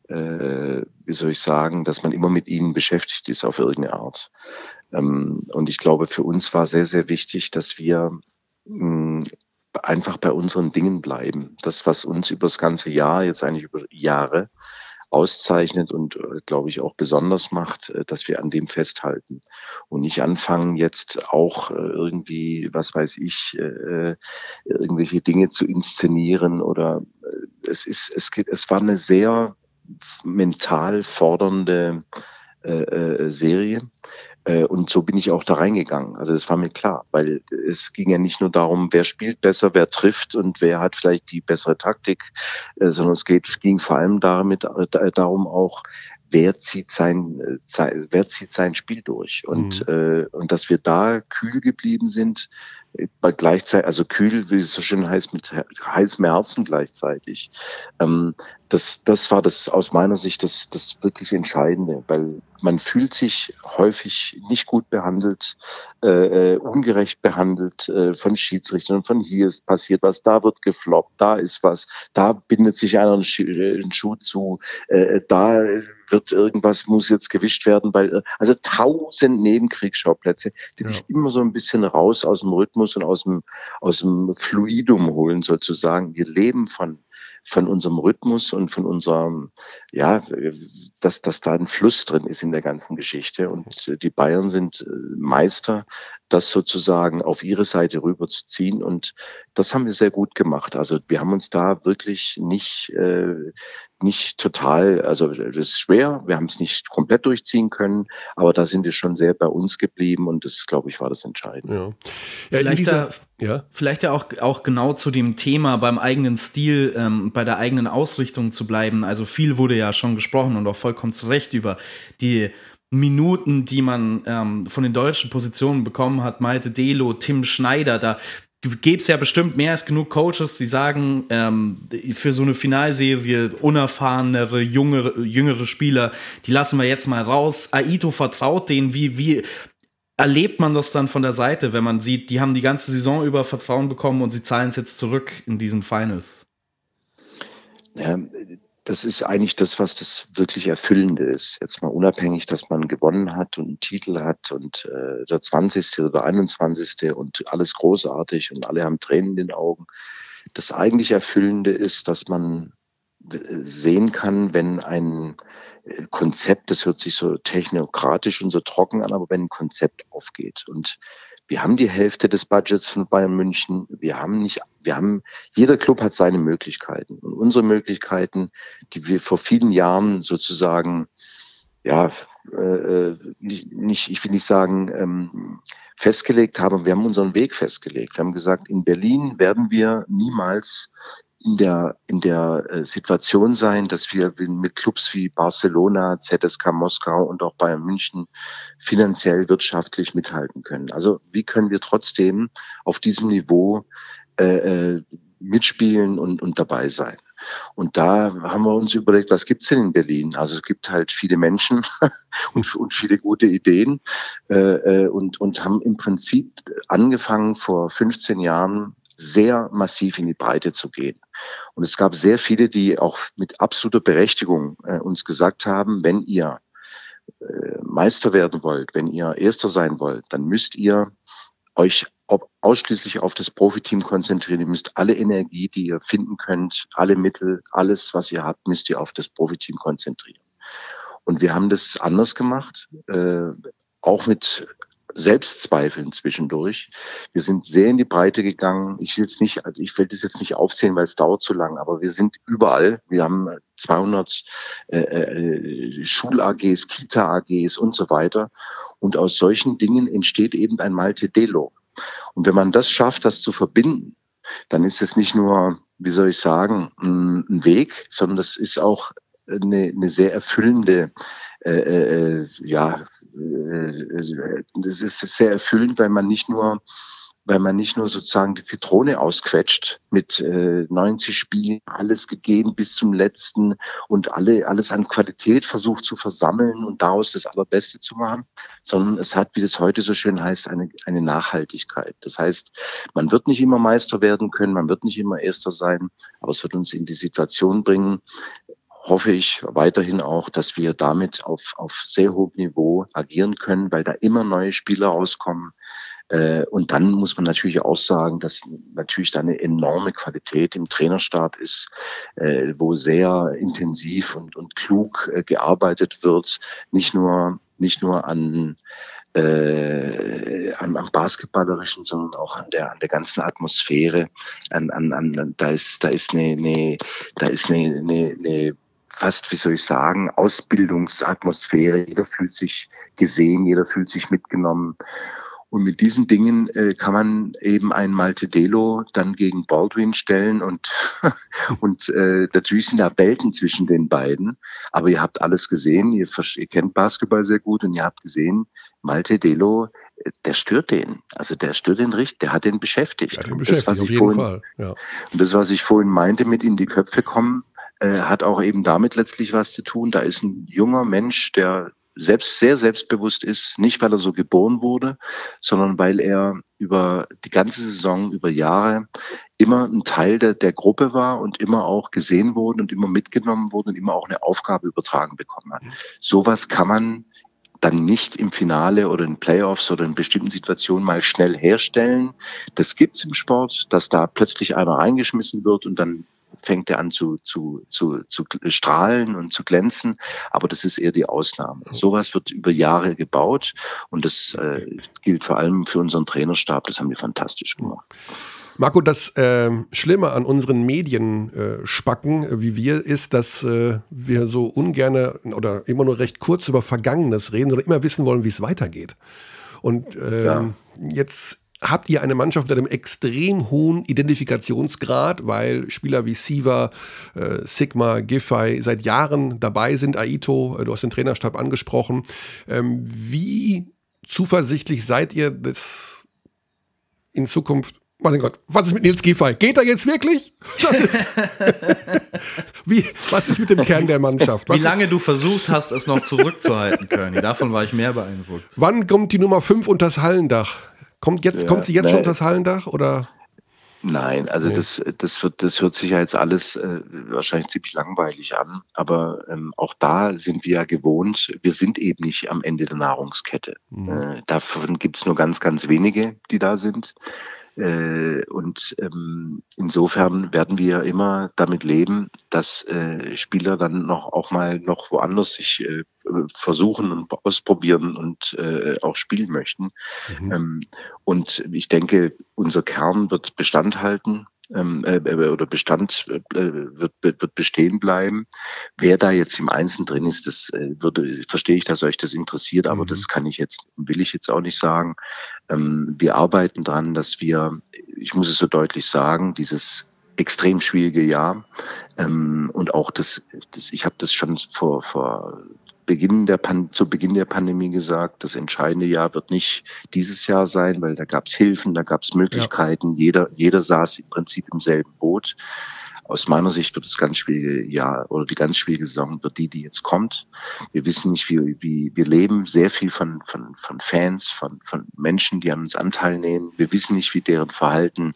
äh, wie soll ich sagen, dass man immer mit ihnen beschäftigt ist auf irgendeine Art. Ähm, und ich glaube, für uns war sehr, sehr wichtig, dass wir mh, einfach bei unseren Dingen bleiben. Das, was uns über das ganze Jahr, jetzt eigentlich über Jahre, auszeichnet und, äh, glaube ich, auch besonders macht, äh, dass wir an dem festhalten und nicht anfangen, jetzt auch äh, irgendwie, was weiß ich, irgendwelche Dinge zu inszenieren oder es ist, es geht, es war eine sehr mental fordernde Serie und so bin ich auch da reingegangen. Also das war mir klar, weil es ging ja nicht nur darum, wer spielt besser, wer trifft und wer hat vielleicht die bessere Taktik, äh, sondern es geht, ging vor allem damit, äh, darum auch, wer zieht sein, wer zieht sein Spiel durch und mhm. äh, und dass wir da kühl geblieben sind, bei gleichzeitig, also kühl, wie es so schön heißt, mit heißem Herzen gleichzeitig. Ähm, das, das war das aus meiner Sicht das, das wirklich Entscheidende, weil man fühlt sich häufig nicht gut behandelt, äh, äh ungerecht behandelt äh, von Schiedsrichtern. Von hier ist passiert was, da wird gefloppt, da ist was, da bindet sich einer einen, Schuh, äh, einen Schuh zu, äh, da wird irgendwas, muss jetzt gewischt werden, weil äh, also tausend Nebenkriegsschauplätze, die ja. dich immer so ein bisschen raus aus dem Rhythmus und aus dem, aus dem Fluidum holen sozusagen. Wir leben von von unserem Rhythmus und von unserem, ja, dass, dass da ein Fluss drin ist in der ganzen Geschichte. Und die Bayern sind äh, Meister, das sozusagen auf ihre Seite rüberzuziehen. Und das haben wir sehr gut gemacht. Also wir haben uns da wirklich nicht, äh, nicht total, also das ist schwer, wir haben es nicht komplett durchziehen können, aber da sind wir schon sehr bei uns geblieben und das, glaube ich, war das Entscheidende. Ja. Ja, vielleicht, dieser, da, ja. vielleicht ja auch, auch genau zu dem Thema beim eigenen Stil, ähm, bei der eigenen Ausrichtung zu bleiben. Also viel wurde ja schon gesprochen und auch vollkommen zu Recht über die Minuten, die man ähm, von den deutschen Positionen bekommen hat, Malte Delo, Tim Schneider, da gäbe es ja bestimmt mehr als genug Coaches, die sagen, ähm, für so eine Finalserie unerfahrenere, jüngere, jüngere Spieler, die lassen wir jetzt mal raus. Aito vertraut denen, wie, wie erlebt man das dann von der Seite, wenn man sieht, die haben die ganze Saison über Vertrauen bekommen und sie zahlen es jetzt zurück in diesen Finals? Ja, das ist eigentlich das, was das wirklich Erfüllende ist. Jetzt mal unabhängig, dass man gewonnen hat und einen Titel hat und äh, der 20. oder 21. und alles großartig und alle haben Tränen in den Augen. Das eigentlich Erfüllende ist, dass man äh, sehen kann, wenn ein äh, Konzept, das hört sich so technokratisch und so trocken an, aber wenn ein Konzept aufgeht und wir haben die Hälfte des Budgets von Bayern München. Wir haben nicht, wir haben, jeder Club hat seine Möglichkeiten. Und unsere Möglichkeiten, die wir vor vielen Jahren sozusagen, ja, äh, nicht, nicht, ich will nicht sagen, ähm, festgelegt haben, wir haben unseren Weg festgelegt. Wir haben gesagt, in Berlin werden wir niemals in der, in der äh, Situation sein, dass wir mit Clubs wie Barcelona, ZSK Moskau und auch Bayern München finanziell wirtschaftlich mithalten können. Also wie können wir trotzdem auf diesem Niveau äh, äh mitspielen und, und dabei sein? Und da haben wir uns überlegt, was gibt's denn in Berlin? Also es gibt halt viele Menschen und, und viele gute Ideen äh, äh, und, und haben im Prinzip angefangen vor 15 Jahren sehr massiv in die Breite zu gehen. Und es gab sehr viele, die auch mit absoluter Berechtigung äh, uns gesagt haben, wenn ihr äh, Meister werden wollt, wenn ihr Erster sein wollt, dann müsst ihr euch ausschließlich auf das Profiteam konzentrieren. Ihr müsst alle Energie, die ihr finden könnt, alle Mittel, alles, was ihr habt, müsst ihr auf das Profiteam konzentrieren. Und wir haben das anders gemacht, äh, auch mit Selbstzweifeln zwischendurch. Wir sind sehr in die Breite gegangen. Ich will jetzt nicht, ich will das jetzt nicht aufzählen, weil es dauert zu lang, aber wir sind überall. Wir haben 200 äh, äh, Schul-AGs, Kita-AGs und so weiter. Und aus solchen Dingen entsteht eben ein Malte Delo. Und wenn man das schafft, das zu verbinden, dann ist es nicht nur, wie soll ich sagen, ein Weg, sondern das ist auch eine, eine sehr erfüllende äh, äh, ja, äh, das ist sehr erfüllend, weil man nicht nur weil man nicht nur sozusagen die Zitrone ausquetscht mit äh, 90 Spielen, alles gegeben bis zum letzten und alle alles an Qualität versucht zu versammeln und daraus das Allerbeste zu machen, sondern es hat, wie das heute so schön heißt, eine, eine Nachhaltigkeit. Das heißt, man wird nicht immer Meister werden können, man wird nicht immer Erster sein, aber es wird uns in die Situation bringen, hoffe ich weiterhin auch, dass wir damit auf, auf sehr hohem Niveau agieren können, weil da immer neue Spieler rauskommen. Äh, und dann muss man natürlich auch sagen, dass natürlich da eine enorme Qualität im Trainerstab ist, äh, wo sehr intensiv und, und klug äh, gearbeitet wird, nicht nur, nicht nur an, äh, am, am Basketballerischen, sondern auch an der an der ganzen Atmosphäre. An, an, an da ist da ist eine, eine da ist eine, eine, eine fast, wie soll ich sagen, Ausbildungsatmosphäre. Jeder fühlt sich gesehen, jeder fühlt sich mitgenommen. Und mit diesen Dingen äh, kann man eben ein Malte Delo dann gegen Baldwin stellen und, und äh, natürlich sind da Welten zwischen den beiden. Aber ihr habt alles gesehen, ihr, ihr kennt Basketball sehr gut und ihr habt gesehen, Malte Delo, äh, der stört den. Also der stört den richtig, der hat den beschäftigt. Ja, den beschäftigt das, auf jeden vorhin, Fall. Ja. Und das, was ich vorhin meinte, mit in die Köpfe kommen, äh, hat auch eben damit letztlich was zu tun. Da ist ein junger Mensch, der selbst sehr selbstbewusst ist, nicht weil er so geboren wurde, sondern weil er über die ganze Saison, über Jahre immer ein Teil der, der Gruppe war und immer auch gesehen wurde und immer mitgenommen wurde und immer auch eine Aufgabe übertragen bekommen hat. Sowas kann man dann nicht im Finale oder in Playoffs oder in bestimmten Situationen mal schnell herstellen. Das gibt's im Sport, dass da plötzlich einer reingeschmissen wird und dann fängt er an zu, zu, zu, zu strahlen und zu glänzen. Aber das ist eher die Ausnahme. Sowas wird über Jahre gebaut und das äh, gilt vor allem für unseren Trainerstab. Das haben wir fantastisch gemacht. Marco, das äh, Schlimme an unseren Medienspacken, äh, wie wir, ist, dass äh, wir so ungern oder immer nur recht kurz über Vergangenes reden oder immer wissen wollen, wie es weitergeht. Und ähm, ja. jetzt habt ihr eine Mannschaft mit einem extrem hohen Identifikationsgrad, weil Spieler wie Siva, äh, Sigma, Giffey seit Jahren dabei sind. Aito, äh, du hast den Trainerstab angesprochen. Ähm, wie zuversichtlich seid ihr, dass in Zukunft mein Gott, was ist mit Nils Giffey? Geht er jetzt wirklich? Was ist, wie, was ist mit dem Kern der Mannschaft? Was wie lange ist, du versucht hast, es noch zurückzuhalten, Körny? Davon war ich mehr beeindruckt. Wann kommt die Nummer 5 unter das Hallendach? Kommt, jetzt, ja, kommt sie jetzt nee. schon unter das Hallendach? Oder? Nein, also nee. das, das wird, das hört sich ja jetzt alles äh, wahrscheinlich ziemlich langweilig an, aber ähm, auch da sind wir ja gewohnt, wir sind eben nicht am Ende der Nahrungskette. Mhm. Äh, davon gibt es nur ganz, ganz wenige, die da sind. Äh, und ähm, insofern werden wir immer damit leben, dass äh, Spieler dann noch auch mal noch woanders sich äh, versuchen und ausprobieren und äh, auch spielen möchten. Mhm. Ähm, und ich denke, unser Kern wird Bestand halten ähm, äh, äh, oder Bestand wird, wird bestehen bleiben. Wer da jetzt im Einzelnen drin ist, das würde, verstehe ich, dass euch das interessiert, aber mhm. das kann ich jetzt, will ich jetzt auch nicht sagen. Ähm, wir arbeiten dran, dass wir, ich muss es so deutlich sagen, dieses extrem schwierige Jahr ähm, und auch das, das ich habe das schon vor, vor Beginn der Pan zu Beginn der Pandemie gesagt, das entscheidende Jahr wird nicht dieses Jahr sein, weil da gab es Hilfen, da gab es Möglichkeiten, ja. jeder, jeder saß im Prinzip im selben Boot. Aus meiner Sicht wird das ganz schwierige Jahr oder die ganz schwierige Saison wird die, die jetzt kommt. Wir wissen nicht, wie, wie wir leben sehr viel von, von, von Fans, von, von Menschen, die an uns Anteil nehmen. Wir wissen nicht, wie deren Verhalten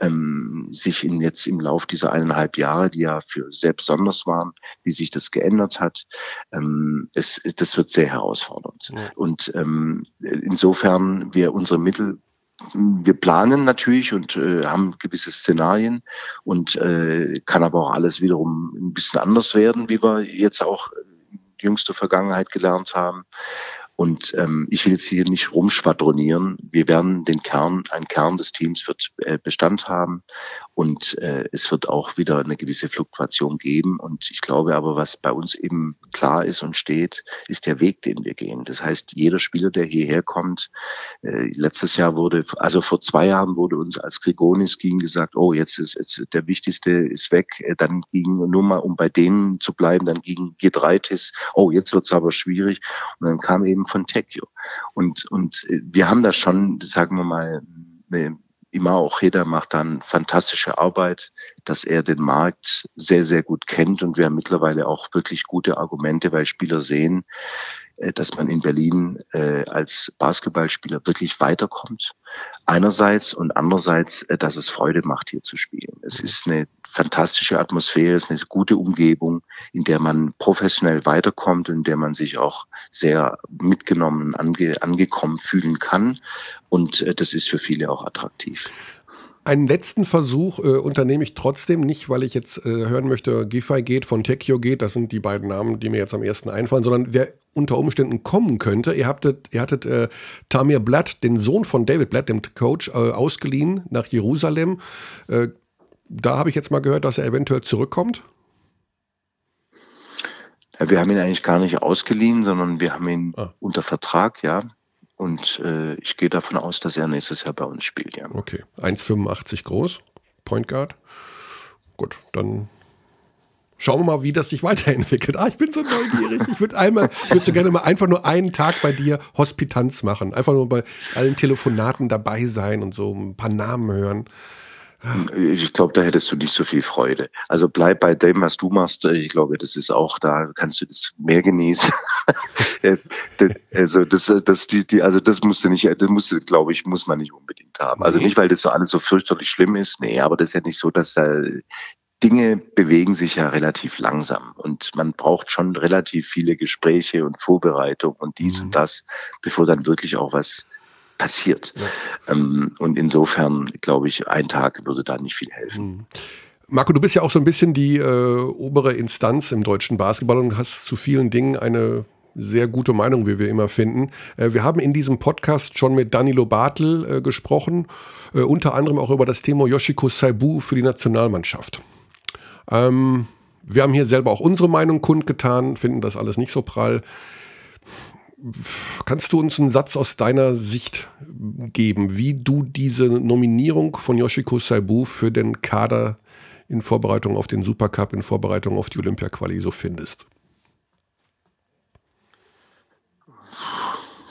ähm, sich in jetzt im Lauf dieser eineinhalb Jahre, die ja für sehr besonders waren, wie sich das geändert hat. Ähm, es, das wird sehr herausfordernd. Ja. Und ähm, insofern wir unsere Mittel wir planen natürlich und äh, haben gewisse Szenarien und äh, kann aber auch alles wiederum ein bisschen anders werden, wie wir jetzt auch in jüngster Vergangenheit gelernt haben. Und ähm, ich will jetzt hier nicht rumschwadronieren. Wir werden den Kern, ein Kern des Teams wird äh, Bestand haben und äh, es wird auch wieder eine gewisse Fluktuation geben. Und ich glaube aber, was bei uns eben klar ist und steht, ist der Weg, den wir gehen. Das heißt, jeder Spieler, der hierher kommt, äh, letztes Jahr wurde, also vor zwei Jahren wurde uns als Grigonis ging gesagt, oh, jetzt ist jetzt der Wichtigste ist weg. Äh, dann ging nur mal, um bei denen zu bleiben, dann ging G3-Tis, oh, jetzt wird's aber schwierig. Und dann kam eben von Tecchio. Und, und äh, wir haben da schon, sagen wir mal, eine, immer auch jeder macht dann fantastische Arbeit, dass er den Markt sehr, sehr gut kennt und wir haben mittlerweile auch wirklich gute Argumente, weil Spieler sehen, äh, dass man in Berlin äh, als Basketballspieler wirklich weiterkommt. Einerseits und andererseits, äh, dass es Freude macht, hier zu spielen. Es ist eine fantastische Atmosphäre, es ist eine gute Umgebung, in der man professionell weiterkommt und in der man sich auch sehr mitgenommen, ange, angekommen fühlen kann. Und äh, das ist für viele auch attraktiv. Einen letzten Versuch äh, unternehme ich trotzdem nicht, weil ich jetzt äh, hören möchte, Giffey geht, von Tekio geht. Das sind die beiden Namen, die mir jetzt am ersten einfallen, sondern wer unter Umständen kommen könnte. Ihr hattet, ihr hattet äh, Tamir Blatt, den Sohn von David Blatt, dem Coach, äh, ausgeliehen nach Jerusalem. Äh, da habe ich jetzt mal gehört, dass er eventuell zurückkommt. Ja, wir haben ihn eigentlich gar nicht ausgeliehen, sondern wir haben ihn ah. unter Vertrag, ja. Und äh, ich gehe davon aus, dass er nächstes Jahr bei uns spielt, ja. Okay. 1,85 groß, Point Guard. Gut, dann schauen wir mal, wie das sich weiterentwickelt. Ah, ich bin so neugierig. Ich würde einmal, würde so gerne mal einfach nur einen Tag bei dir Hospitanz machen. Einfach nur bei allen Telefonaten dabei sein und so ein paar Namen hören. Ich glaube, da hättest du nicht so viel Freude. Also bleib bei dem, was du machst. Ich glaube, das ist auch, da kannst du das mehr genießen. also das, das, die, die, also das musst du nicht, das musst du, glaube ich, muss man nicht unbedingt haben. Also nicht, weil das so alles so fürchterlich schlimm ist. Nee, aber das ist ja nicht so, dass da Dinge bewegen sich ja relativ langsam und man braucht schon relativ viele Gespräche und Vorbereitung und dies mhm. und das, bevor dann wirklich auch was passiert. Ja. Ähm, und insofern glaube ich, ein Tag würde da nicht viel helfen. Mhm. Marco, du bist ja auch so ein bisschen die äh, obere Instanz im deutschen Basketball und hast zu vielen Dingen eine sehr gute Meinung, wie wir immer finden. Äh, wir haben in diesem Podcast schon mit Danilo Bartel äh, gesprochen, äh, unter anderem auch über das Thema Yoshiko Saibu für die Nationalmannschaft. Ähm, wir haben hier selber auch unsere Meinung kundgetan, finden das alles nicht so prall. Kannst du uns einen Satz aus deiner Sicht geben, wie du diese Nominierung von Yoshiko Saibu für den Kader in Vorbereitung auf den Supercup, in Vorbereitung auf die Olympia-Quali so findest?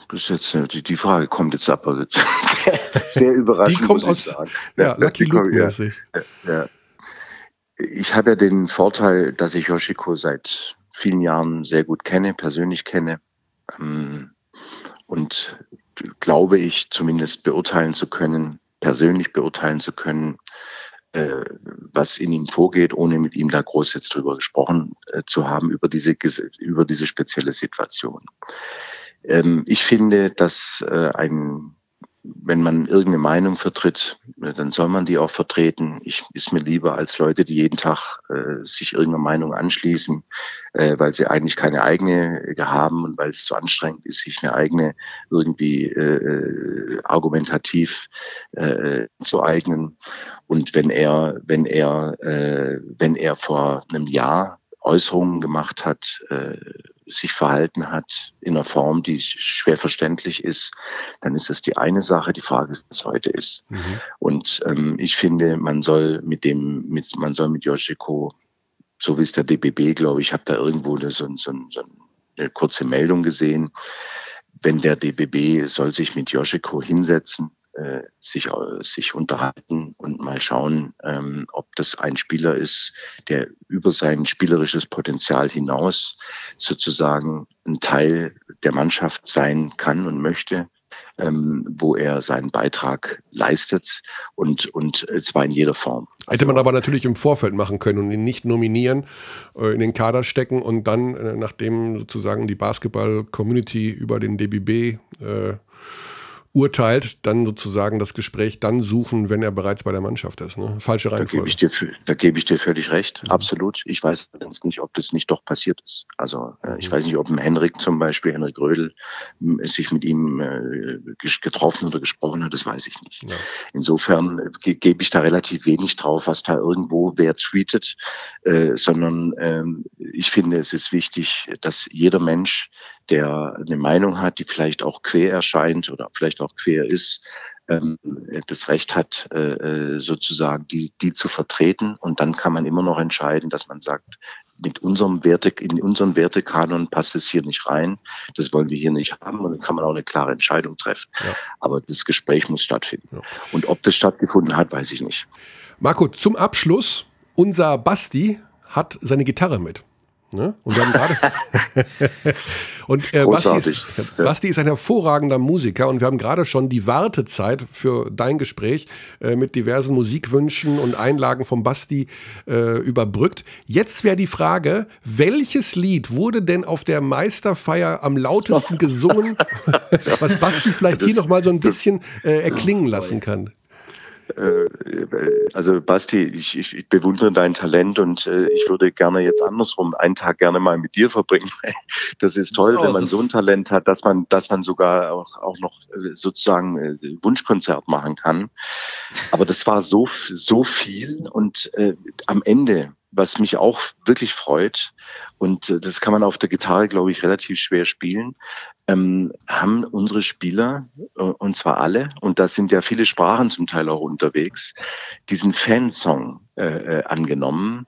Das ist jetzt, die, die Frage kommt jetzt aber sehr überraschend. Die kommt aus ja, Lucky Luke. Ja, ja. Ich habe ja den Vorteil, dass ich Yoshiko seit vielen Jahren sehr gut kenne, persönlich kenne. Ähm, und glaube ich zumindest beurteilen zu können, persönlich beurteilen zu können, äh, was in ihm vorgeht, ohne mit ihm da groß jetzt drüber gesprochen äh, zu haben, über diese, über diese spezielle Situation. Ähm, ich finde, dass äh, ein wenn man irgendeine Meinung vertritt, äh, dann soll man die auch vertreten. Ich ist mir lieber als Leute, die jeden Tag äh, sich irgendeiner Meinung anschließen, äh, weil sie eigentlich keine eigene haben und weil es zu anstrengend ist, sich eine eigene irgendwie äh, äh argumentativ äh, zu eignen. Und wenn er, wenn er, äh, wenn er vor einem Jahr Äußerungen gemacht hat, äh, sich verhalten hat in einer Form, die schwer verständlich ist, dann ist das die eine Sache. Die Frage ist, was heute ist. Mhm. Und ähm, ich finde, man soll mit dem, mit, man soll mit Yoshiko, so wie es der DBB, glaube ich, habe da irgendwo so, so, so eine kurze Meldung gesehen. Wenn der DBB soll sich mit Yoshiko hinsetzen äh, sich, äh, sich unterhalten und mal schauen, ähm, ob das ein Spieler ist, der über sein spielerisches Potenzial hinaus sozusagen ein Teil der Mannschaft sein kann und möchte. Ähm, wo er seinen Beitrag leistet und, und zwar in jeder Form. Hätte man aber natürlich im Vorfeld machen können und ihn nicht nominieren, äh, in den Kader stecken und dann, äh, nachdem sozusagen die Basketball-Community über den DBB äh, urteilt, dann sozusagen das Gespräch dann suchen, wenn er bereits bei der Mannschaft ist. Ne? Falsche Reihenfolge. Da gebe ich dir, da gebe ich dir völlig recht, mhm. absolut. Ich weiß nicht, ob das nicht doch passiert ist. Also äh, ich mhm. weiß nicht, ob ein Henrik zum Beispiel, Henrik Rödel, sich mit ihm äh, getroffen oder gesprochen hat, das weiß ich nicht. Ja. Insofern äh, gebe ich da relativ wenig drauf, was da irgendwo wer tweetet, äh, sondern ähm, ich finde, es ist wichtig, dass jeder Mensch, der eine Meinung hat, die vielleicht auch quer erscheint oder vielleicht auch quer ist, ähm, das Recht hat, äh, äh, sozusagen die, die zu vertreten. Und dann kann man immer noch entscheiden, dass man sagt, mit unserem Werte, in unseren Wertekanon passt es hier nicht rein. Das wollen wir hier nicht haben. Und dann kann man auch eine klare Entscheidung treffen. Ja. Aber das Gespräch muss stattfinden. Ja. Und ob das stattgefunden hat, weiß ich nicht. Marco, zum Abschluss, unser Basti hat seine Gitarre mit. Ne? Und wir haben und äh, Basti, ist, Basti ist ein hervorragender Musiker und wir haben gerade schon die Wartezeit für dein Gespräch äh, mit diversen Musikwünschen und Einlagen von Basti äh, überbrückt. Jetzt wäre die Frage, welches Lied wurde denn auf der Meisterfeier am lautesten gesungen, was Basti vielleicht hier nochmal so ein bisschen äh, erklingen lassen kann? Äh, also Basti, ich, ich, bewundere dein Talent und äh, ich würde gerne jetzt andersrum einen Tag gerne mal mit dir verbringen. Das ist toll, oh, wenn man so ein Talent hat, dass man, dass man sogar auch, auch noch äh, sozusagen äh, Wunschkonzert machen kann. Aber das war so, so viel und äh, am Ende was mich auch wirklich freut, und äh, das kann man auf der Gitarre, glaube ich, relativ schwer spielen, ähm, haben unsere Spieler, äh, und zwar alle, und da sind ja viele Sprachen zum Teil auch unterwegs, diesen Fansong äh, äh angenommen.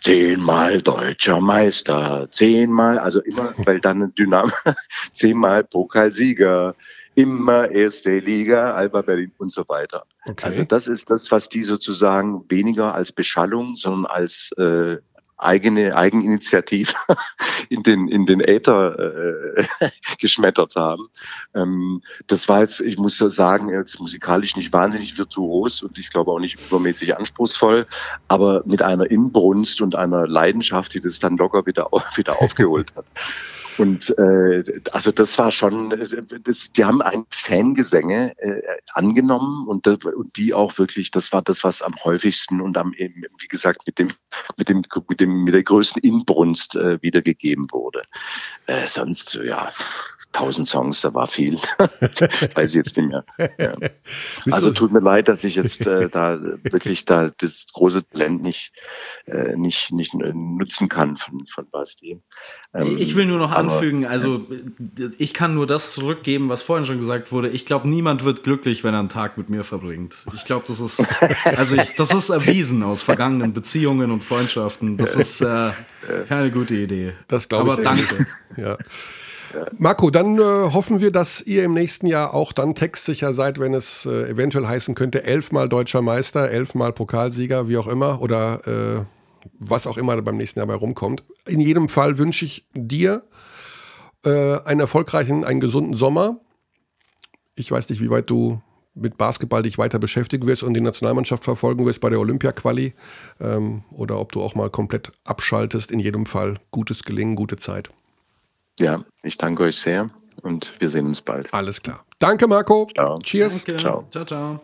Zehnmal deutscher Meister, zehnmal, also immer, weil dann ein Dynam, zehnmal Pokalsieger, immer erste Liga, Alba Berlin und so weiter. Okay. Also das ist das, was die sozusagen weniger als Beschallung, sondern als äh, eigene Eigeninitiative in den in den Äther äh, geschmettert haben. Ähm, das war jetzt, ich muss sagen, jetzt musikalisch nicht wahnsinnig virtuos und ich glaube auch nicht übermäßig anspruchsvoll, aber mit einer Inbrunst und einer Leidenschaft, die das dann locker wieder wieder aufgeholt hat. Und äh, also das war schon, das, die haben ein Fangesänge äh, angenommen und, und die auch wirklich, das war das, was am häufigsten und am wie gesagt mit dem mit dem mit dem mit der größten Inbrunst äh, wiedergegeben wurde. Äh, sonst ja tausend Songs, da war viel. Weiß ich jetzt nicht mehr. Ja. Also tut mir leid, dass ich jetzt äh, da wirklich da das große Talent nicht, äh, nicht, nicht nutzen kann von, von Basti. Ähm, ich will nur noch aber, anfügen, also ich kann nur das zurückgeben, was vorhin schon gesagt wurde. Ich glaube, niemand wird glücklich, wenn er einen Tag mit mir verbringt. Ich glaube, das ist, also ich, das ist erwiesen aus vergangenen Beziehungen und Freundschaften. Das ist äh, keine gute Idee. Das glaube ich. Aber danke. Ja. Marco, dann äh, hoffen wir, dass ihr im nächsten Jahr auch dann textsicher seid, wenn es äh, eventuell heißen könnte, elfmal deutscher Meister, elfmal Pokalsieger, wie auch immer, oder äh, was auch immer beim nächsten Jahr bei rumkommt. In jedem Fall wünsche ich dir äh, einen erfolgreichen, einen gesunden Sommer. Ich weiß nicht, wie weit du mit Basketball dich weiter beschäftigen wirst und die Nationalmannschaft verfolgen wirst bei der Olympia-Quali ähm, oder ob du auch mal komplett abschaltest. In jedem Fall gutes Gelingen, gute Zeit. Ja, ich danke euch sehr und wir sehen uns bald. Alles klar. Danke, Marco. Ciao. Cheers. Danke. Ciao. Ciao, ciao.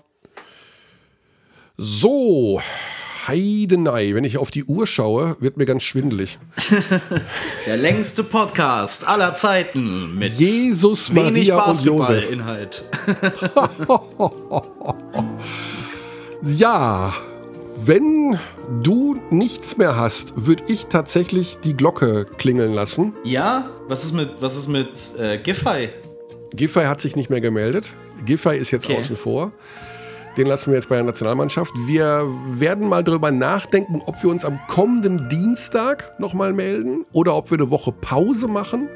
So, Heidenei, wenn ich auf die Uhr schaue, wird mir ganz schwindelig. Der längste Podcast aller Zeiten mit Jesus, wenig Maria und Josef. Basketballinhalt. Ja, wenn du nichts mehr hast, würde ich tatsächlich die Glocke klingeln lassen. Ja, was ist mit, was ist mit äh, Giffey? Giffey hat sich nicht mehr gemeldet. Giffey ist jetzt Okay. außen vor. Den lassen wir jetzt bei der Nationalmannschaft. Wir werden mal darüber nachdenken, ob wir uns am kommenden Dienstag nochmal melden oder ob wir eine Woche Pause machen,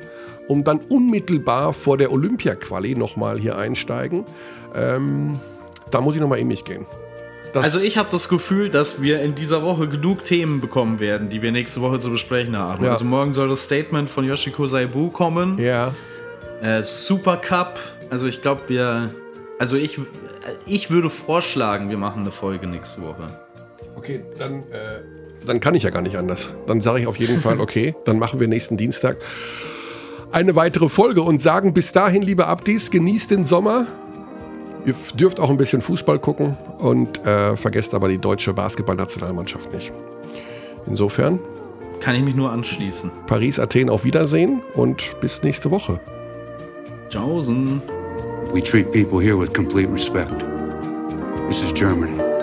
um dann unmittelbar vor der Olympia-Quali nochmal hier einsteigen. Ähm, da muss ich nochmal in mich gehen. Das- Also ich habe das Gefühl, dass wir in dieser Woche genug Themen bekommen werden, die wir nächste Woche zu besprechen haben. Ja. Also morgen soll das Statement von Yoshiko Saibu kommen. Ja, Äh, Super Cup. Also ich glaube, wir. Also ich, ich würde vorschlagen, wir machen eine Folge nächste Woche. okay, dann, äh, dann kann ich ja gar nicht anders. Dann sage ich auf jeden Fall, okay, dann machen wir nächsten Dienstag eine weitere Folge und sagen bis dahin, liebe Abdis, genießt den Sommer. Ihr dürft auch ein bisschen Fußball gucken und äh, vergesst aber die deutsche Basketballnationalmannschaft nicht. Insofern, Kann ich mich nur anschließen. Paris, Athen auf Wiedersehen und bis nächste Woche. Tschaußen. We treat people here with complete respect. This is Germany.